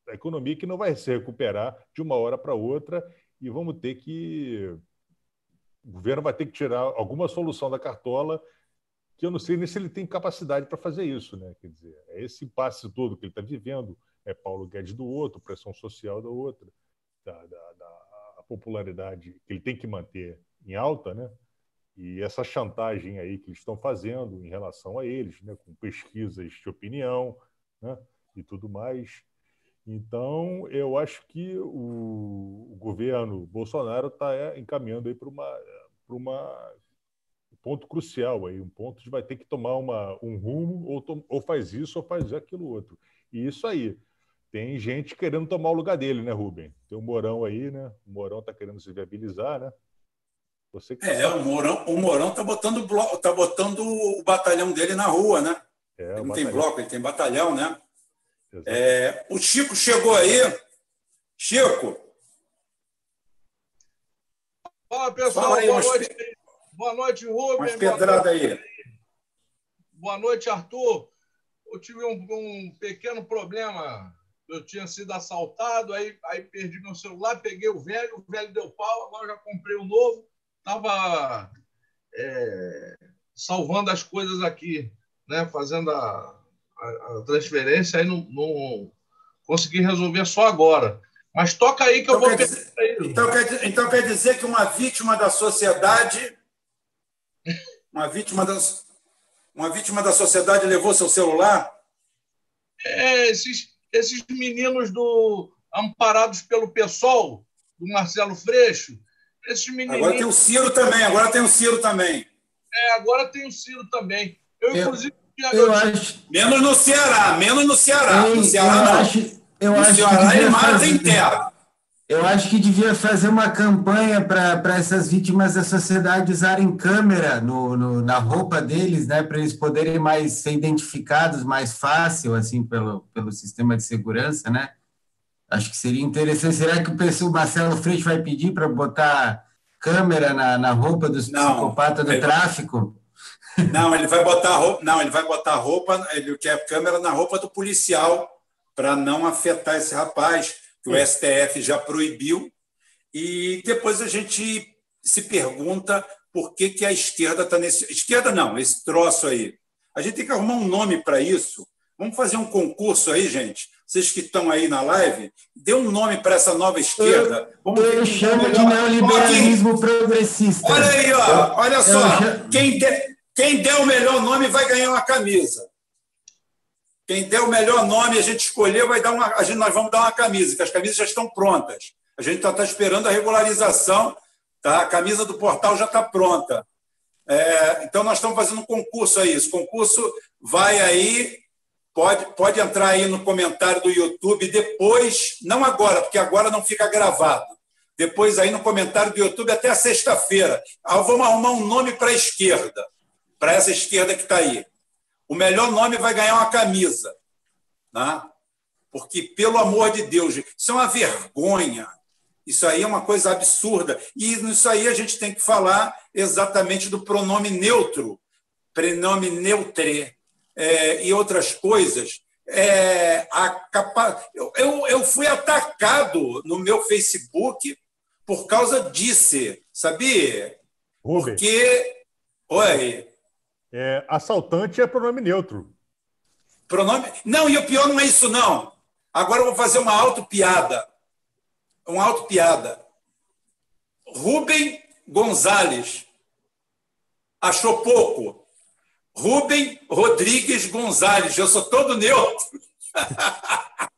da economia que não vai se recuperar de uma hora para outra e vamos ter que o governo vai ter que tirar alguma solução da cartola que eu não sei nem se ele tem capacidade para fazer isso, né? Quer dizer, é esse impasse todo que ele está vivendo, é Paulo Guedes do outro, pressão social da outra, da, da, da popularidade que ele tem que manter em alta, né? E essa chantagem aí que eles estão fazendo em relação a eles, né? Com pesquisas de opinião, né? E tudo mais. Então, eu acho que o, governo Bolsonaro está é, encaminhando aí para uma, uma um ponto crucial aí, um ponto de vai ter que tomar uma, um rumo ou, ou faz isso ou faz aquilo outro. E isso aí. Tem gente querendo tomar o lugar dele, né, Rubem? Tem o Morão aí, né? O Morão está querendo se viabilizar, né? Você que é, o Morão, o Morão tá botando bloco, tá botando o batalhão dele na rua, né? É, ele não batalhão. tem bloco, ele tem batalhão, né? É, o Chico chegou aí. Chico. Fala, pessoal. Fala aí, boa, noite. boa noite, pedradas aí. Boa noite, Arthur. Eu tive um, um, pequeno problema. Eu tinha sido assaltado, aí, aí perdi meu celular, peguei o velho, o velho deu pau, agora já comprei o novo. Estava é, salvando as coisas aqui, né? fazendo a, a, transferência, aí não, não consegui resolver só agora. Mas toca aí que então eu vou. Quer dizer, então, quer, então quer dizer que uma vítima da sociedade. Uma vítima da, uma vítima da sociedade levou seu celular? É, esses, esses meninos do amparados pelo PSOL, do Marcelo Freixo, esses meninos. Agora tem o Ciro também, agora tem o Ciro também. É, agora tem o Ciro também. Eu, inclusive, eu acho... Menos no Ceará, menos no Ceará. Ei, no Ceará, eu não. Acho, eu no acho Ceará que ele mata em terra. Eu acho que devia fazer uma campanha para essas vítimas da sociedade usarem câmera no, no na roupa deles, né, para eles poderem mais ser identificados mais fácil, assim, pelo, pelo sistema de segurança, né? Acho que seria interessante. Será que o, pessoal, Marcelo Freixo vai pedir para botar câmera na, na roupa dos psicopatas do ele... tráfico? Não, ele vai botar roupa. Não, ele vai botar roupa. Ele quer câmera na roupa do policial para não afetar esse rapaz que o STF já proibiu. E depois a gente se pergunta por que, que a esquerda está nesse. Esquerda não, esse troço aí. A gente tem que arrumar um nome para isso. Vamos fazer um concurso aí, gente. Vocês que estão aí na live, dê um nome para essa nova esquerda. Vamos eu chamo de neoliberalismo progressista. Olha aí, ó, olha só. Quem, de, quem der o melhor nome vai ganhar uma camisa. Quem der o melhor nome, a gente escolher, vai dar uma, a gente, nós vamos dar uma camisa, que as camisas já estão prontas. A gente está tá esperando a regularização, tá? a camisa do portal já está pronta. É, então, nós estamos fazendo um concurso aí. Esse concurso vai aí, pode, pode entrar aí no comentário do YouTube depois, não agora, porque agora não fica gravado. Depois aí no comentário do YouTube até a sexta-feira. Ah, vamos arrumar um nome para a esquerda, para essa esquerda que está aí. O melhor nome vai ganhar uma camisa. Né? Porque, pelo amor de Deus, isso é uma vergonha. Isso aí é uma coisa absurda. E isso aí a gente tem que falar exatamente do pronome neutro, prenome neutre é, e outras coisas. É, a capa... eu, eu, eu fui atacado no meu Facebook por causa disso, sabia? Rubem. Porque. Oi. É, assaltante é pronome neutro. Pronome. Não, e o pior não é isso, não. Agora eu vou fazer uma auto-piada. Uma auto-piada. Rubem Gonzalez achou pouco. Rubem Rodrigues Gonzalez. Eu sou todo neutro.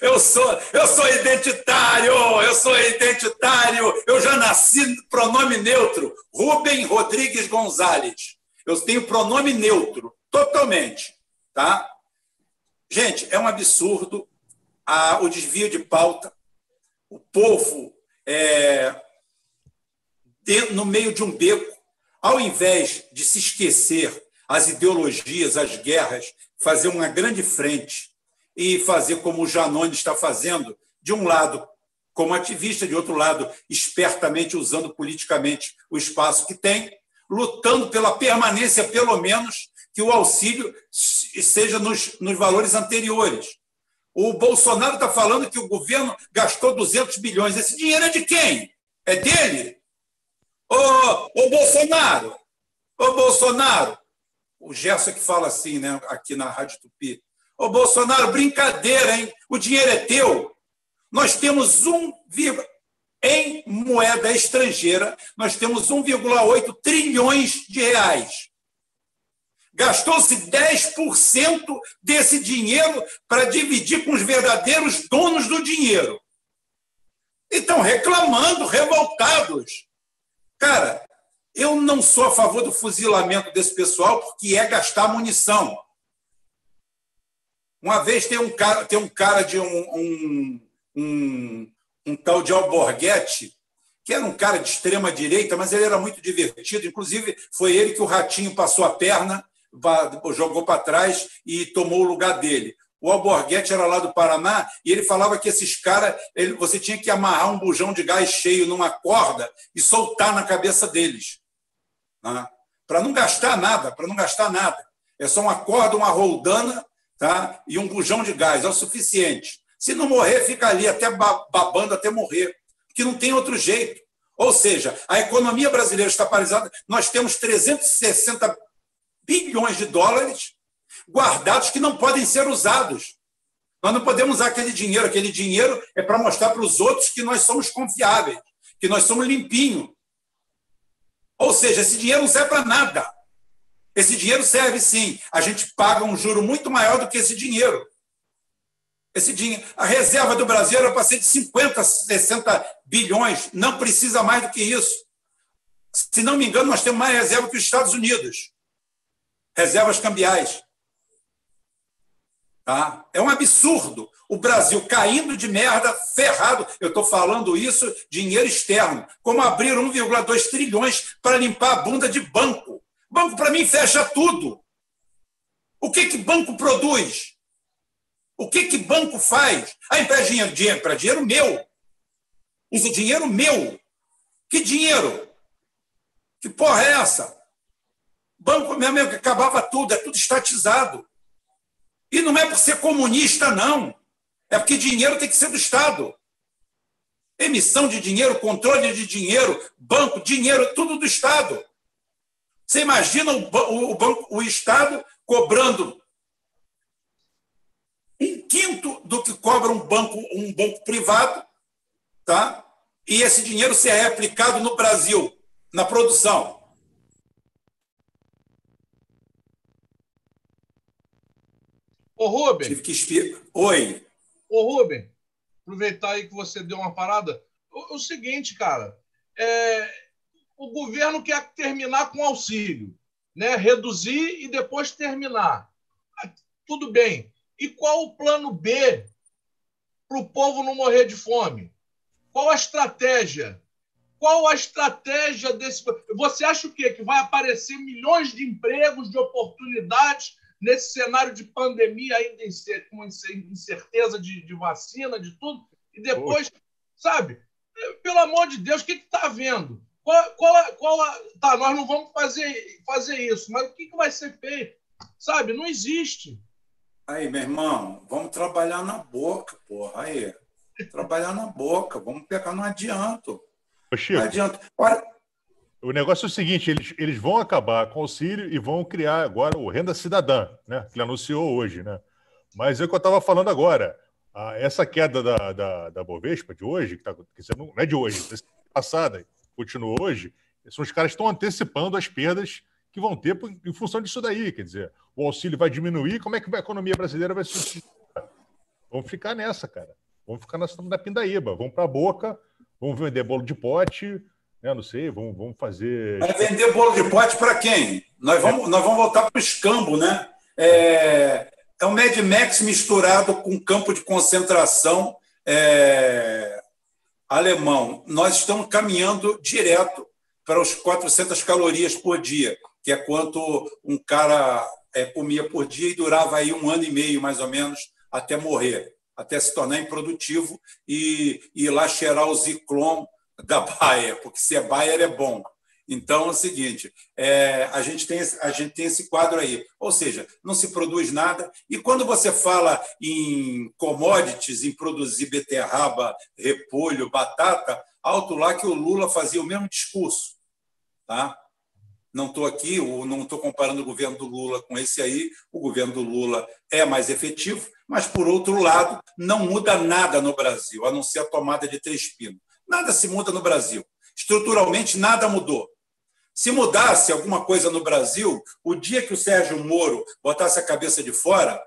Eu sou, eu sou identitário, eu sou identitário, eu já nasci pronome neutro. Rubem Rodrigues Gonzalez. Eu tenho pronome neutro, totalmente. Tá? Gente, é um absurdo a, o desvio de pauta. O povo, é, de, no meio de um beco, ao invés de se esquecer as ideologias, as guerras, fazer uma grande frente e fazer como o Janone está fazendo, de um lado como ativista, de outro lado, espertamente usando politicamente o espaço que tem, lutando pela permanência, pelo menos, que o auxílio seja nos, nos valores anteriores. O Bolsonaro está falando que o governo gastou 200 bilhões. Esse dinheiro é de quem? É dele? Ô, ô Bolsonaro! Ô, Bolsonaro! O Gerson que fala assim, né, aqui na Rádio Tupi. Ô, Bolsonaro, brincadeira, hein? O dinheiro é teu. Nós temos um em moeda estrangeira, nós temos 1,8 trilhões de reais. Gastou-se 10% desse dinheiro para dividir com os verdadeiros donos do dinheiro. E estão reclamando, revoltados. Cara, eu não sou a favor do fuzilamento desse pessoal, porque é gastar munição. Uma vez tem um cara, tem um cara de um, um, um, um tal de Alborguete, que era um cara de extrema direita, mas ele era muito divertido. Inclusive, foi ele que o Ratinho passou a perna, jogou para trás e tomou o lugar dele. O Alborguete era lá do Paraná e ele falava que esses caras, você tinha que amarrar um bujão de gás cheio numa corda e soltar na cabeça deles. Né? Para não gastar nada, para não gastar nada. É só uma corda, uma roldana tá? e um bujão de gás, é o suficiente. Se não morrer, fica ali até babando até morrer, que não tem outro jeito. Ou seja, a economia brasileira está paralisada. Nós temos 360 bilhões de dólares guardados que não podem ser usados. Nós não podemos usar aquele dinheiro. Aquele dinheiro é para mostrar para os outros que nós somos confiáveis, que nós somos limpinhos. Ou seja, esse dinheiro não serve para nada. Esse dinheiro serve sim. A gente paga um juro muito maior do que esse dinheiro. Esse dinheiro, a reserva do Brasil era para ser de 50, 60 bilhões, não precisa mais do que isso. Se não me engano, nós temos mais reserva que os Estados Unidos. Reservas cambiais. Tá? É um absurdo. O Brasil caindo de merda, ferrado. Eu estou falando isso, dinheiro externo. Como abrir 1,2 trilhões para limpar a bunda de banco. Banco, para mim, fecha tudo. O que, que banco produz? O que que banco faz? Ah, empresta dinheiro, dinheiro para dinheiro meu. Usa dinheiro meu. Que dinheiro? Que porra é essa? Banco, meu amigo, acabava tudo, é tudo estatizado. E não é por ser comunista, não. É porque dinheiro tem que ser do Estado. Emissão de dinheiro, controle de dinheiro, banco, dinheiro, tudo do Estado. Você imagina o, o, o, banco, o Estado cobrando um quinto do que cobra um banco, um banco privado, tá? E esse dinheiro ser aplicado no Brasil, na produção. Ô, Rubem. Tive que explicar. Oi. Ô, Rubem, aproveitar aí que você deu uma parada. O, o seguinte, cara, é, o governo quer terminar com auxílio, né? reduzir e depois terminar. Tudo bem. E qual o plano B para o povo não morrer de fome? Qual a estratégia? Qual a estratégia desse. Você acha o quê? Que vai aparecer milhões de empregos, de oportunidades nesse cenário de pandemia ainda com incerteza de, de vacina, de tudo, e depois, Poxa. sabe? Pelo amor de Deus, o que está havendo? Qual, qual, qual, tá, nós não vamos fazer, fazer isso, mas o que, que vai ser feito? Sabe? Não existe. Aí, meu irmão, vamos trabalhar na boca, porra. Aí, trabalhar na boca, vamos pegar, não adianta. Ô, Chico, não adianta. Olha, o negócio é o seguinte: eles, eles vão acabar com o auxílio e vão criar agora o Renda Cidadã, né? Que ele anunciou hoje, né? Mas é o que eu estava falando agora. A, essa queda da, da, da Bovespa de hoje, que, tá, que não é de hoje, é passada, continua hoje, são os caras que estão antecipando as perdas que vão ter por, em função disso daí. Quer dizer, o auxílio vai diminuir, como é que a economia brasileira vai se Vamos ficar nessa, cara. Vamos ficar na, na pindaíba. Vamos para a boca, vamos vender bolo de pote, né? Não sei, vamos, vamos fazer. Vai vender bolo de pote para quem? Nós vamos, nós vamos voltar para o escambo, né? É, é o Mad Max misturado com campo de concentração é, alemão. Nós estamos caminhando direto para os 400 calorias por dia, que é quanto um cara é, comia por dia e durava aí um ano e meio, mais ou menos, até morrer, até se tornar improdutivo e ir lá cheirar o Ziclon da Bayer, porque se é Bayer é bom. Então é o seguinte: é, a, gente tem, a gente tem esse quadro aí. Ou seja, não se produz nada. E quando você fala em commodities, em produzir beterraba, repolho, batata, alto lá que o Lula fazia o mesmo discurso. Tá? Não estou aqui, não estou comparando o governo do Lula com esse aí. O governo do Lula é mais efetivo, mas, por outro lado, não muda nada no Brasil, a não ser a tomada de três pinos. Nada se muda no Brasil. Estruturalmente, nada mudou. Se mudasse alguma coisa no Brasil, o dia que o Sérgio Moro botasse a cabeça de fora,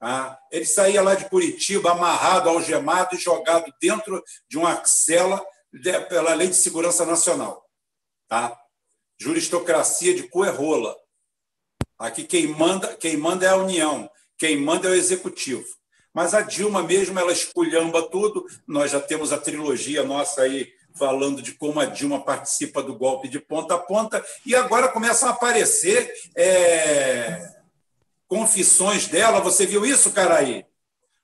ah, ele saía lá de Curitiba amarrado, algemado e jogado dentro de uma cela pela Lei de Segurança Nacional. Tá? Juristocracia de coerrola. Aqui quem manda, quem manda é a União, quem manda é o Executivo. Mas a Dilma mesmo, ela esculhamba tudo. Nós já temos a trilogia nossa aí falando de como a Dilma participa do golpe de ponta a ponta, e agora começam a aparecer é, confissões dela. Você viu isso, Caraí?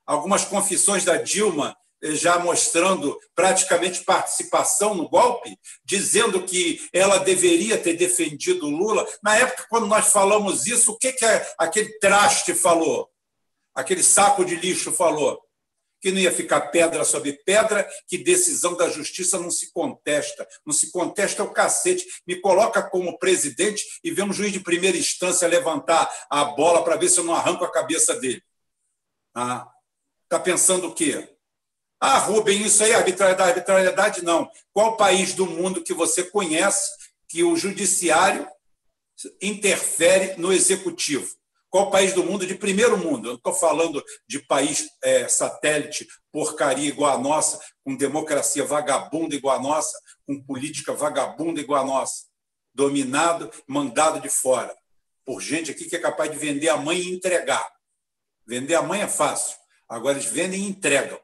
Algumas confissões da Dilma eh, já mostrando praticamente participação no golpe, dizendo que ela deveria ter defendido Lula. Na época, quando nós falamos isso, o que, que aquele traste falou? aquele saco de lixo falou que não ia ficar pedra sobre pedra, que decisão da justiça não se contesta. Não se contesta o cacete. Me coloca como presidente e vê um juiz de primeira instância levantar a bola para ver se eu não arranco a cabeça dele. Ah, tá pensando o quê? Ah, Rubem, isso aí é arbitrariedade, arbitrariedade não. Qual país do mundo que você conhece que o judiciário interfere no executivo? Qual país do mundo de primeiro mundo? Eu não estou falando de país é, satélite, porcaria igual a nossa, com democracia vagabunda igual a nossa, com política vagabunda igual a nossa, dominado, mandado de fora, por gente aqui que é capaz de vender a mãe e entregar. Vender a mãe é fácil, agora eles vendem e entregam.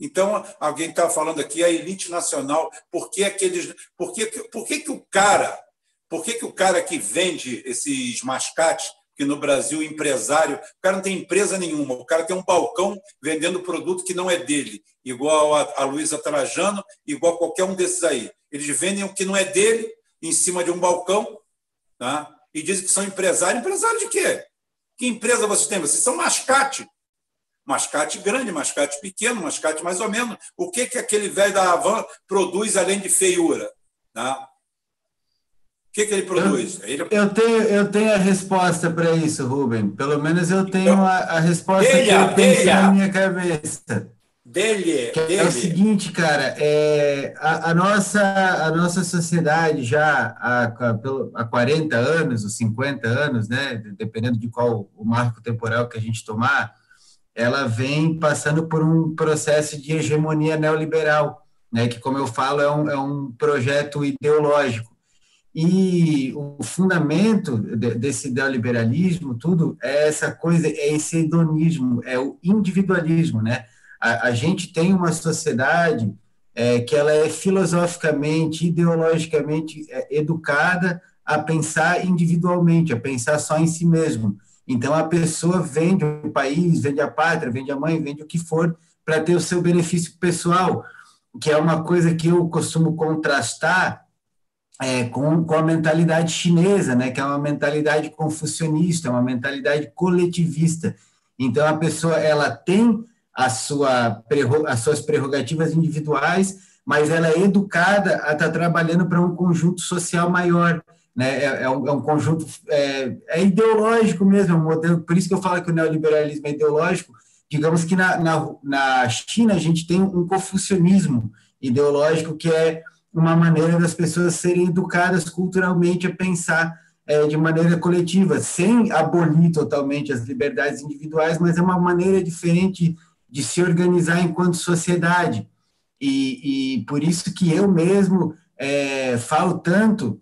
Então, alguém está falando aqui, a elite nacional, por que, aqueles, por que, por que, que o cara, por que, que o cara que vende esses mascates que no Brasil o empresário, o cara não tem empresa nenhuma, o cara tem um balcão vendendo produto que não é dele, igual a, a Luísa Trajano, igual qualquer um desses aí. Eles vendem o que não é dele em cima de um balcão tá? e dizem que são empresários. Empresário de quê? Que empresa vocês têm? Vocês são mascate. Mascate grande, mascate pequeno, mascate mais ou menos. O que, que aquele velho da Havan produz além de feiura? Tá? Que, que ele produz? Eu, ele... eu, tenho, eu tenho a resposta para isso, Rubem. Pelo menos eu tenho então, a, a, resposta dele, que eu pensei na minha cabeça. Dele, dele. É o seguinte, cara, é, a, a, nossa, a nossa sociedade já há, há 40 anos, ou 50 anos, né, dependendo de qual o marco temporal que a gente tomar, ela vem passando por um processo de hegemonia neoliberal, né, que, como eu falo, é um, é um projeto ideológico e o fundamento desse neoliberalismo, tudo, é essa coisa, é esse hedonismo, é o individualismo, né? A, a gente tem uma sociedade é, que ela é filosoficamente, ideologicamente é, educada a pensar individualmente, a pensar só em si mesmo. Então, a pessoa vende o país, vende a pátria, vende a mãe, vende o que for, para ter o seu benefício pessoal, que é uma coisa que eu costumo contrastar é, com, com a mentalidade chinesa, né, que é uma mentalidade confucionista, uma mentalidade coletivista. Então, a pessoa ela tem a sua, as suas prerrogativas individuais, mas ela é educada a estar trabalhando para um conjunto social maior. Né? É, é, um, é um conjunto é, é, ideológico mesmo, é um modelo, por isso que eu falo que o neoliberalismo é ideológico. Digamos que na, na, na China a gente tem um confucionismo ideológico que é uma maneira das pessoas serem educadas culturalmente a pensar é, de maneira coletiva, sem abolir totalmente as liberdades individuais, mas é uma maneira diferente de se organizar enquanto sociedade. E, e por isso que eu mesmo é, falo tanto,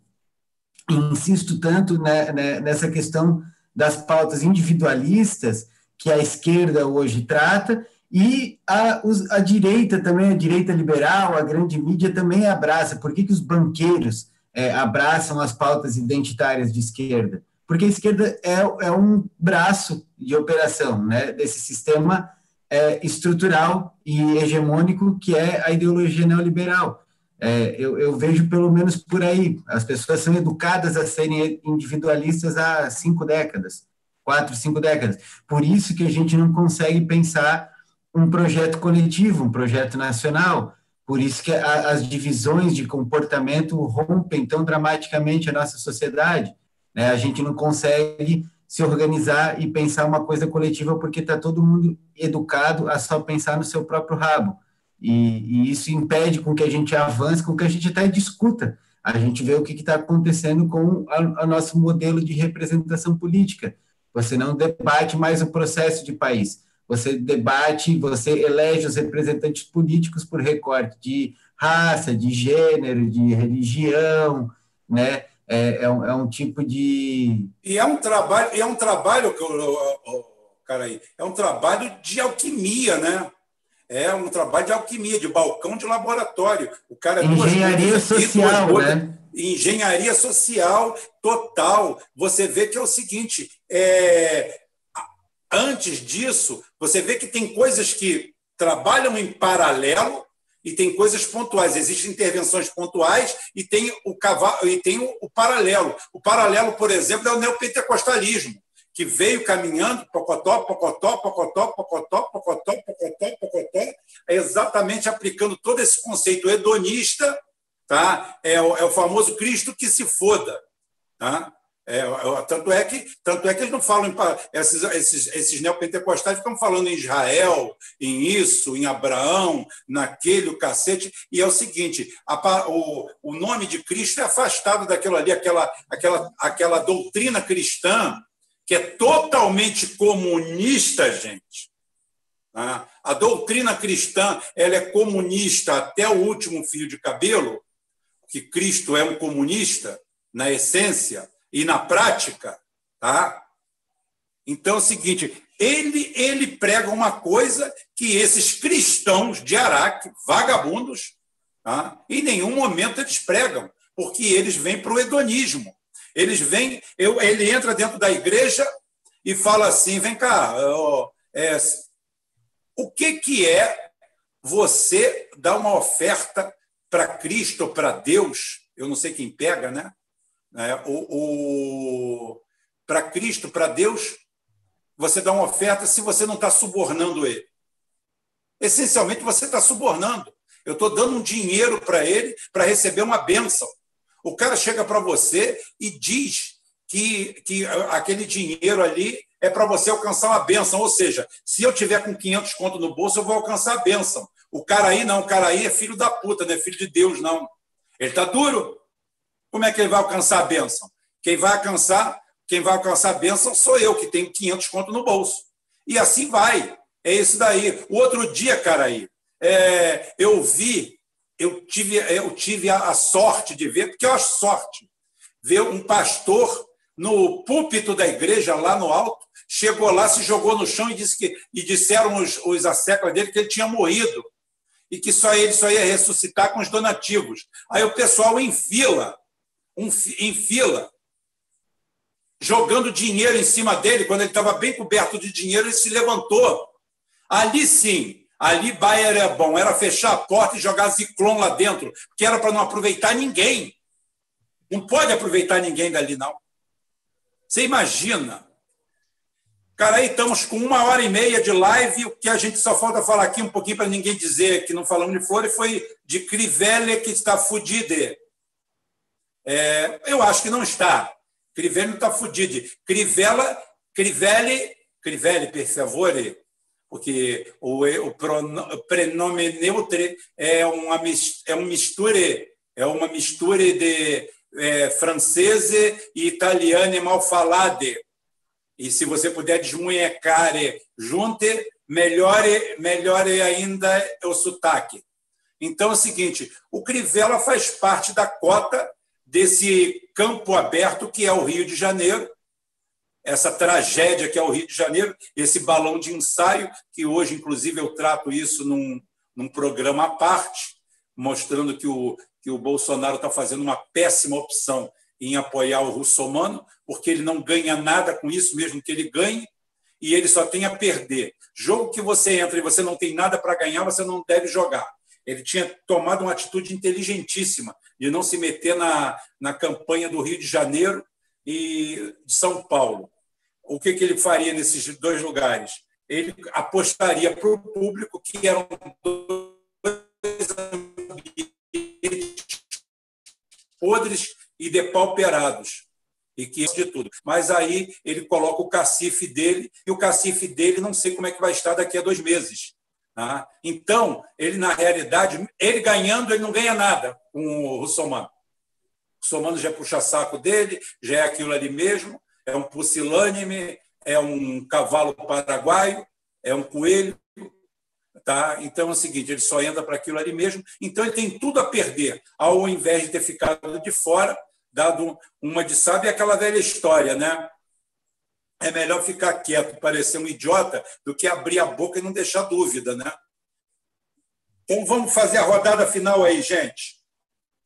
insisto tanto né, né, nessa questão das pautas individualistas que a esquerda hoje trata e a, a direita também, a direita liberal, a grande mídia também abraça. Por que, que os banqueiros é, abraçam as pautas identitárias de esquerda? Porque a esquerda é, é um braço de operação né, desse sistema é, estrutural e hegemônico que é a ideologia neoliberal. É, eu, eu, vejo pelo menos por aí. As pessoas são educadas a serem individualistas há cinco décadas, quatro, cinco décadas. Por isso que a gente não consegue pensar um projeto coletivo, um projeto nacional. Por isso que a, as divisões de comportamento rompem tão dramaticamente a nossa sociedade. Né? A gente não consegue se organizar e pensar uma coisa coletiva porque está todo mundo educado a só pensar no seu próprio rabo. E, e isso impede com que a gente avance, com que a gente até discuta. A gente vê o que está acontecendo com o nosso modelo de representação política. Você não debate mais o processo de país você debate, você elege os representantes políticos por recorte de raça, de gênero, de religião, né? É, é, um, é um tipo de e é um trabalho, é um trabalho que eu, cara aí, é um trabalho de alquimia, né? É um trabalho de alquimia, de balcão de laboratório. O cara é engenharia social, né? Engenharia social total. Você vê que é o seguinte: é, antes disso, você vê que tem coisas que trabalham em paralelo e tem coisas pontuais. Existem intervenções pontuais e tem o cavalo e tem o, paralelo. O paralelo, por exemplo, é o neopentecostalismo, que veio caminhando pocotó, pocotó, pocotó, pocotó, pocotó, pocotó, pocotó, exatamente aplicando todo esse conceito hedonista, tá? É o, é o famoso Cristo que se foda, tá? É, tanto, é que, tanto é que eles não falam em, esses, esses, esses neopentecostais ficam falando em Israel, em isso, em Abraão, naquele, o cacete, e é o seguinte: a, o, o nome de Cristo é afastado daquilo ali, aquela, aquela, aquela doutrina cristã que é totalmente comunista, gente. Tá? A doutrina cristã ela é comunista até o último fio de cabelo, que Cristo é um comunista, na essência, e na prática, tá? Então é o seguinte, ele ele prega uma coisa que esses cristãos de Araque, vagabundos, tá? em nenhum momento eles pregam, porque eles vêm para o hedonismo. Eles vêm, eu, ele entra dentro da igreja, e fala assim: vem cá, é, o que, que é você dar uma oferta para Cristo para Deus? Eu não sei quem pega, né? É, o, o para Cristo, para Deus, você dá uma oferta se você não está subornando ele. Essencialmente, você está subornando. Eu estou dando um dinheiro para ele para receber uma bênção. O cara chega para você e diz que, que aquele dinheiro ali é para você alcançar uma bênção. Ou seja, se eu tiver com 500 conto no bolso, eu vou alcançar a bênção. O cara aí não, o cara aí é filho da puta, não é filho de Deus, não. Ele está duro. Como é que ele vai alcançar a bênção? Quem vai alcançar, quem vai alcançar a bênção sou eu, que tenho 500 conto no bolso. E assim vai. É isso daí. O outro dia, cara aí, é, eu vi, eu tive, eu tive a, a sorte de ver, porque eu acho sorte, ver um pastor no púlpito da igreja, lá no alto, chegou lá, se jogou no chão e disse que e disseram os, os asseclas dele que ele tinha morrido e que só ele só ia ressuscitar com os donativos. Aí o pessoal em fila, um, em fila, jogando dinheiro em cima dele, quando ele estava bem coberto de dinheiro, ele se levantou. Ali sim, ali Bayer é bom, era fechar a porta e jogar Ziclon lá dentro, que era para não aproveitar ninguém. Não pode aproveitar ninguém dali, não. Você imagina? Cara, aí estamos com uma hora e meia de live. O que a gente só falta falar aqui um pouquinho para ninguém dizer que não falamos de flores foi de Crivelle que está fudido. É, eu acho que não está. Crivelle não está fudido. Crivella, Crivelle, Crivelle, per favore, porque o, o pronome neutro é uma, é uma mistura, é uma mistura de é, francês e italiano mal falado. E se você puder desmunhecar junto, melhor, melhor ainda o sotaque. Então é o seguinte: o Crivella faz parte da cota desse campo aberto que é o Rio de Janeiro, essa tragédia que é o Rio de Janeiro, esse balão de ensaio, que hoje, inclusive, eu trato isso num, num programa à parte, mostrando que o, que o Bolsonaro está fazendo uma péssima opção em apoiar o russomano, porque ele não ganha nada com isso, mesmo que ele ganhe, e ele só tem a perder. Jogo que você entra e você não tem nada para ganhar, você não deve jogar. Ele tinha tomado uma atitude inteligentíssima de não se meter na, na campanha do Rio de Janeiro e de São Paulo. O que, que ele faria nesses dois lugares? Ele apostaria para o público que eram dois podres e depauperados. E que de tudo. Mas aí ele coloca o cacife dele, e o cacife dele não sei como é que vai estar daqui a dois meses. Tá? Então, ele, na realidade, ele ganhando, ele não ganha nada com o Russomano. O Russomano já puxa saco dele, já é aquilo ali mesmo, é um pusilânime, é um cavalo paraguaio, é um coelho, Tá? Então é o seguinte, ele só entra para aquilo ali mesmo, então ele tem tudo a perder, ao invés de ter ficado de fora, dado uma de sabe aquela velha história, né? É melhor ficar quieto, parecer um idiota, do que abrir a boca e não deixar dúvida, né? Então vamos fazer a rodada final aí, gente.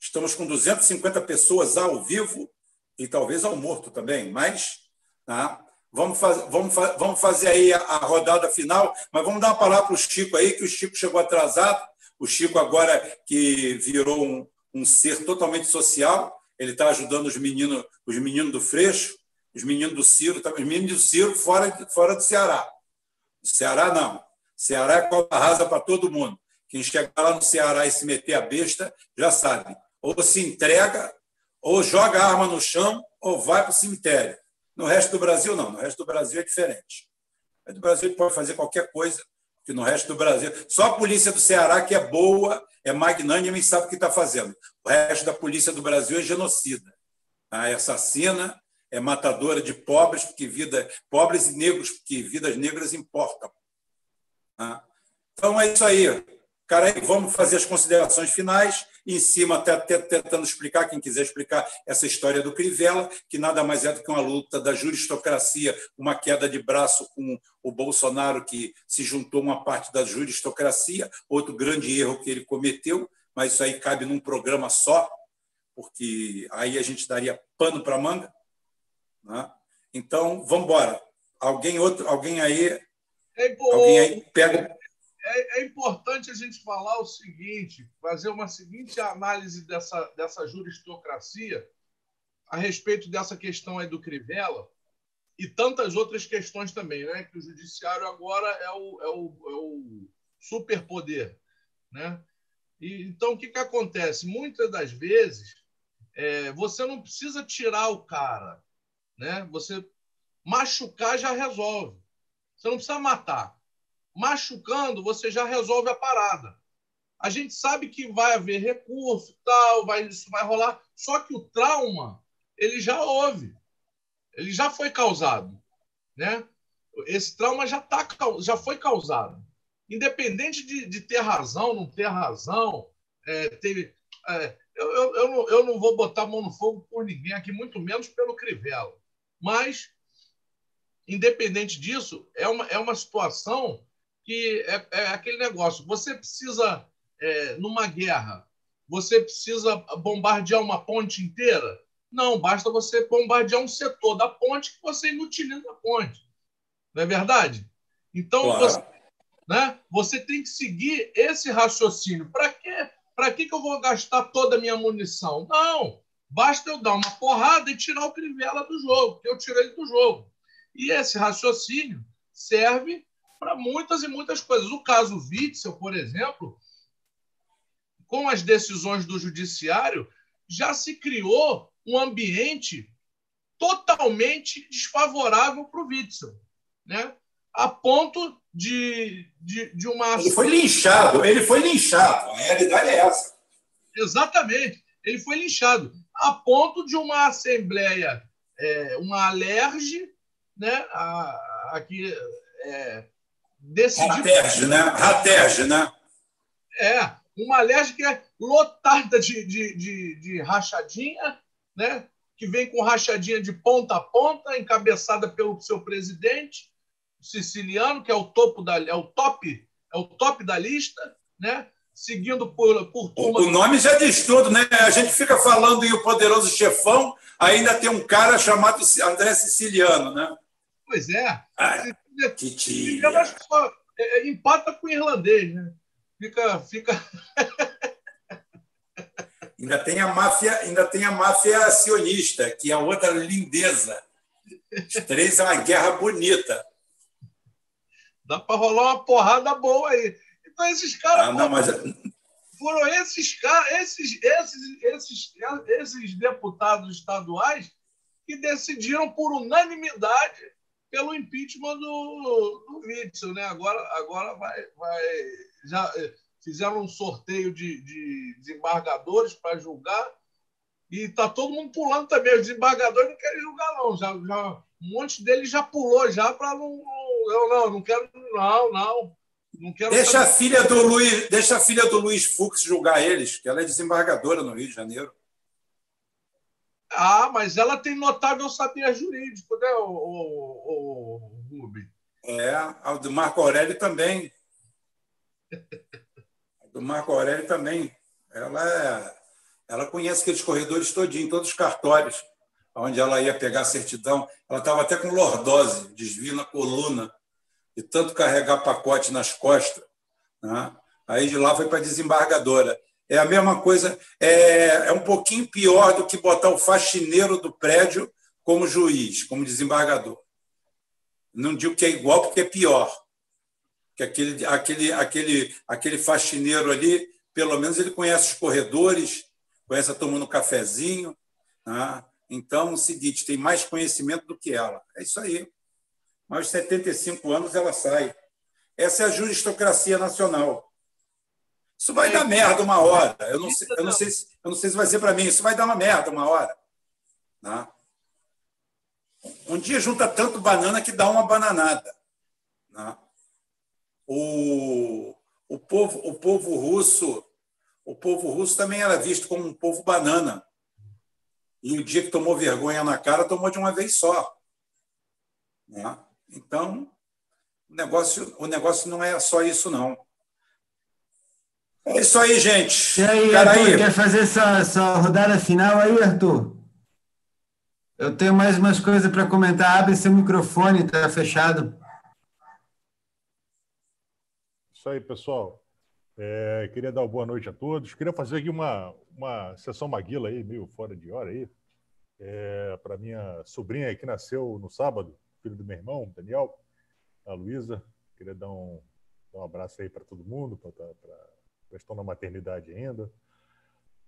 Estamos com 250 pessoas ao vivo e talvez ao morto também, mas tá? Vamos, faz, vamos, vamos fazer aí a, a, rodada final, mas vamos dar uma palavra para o Chico aí, que o Chico chegou atrasado. O Chico, agora que virou um, um ser totalmente social, ele está ajudando os meninos, os meninos do Freixo, os meninos do Ciro, os meninos do Ciro fora, fora do Ceará. Do Ceará, não. Ceará é cobra rasa para todo mundo. Quem chegar lá no Ceará e se meter a besta, já sabe. Ou se entrega, ou joga a arma no chão, ou vai para o cemitério. No resto do Brasil, não. No resto do Brasil é diferente. No resto do Brasil ele pode fazer qualquer coisa, que no resto do Brasil. Só a polícia do Ceará, que é boa, é magnânima e sabe o que está fazendo. O resto da polícia do Brasil é genocida. Tá? É assassina, é matadora de pobres, porque vida, pobres e negros, porque vidas negras importam. Tá? Então é isso aí. Cara, vamos fazer as considerações finais em cima, até, até, tentando explicar, quem quiser explicar essa história do Crivella, que nada mais é do que uma luta da juristocracia, uma queda de braço com o Bolsonaro, que se juntou uma parte da juristocracia, outro grande erro que ele cometeu, mas isso aí cabe num programa só, porque aí a gente daria pano para manga. Né? Então, vamos embora. alguém outro, alguém aí, é, alguém aí pega. É, é, importante a gente falar o seguinte, fazer uma seguinte análise dessa, dessa juristocracia a respeito dessa questão aí do Crivella e tantas outras questões também, né? Que o judiciário agora é o, é o, é o superpoder, né? E, então, o que, que acontece? Muitas das vezes, é, você não precisa tirar o cara, né? Você machucar já resolve. Você não precisa matar. Machucando, você já resolve a parada. A gente sabe que vai haver recurso, tal, vai, isso vai rolar. Só que o trauma, ele já houve. Ele já foi causado, né? Esse trauma já, tá, já foi causado. Independente de, de ter razão, não ter razão, é, é, eu, eu, eu, não, eu não vou botar mão no fogo por ninguém aqui, muito menos pelo Crivella. Mas, independente disso, é uma, é uma situação que é, é aquele negócio. Você precisa, é, numa guerra, você precisa bombardear uma ponte inteira? Não, basta você bombardear um setor da ponte que você inutiliza a ponte. Não é verdade? Então, claro. você, né, você tem que seguir esse raciocínio. Para quê? Para que, que eu vou gastar toda a minha munição? Não, basta eu dar uma porrada e tirar o Crivella do jogo, que eu tirei ele do jogo. E esse raciocínio serve para muitas e muitas coisas. O caso Witzel, por exemplo, com as decisões do judiciário, já se criou um ambiente totalmente desfavorável para o Witzel, né? a ponto de, de, de uma. Ele foi linchado, ele foi linchado. A realidade é essa. Exatamente. Ele foi linchado, a ponto de uma assembleia, é, uma alerge, né? Aqui. É, decidir. Raterge, né? Raterge, né? É, uma alerge que é lotada de, de, de, de rachadinha, né? que vem com rachadinha de ponta a ponta, encabeçada pelo seu presidente, siciliano, que é o topo da é o top, é o top da lista, né? Seguindo por, por turma... O nome já diz tudo, né? A gente fica falando em o poderoso chefão, ainda tem um cara chamado André Siciliano, né? Pois é. Ai, que tia. Só, é, é, empata com o irlandês, né? Fica, fica. ainda tem a máfia, ainda tem a máfia acionista, que é outra lindeza. Os três é uma guerra bonita. Dá para rolar uma porrada boa aí. Então, esses caras. Ah, não, mas... Foram esses caras, esses, esses, esses, esses deputados estaduais que decidiram por unanimidade pelo impeachment do, do Witzel. Né? Agora, agora vai, vai. Já eh, fizeram um sorteio de, de desembargadores para julgar. E está todo mundo pulando também. Os desembargadores não querem julgar, não. Já, já, um monte deles já pulou já para não, eu não, não quero, não, não. Não quero deixa a filha do Luiz, deixa a filha do Luiz Fux julgar eles, que ela é desembargadora no Rio de Janeiro. Ah, mas ela tem notável saber jurídico, né, o, o, o Rubi? É, a do Marco Aurélio também. a do Marco Aurélio também. Ela, é, ela conhece aqueles corredores todinho, todos os cartórios onde ela ia pegar a certidão. Ela estava até com lordose, desvio na coluna, de tanto carregar pacote nas costas. Né? Aí de lá foi para a desembargadora. É a mesma coisa, é, é um pouquinho pior do que botar o faxineiro do prédio como juiz, como desembargador. Não digo que é igual, porque é pior. Que aquele, aquele, aquele, aquele faxineiro ali, pelo menos ele conhece os corredores, conhece a turma no cafezinho, né? Então, é o seguinte, tem mais conhecimento do que ela. É isso aí. Mas aos 75 anos ela sai. Essa é a juristocracia nacional. Isso vai é, dar merda uma hora. Eu não sei, eu não sei, se, eu não sei se vai ser para mim. Isso vai dar uma merda uma hora. Né? Um dia junta tanto banana que dá uma bananada. Né? O, o, povo, o povo russo o povo russo também era visto como um povo banana. E o dia que tomou vergonha na cara, tomou de uma vez só. Né? Então, o negócio, o negócio não é só isso, não. É isso aí, gente. E aí, Arthur, aí. quer fazer essa, essa rodada final aí, Arthur? Eu tenho mais umas coisas para comentar. Abre seu microfone, está fechado. Isso aí, pessoal. É, queria dar uma boa noite a todos. Queria fazer aqui uma, uma sessão Maguila aí, meio fora de hora aí, é, para minha sobrinha que nasceu no sábado, filho do meu irmão, Daniel, a Luísa. Queria dar um, dar um abraço aí para todo mundo, para estão na maternidade ainda.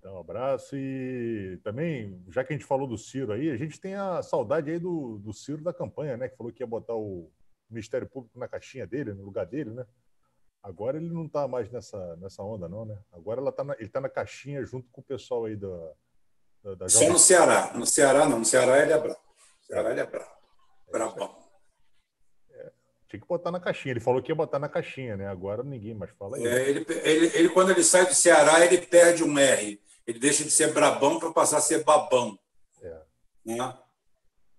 Dar um abraço e também, já que a gente falou do Ciro aí, a gente tem a saudade aí do, do Ciro da campanha, né? Que falou que ia botar o Ministério Público na caixinha dele, no lugar dele, né? Agora ele não está mais nessa, nessa onda, não, né? Agora ela tá na, ele está na caixinha junto com o pessoal aí da. da, da Só no Ceará. No Ceará não. No Ceará ele é bravo. No Ceará ele é bravo. Brabão. É, tinha que botar na caixinha. Ele falou que ia botar na caixinha, né? Agora ninguém mais fala isso. É, ele, ele, ele, quando ele sai do Ceará, ele perde um R. Ele deixa de ser brabão para passar a ser babão. É. Né?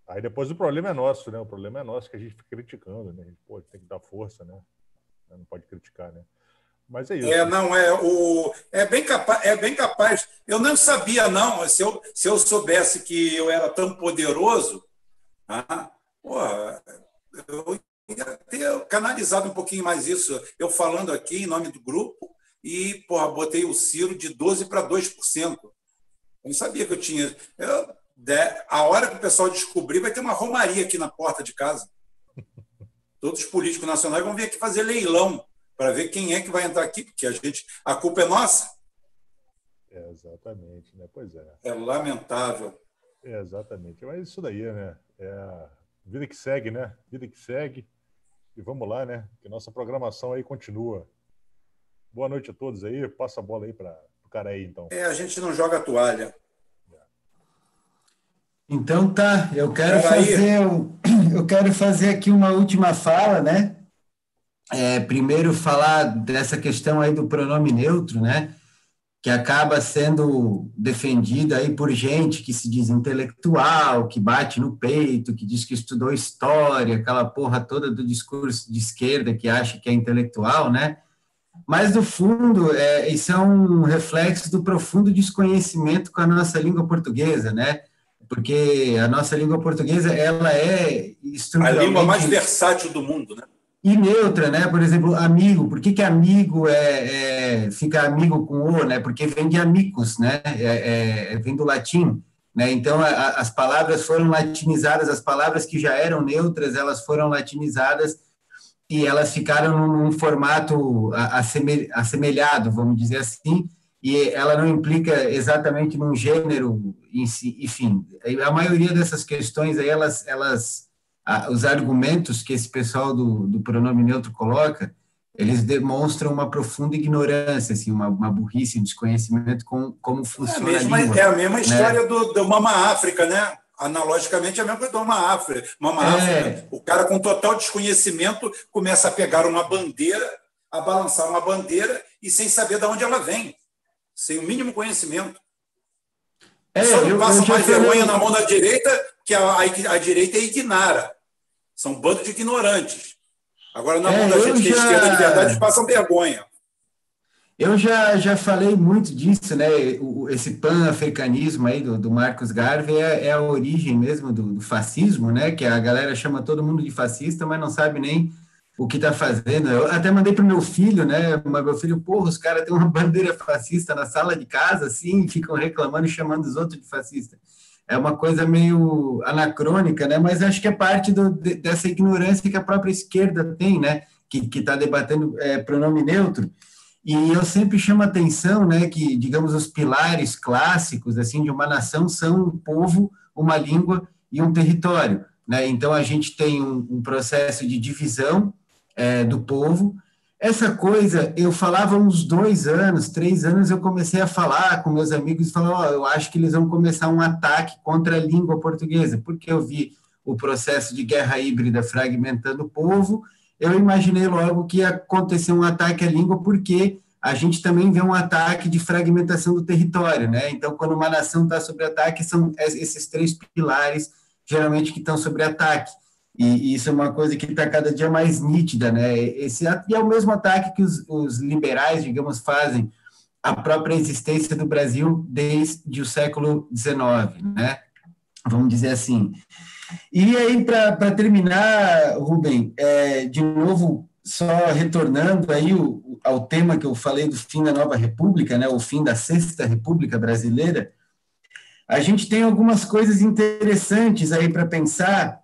Aí depois o problema é nosso, né? O problema é nosso que a gente fica criticando, né? A gente pô, tem que dar força, né? não pode criticar, né? Mas é isso. É, não, é, o, é, bem capaz, é bem capaz. Eu não sabia, não. Se eu, se eu soubesse que eu era tão poderoso, ah, porra, eu ia ter canalizado um pouquinho mais isso. Eu falando aqui em nome do grupo e, porra, botei o Ciro de 12% para 2%. Eu não sabia que eu tinha. Eu, a hora que o pessoal descobrir, vai ter uma romaria aqui na porta de casa. Todos os políticos nacionais vão vir aqui fazer leilão para ver quem é que vai entrar aqui, porque a gente, a culpa é nossa. É, exatamente, né? Pois é. É lamentável. É, exatamente. Mas isso daí, né? É vida que segue, né? Vida que segue. E vamos lá, né? Que nossa programação aí continua. Boa noite a todos aí. Passa a bola aí para o cara aí, então. É, a gente não joga toalha. Então tá, eu quero fazer eu quero fazer aqui uma última fala, né? É, primeiro falar dessa questão aí do pronome neutro, né? Que acaba sendo defendida aí por gente que se diz intelectual, que bate no peito, que diz que estudou história, aquela porra toda do discurso de esquerda que acha que é intelectual, né? Mas, no fundo, é, isso é um reflexo do profundo desconhecimento com a nossa língua portuguesa, né? porque a nossa língua portuguesa ela é estruturalmente... A língua mais versátil do mundo, né? E neutra, né? Por exemplo, amigo. Por que, que amigo é, é fica amigo com o, né? Porque vem de amicus, né? É, é, é, vem do latim, né? Então, a, as palavras foram latinizadas, as palavras que já eram neutras, elas foram latinizadas e elas ficaram num formato assemelhado, vamos dizer assim, e ela não implica exatamente num gênero em si, enfim, a maioria dessas questões aí, elas, elas os argumentos que esse pessoal do, do pronome neutro coloca, eles demonstram uma profunda ignorância, assim, uma, uma burrice, um desconhecimento com como funciona é a, mesma, a língua. É a mesma né? história do, do Mama África, né? Analogicamente, é a mesma coisa do Mama África. Mama é. África. O cara com total desconhecimento começa a pegar uma bandeira, a balançar uma bandeira e sem saber de onde ela vem sem o mínimo conhecimento. É, Só não passa mais vergonha na mão da direita, que a, a, a, direita é ignara. São um bando de ignorantes. Agora, na é, mão da gente que é esquerda de verdade, passam vergonha. Eu já, já falei muito disso, né? O, esse pan-africanismo aí do, do Marcos Garvey é, é, a origem mesmo do, do fascismo, né? Que a galera chama todo mundo de fascista, mas não sabe nem o que está fazendo. Eu até mandei para o meu filho, né? Mas meu filho, porra, os caras têm uma bandeira fascista na sala de casa, assim, ficam reclamando e chamando os outros de fascista. É uma coisa meio anacrônica, né? Mas acho que é parte do, dessa ignorância que a própria esquerda tem, né? Que está debatendo é, pronome neutro. E eu sempre chamo a atenção, né? Que, digamos, os pilares clássicos, assim, de uma nação são um povo, uma língua e um território. Né? Então, a gente tem um, um processo de divisão é, do povo. Essa coisa, eu falava uns dois anos, três anos, eu comecei a falar com meus amigos e falar, oh, eu acho que eles vão começar um ataque contra a língua portuguesa, porque eu vi o processo de guerra híbrida fragmentando o povo, eu imaginei logo que ia acontecer um ataque à língua, porque a gente também vê um ataque de fragmentação do território, né? Então, quando uma nação está sob ataque, são esses três pilares, geralmente, que estão sob ataque. E, isso é uma coisa que está cada dia mais nítida, né? Esse, e é o mesmo ataque que os, os liberais, digamos, fazem à própria existência do Brasil desde o século XIX, né? vamos dizer assim. E aí, para terminar, Rubem, é, de novo, só retornando aí o, ao tema que eu falei do fim da nova república, né, o fim da sexta república brasileira, a gente tem algumas coisas interessantes aí para pensar,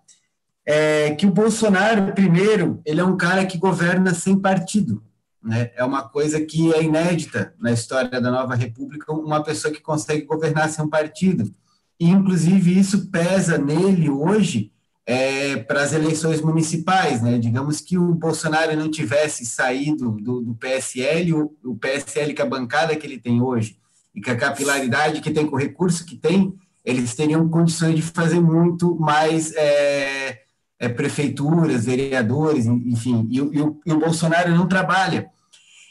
é, que o Bolsonaro, primeiro, ele é um cara que governa sem partido, né, é uma coisa que é inédita na história da nova república, uma pessoa que consegue governar sem um partido, e, inclusive, isso pesa nele hoje é, para as eleições municipais. Né? Digamos que o Bolsonaro não tivesse saído do, do PSL, o, o PSL com a bancada que ele tem hoje, e com a capilaridade que tem, com o recurso que tem, eles teriam condições de fazer muito mais é, é, prefeituras, vereadores, enfim, e, e, o, e o Bolsonaro não trabalha.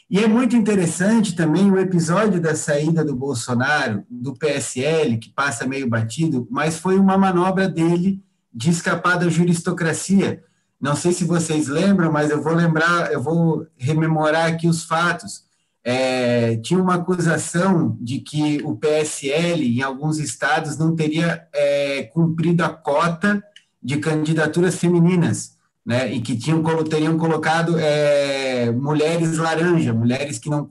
E é muito interessante também o episódio da saída do Bolsonaro do PSL, que passa meio batido, mas foi uma manobra dele de escapar da juristocracia. Não sei se vocês lembram, mas eu vou lembrar, eu vou rememorar aqui os fatos. É, tinha uma acusação de que o PSL, em alguns estados, não teria é, cumprido a cota de candidaturas femininas né, e que tinham, teriam colocado é, mulheres laranja, mulheres que não,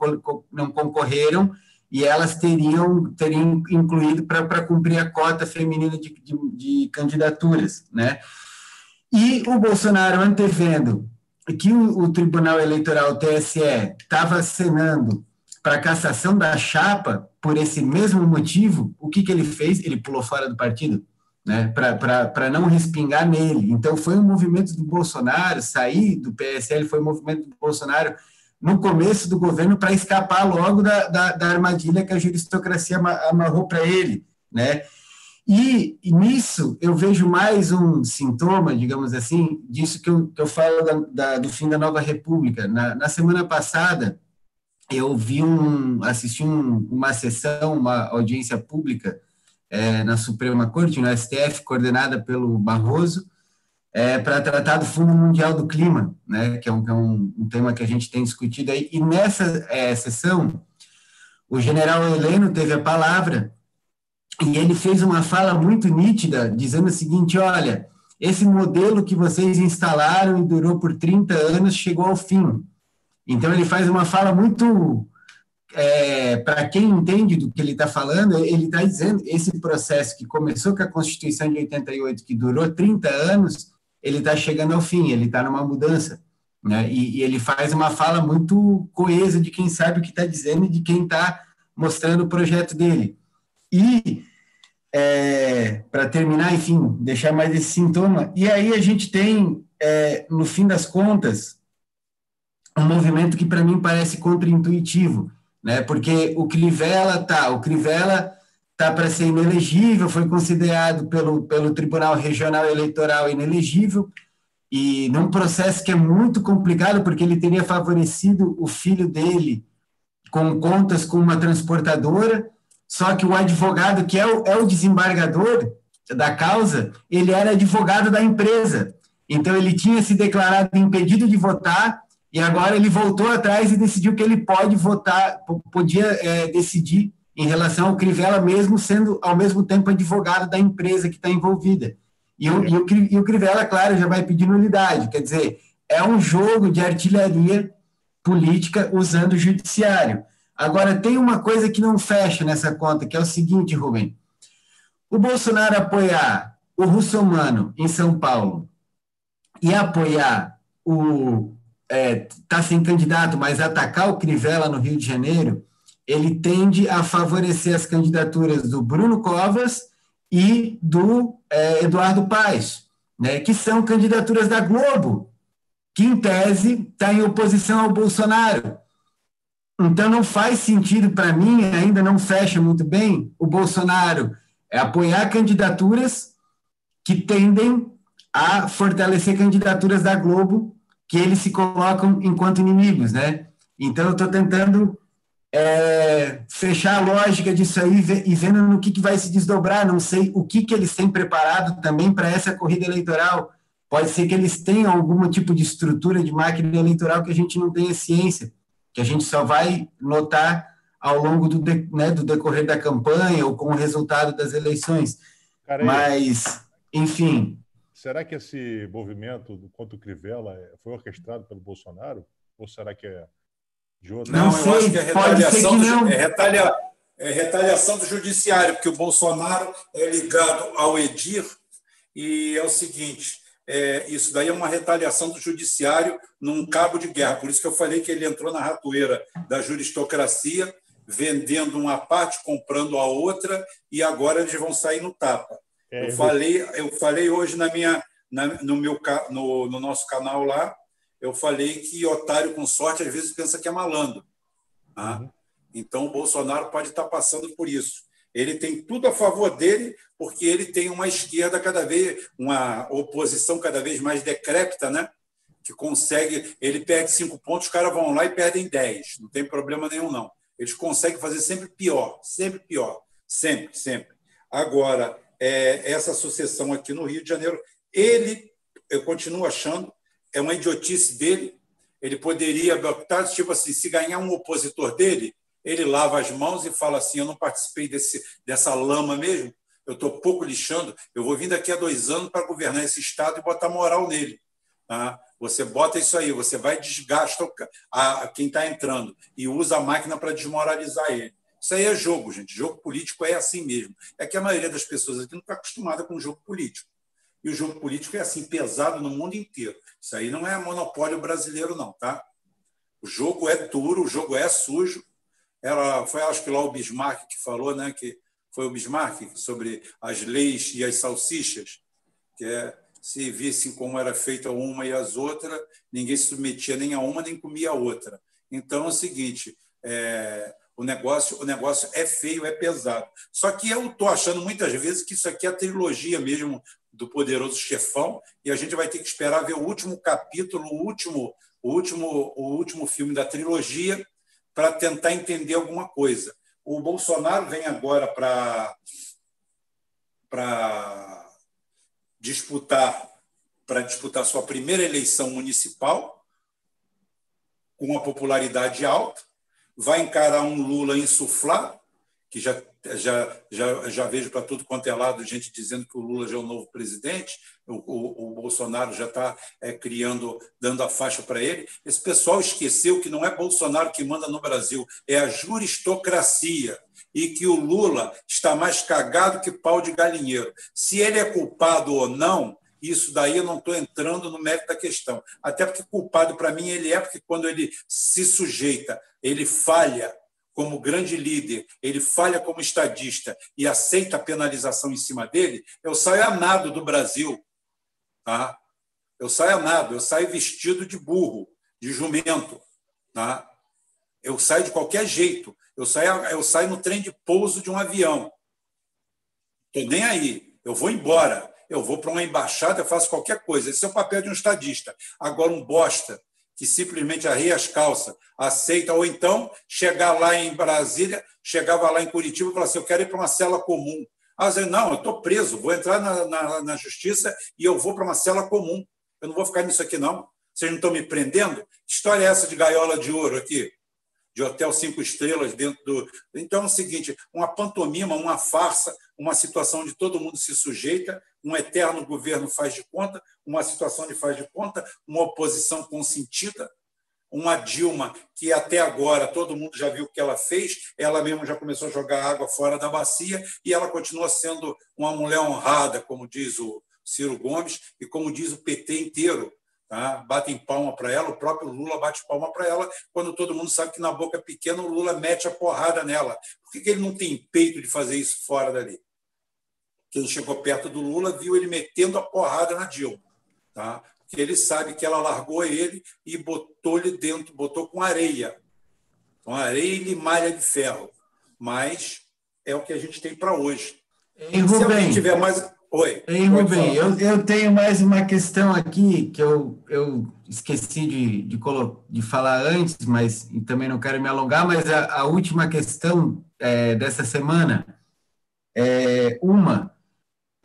não concorreram, e elas teriam, teriam incluído para cumprir a cota feminina de, de, de, candidaturas. Né? E o Bolsonaro, antevendo que o, o Tribunal Eleitoral, o TSE, estava acenando para cassação da chapa por esse mesmo motivo, o que, que ele fez? Ele pulou fora do partido né, para não respingar nele. Então, foi um movimento do Bolsonaro, sair do PSL foi um movimento do Bolsonaro no começo do governo para escapar logo da, da, da, armadilha que a juristocracia amarrou para ele. Né? E, e, nisso eu vejo mais um sintoma, digamos assim, disso que eu, que eu falo da, da, do fim da nova república. Na, na semana passada, eu vi um, assisti um, uma sessão, uma audiência pública é, na Suprema Corte, no STF, coordenada pelo Barroso, é, para tratar do Fundo Mundial do Clima, né, que é, um, que é um, um, tema que a gente tem discutido aí. E nessa é, sessão, o general Heleno teve a palavra e ele fez uma fala muito nítida, dizendo o seguinte: olha, esse modelo que vocês instalaram e durou por 30 anos chegou ao fim. Então, ele faz uma fala muito é, para quem entende do que ele está falando, ele está dizendo esse processo que começou com a Constituição de 88, que durou 30 anos, ele está chegando ao fim, ele está numa mudança. Né? E, e, ele faz uma fala muito coesa de quem sabe o que está dizendo e de quem está mostrando o projeto dele. E, é, para terminar, enfim, deixar mais esse sintoma, e aí a gente tem, é, no fim das contas, um movimento que para mim parece contraintuitivo, né? Porque o Crivella tá, o Crivella tá para ser inelegível, foi considerado pelo, pelo Tribunal Regional Eleitoral inelegível e num processo que é muito complicado porque ele teria favorecido o filho dele com contas com uma transportadora, só que o advogado que é o, é o desembargador da causa, ele era advogado da empresa. Então ele tinha se declarado impedido de votar e agora ele voltou atrás e decidiu que ele pode votar, podia é, decidir em relação ao Crivella, mesmo sendo ao mesmo tempo advogado da empresa que está envolvida. E o, e, o, e o Crivella, claro, já vai pedir nulidade. Quer dizer, é um jogo de artilharia política usando o judiciário. Agora, tem uma coisa que não fecha nessa conta, que é o seguinte, Rubem. O Bolsonaro apoiar o russomano em São Paulo e apoiar o está é, tá sem candidato, mas atacar o Crivella no Rio de Janeiro, ele tende a favorecer as candidaturas do Bruno Covas e do é, Eduardo Paes, né, que são candidaturas da Globo, que em tese está em oposição ao Bolsonaro. Então não faz sentido para mim, ainda não fecha muito bem, o Bolsonaro é apoiar candidaturas que tendem a fortalecer candidaturas da Globo que eles se colocam enquanto inimigos, né? Então, eu estou tentando é, fechar a lógica disso aí e vendo no que, que vai se desdobrar. Não sei o que, que eles têm preparado também para essa corrida eleitoral. Pode ser que eles tenham algum tipo de estrutura de máquina eleitoral que a gente não tenha ciência, que a gente só vai notar ao longo do, de, né, do decorrer da campanha ou com o resultado das eleições. Cara, Mas, enfim. Será que esse movimento contra o Crivella foi orquestrado pelo Bolsonaro? Ou será que é de outro? Não, não eu sei, acho que é retaliação, que do, é, retalia, é retaliação do judiciário, porque o Bolsonaro é ligado ao Edir e é o seguinte, é, isso daí é uma retaliação do judiciário num cabo de guerra. Por isso que eu falei que ele entrou na ratoeira da juristocracia, vendendo uma parte, comprando a outra, e agora eles vão sair no tapa. É, eu, falei, eu falei hoje na minha, na, no, meu, no, no nosso canal lá, eu falei que otário com sorte às vezes pensa que é malandro. Tá? Uhum. Então o Bolsonaro pode estar passando por isso. Ele tem tudo a favor dele, porque ele tem uma esquerda cada vez, uma oposição cada vez mais decrépita, né? que consegue. Ele perde cinco pontos, os caras vão lá e perdem dez. Não tem problema nenhum, não. Eles conseguem fazer sempre pior, sempre pior. Sempre, sempre. Agora, é, essa sucessão aqui no Rio de Janeiro, ele, eu continuo achando, é uma idiotice dele. Ele poderia botar, tipo assim, se ganhar um opositor dele, ele lava as mãos e fala assim: Eu não participei desse, dessa lama mesmo, eu estou pouco lixando, eu vou vir daqui a dois anos para governar esse Estado e botar moral nele. Tá? Você bota isso aí, você vai desgasta a, quem está entrando e usa a máquina para desmoralizar ele. Isso aí é jogo, gente. Jogo político é assim mesmo. É que a maioria das pessoas aqui não está acostumada com o jogo político. E o jogo político é assim, pesado no mundo inteiro. Isso aí não é monopólio brasileiro, não, tá? O jogo é duro, o jogo é sujo, era, foi acho que lá o Bismarck que falou, né, que foi o Bismarck sobre as leis e as salsichas, que é se vissem como era feita uma e as outras, ninguém se submetia nem a uma nem comia a outra. Então é o seguinte, é, o negócio o negócio é feio, é pesado. Só que eu estou achando muitas vezes que isso aqui é a trilogia mesmo do poderoso chefão e a gente vai ter que esperar ver o último capítulo, o último o último o último filme da trilogia para tentar entender alguma coisa. O Bolsonaro vem agora para para disputar para disputar sua primeira eleição municipal com uma popularidade alta, vai encarar um Lula insuflado, que já já, já, já vejo para tudo quanto é lado gente dizendo que o Lula já é o novo presidente, o, o, o Bolsonaro já está é, criando, dando a faixa para ele. Esse pessoal esqueceu que não é Bolsonaro que manda no Brasil, é a juristocracia. E que o Lula está mais cagado que pau de galinheiro. Se ele é culpado ou não, isso daí eu não estou entrando no mérito da questão. Até porque culpado, para mim, ele é, porque quando ele se sujeita, ele falha como grande líder, ele falha como estadista e aceita a penalização em cima dele, eu saio a nado do Brasil. Tá? Eu saio a nado, eu saio vestido de burro, de jumento. Tá? Eu saio de qualquer jeito. Eu saio, eu saio no trem de pouso de um avião. Estou nem aí. Eu vou embora. Eu vou para uma embaixada, eu faço qualquer coisa. Esse é o papel de um estadista. Agora, um bosta que simplesmente arreia as calças, aceita, ou então chegar lá em Brasília, chegava lá em Curitiba e falava assim: eu quero ir para uma cela comum. Ah, eu não, eu estou preso, vou entrar na, na, na justiça e eu vou para uma cela comum. Eu não vou ficar nisso aqui, não. Vocês não estão me prendendo? Que história é essa de gaiola de ouro aqui? De hotel cinco estrelas dentro do. Então é o seguinte: uma pantomima, uma farsa, uma situação onde todo mundo se sujeita, um eterno governo faz de conta, uma situação de faz de conta, uma oposição consentida, uma Dilma que até agora todo mundo já viu o que ela fez, ela mesma já começou a jogar água fora da bacia e ela continua sendo uma mulher honrada, como diz o Ciro Gomes e como diz o PT inteiro. Tá? Batem palma para ela, o próprio Lula bate palma para ela, quando todo mundo sabe que na boca pequena o Lula mete a porrada nela. Por que ele não tem peito de fazer isso fora dali? Quem chegou perto do Lula viu ele metendo a porrada na Dilma. Tá? Porque ele sabe que ela largou ele e botou-lhe dentro, botou com areia. Com areia e limalha de ferro. Mas é o que a gente tem para hoje. Ei, Se alguém tiver mais. Oi. Ei, Rubem, eu, eu tenho mais uma questão aqui que eu, eu esqueci de, de, de falar antes, mas também não quero me alongar, mas a, a última questão é, dessa semana é uma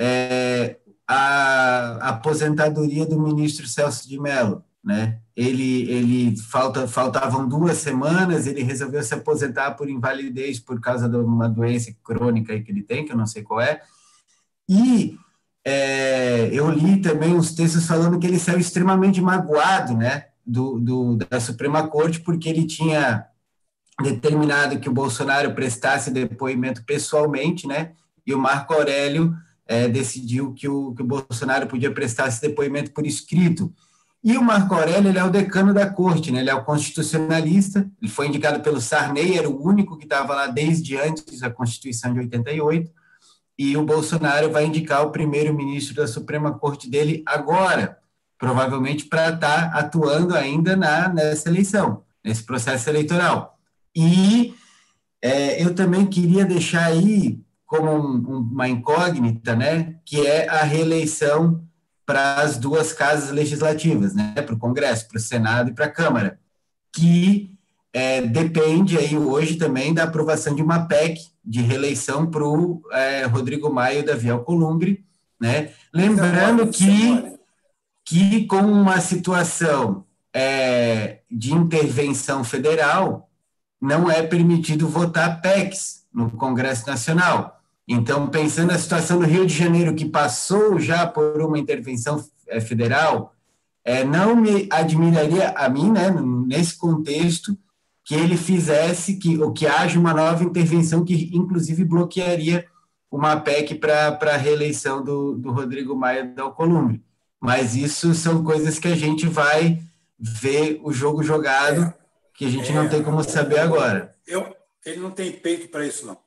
é, a aposentadoria do ministro Celso de Mello, né? Ele, ele falta, faltavam duas semanas, ele resolveu se aposentar por invalidez por causa de uma doença crônica que ele tem, que eu não sei qual é, E é, eu li também uns textos falando que ele saiu extremamente magoado, né, do, do, da Suprema Corte, porque ele tinha determinado que o Bolsonaro prestasse depoimento pessoalmente, né, e o Marco Aurélio é, decidiu que o, que o Bolsonaro podia prestar esse depoimento por escrito. E o Marco Aurélio ele é o decano da corte, né? ele é o constitucionalista, ele foi indicado pelo Sarney, era o único que estava lá desde antes da Constituição de 88, e o Bolsonaro vai indicar o primeiro-ministro da Suprema Corte dele agora, provavelmente para estar tá atuando ainda na, nessa eleição, nesse processo eleitoral. E é, eu também queria deixar aí como um, uma incógnita, né, que é a reeleição para as duas casas legislativas, né, para o Congresso, para o Senado e para a Câmara, que é, depende aí hoje também da aprovação de uma PEC de reeleição para o é, Rodrigo Maia e Davi Alcolumbre, né? Lembrando que, que com uma situação é, de intervenção federal, não é permitido votar PECs no Congresso Nacional. Então, pensando na situação do Rio de Janeiro, que passou já por uma intervenção é, federal, é, não me admiraria a mim, né, nesse contexto, que ele fizesse que ou que haja uma nova intervenção que inclusive bloquearia uma PEC para a reeleição do, do Rodrigo Maia da Alcolumbre. Mas isso são coisas que a gente vai ver o jogo jogado, é, que a gente é, não tem como saber agora. Eu, ele não tem peito para isso, não.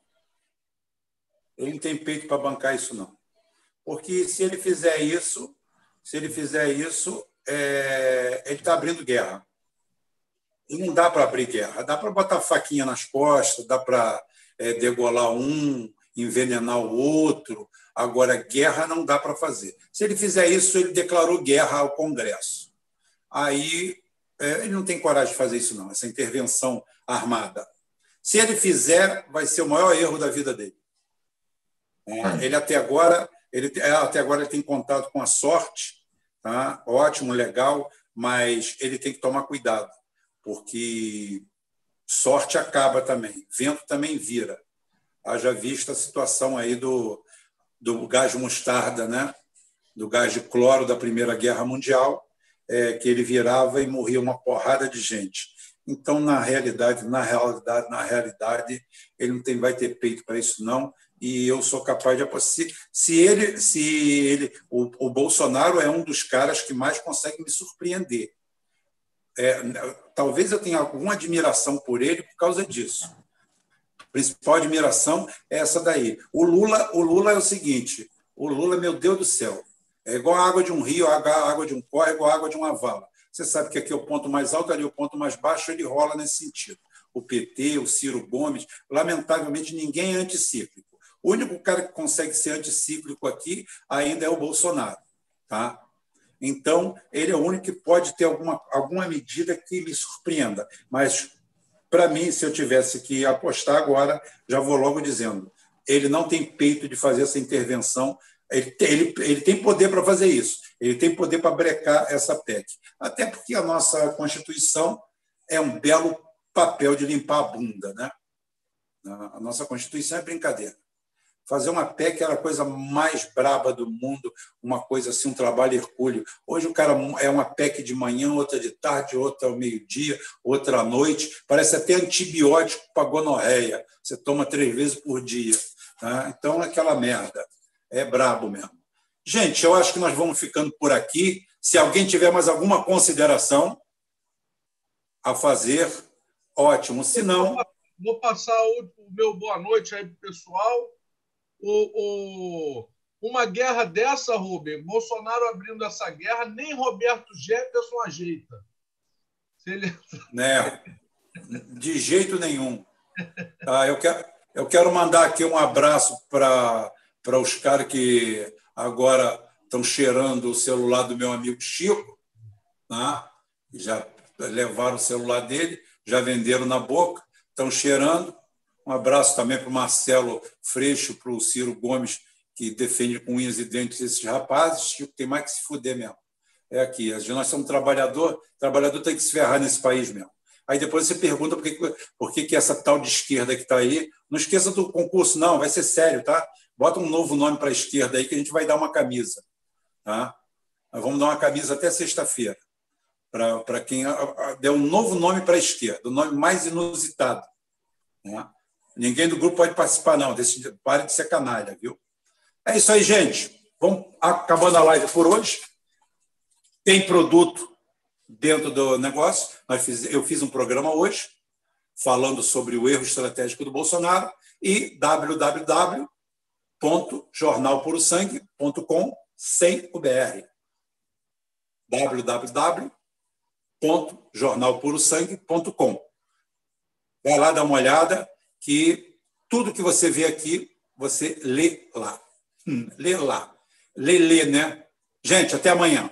Ele não tem peito para bancar isso, não. Porque se ele fizer isso, se ele fizer isso, é, ele está abrindo guerra. E não dá para abrir guerra. Dá para botar faquinha nas costas, dá para é, degolar um, envenenar o outro. Agora, guerra não dá para fazer. Se ele fizer isso, ele declarou guerra ao Congresso. Aí é, ele não tem coragem de fazer isso, não, essa intervenção armada. Se ele fizer, vai ser o maior erro da vida dele. É, ele até agora, ele é, até agora ele tem contato com a sorte, tá? Ótimo, legal, mas ele tem que tomar cuidado, porque sorte acaba também, vento também vira. Haja vista a situação aí do, do gás mostarda, né? do gás de cloro da Primeira Guerra Mundial, é, que ele virava e morria uma porrada de gente. Então, na realidade, na realidade, na realidade, ele não tem, vai ter peito para isso não e eu sou capaz de apostar. Se, ele, se ele, o, o, Bolsonaro é um dos caras que mais consegue me surpreender. É, talvez eu tenha alguma admiração por ele por causa disso. A principal admiração é essa daí. O Lula, o Lula é o seguinte: o Lula, meu Deus do céu, é igual a água de um rio, a água de um córrego, a água de uma vala. Você sabe que aqui é o ponto mais alto, ali é o ponto mais baixo, ele rola nesse sentido. O PT, o Ciro Gomes, lamentavelmente ninguém é anticíclico. O único cara que consegue ser anticíclico aqui ainda é o Bolsonaro. Tá? Então, ele é o único que pode ter alguma, alguma medida que me surpreenda. Mas, para mim, se eu tivesse que apostar agora, já vou logo dizendo: ele não tem peito de fazer essa intervenção. Ele, ele, ele tem poder para fazer isso. Ele tem poder para brecar essa PEC. Até porque a nossa Constituição é um belo papel de limpar a bunda. Né? A nossa Constituição é brincadeira. Fazer uma PEC era a coisa mais braba do mundo, uma coisa assim, um trabalho hercúleo. Hoje o cara é uma PEC de manhã, outra de tarde, outra ao meio-dia, outra à noite. Parece até antibiótico para gonorreia. Você toma três vezes por dia. Tá? Então é aquela merda. É brabo mesmo. Gente, eu acho que nós vamos ficando por aqui. Se alguém tiver mais alguma consideração a fazer, ótimo. Se não. Vou passar o meu boa noite aí para o pessoal o, o, uma guerra dessa, Rubem, Bolsonaro abrindo essa guerra, nem Roberto Jefferson ajeita. Ele... Né? De jeito nenhum. Ah, eu, quero, eu quero mandar aqui um abraço para os caras que agora estão cheirando o celular do meu amigo Chico. Né? Já levaram o celular dele, já venderam na boca, estão cheirando. Um abraço também para o Marcelo Freixo, para o Ciro Gomes, que defende com unhas e dentes esses rapazes. Chico tem mais que se fuder mesmo. É aqui. Nós somos trabalhador, trabalhador tem que se ferrar nesse país mesmo. Aí depois você pergunta por que, por que, que essa tal de esquerda que está aí. Não esqueça do concurso, não, vai ser sério, tá? Bota um novo nome para a esquerda aí que a gente vai dar uma camisa. Tá? Nós vamos dar uma camisa até sexta-feira. Para quem der um novo nome para a esquerda, o nome mais inusitado. Né? Ninguém do grupo pode participar, não. Desse, pare de ser canalha, viu? É isso aí, gente. Vamos acabando a live por hoje. Tem produto dentro do negócio. eu fiz um programa hoje falando sobre o erro estratégico do Bolsonaro e www.jornalpurosangue.com sem o BR. www.jornalpurosangue.com. Vai lá dar uma olhada que tudo que você vê aqui, você lê lá. Hum, lê lá. Lê, lê, né? Gente, até amanhã.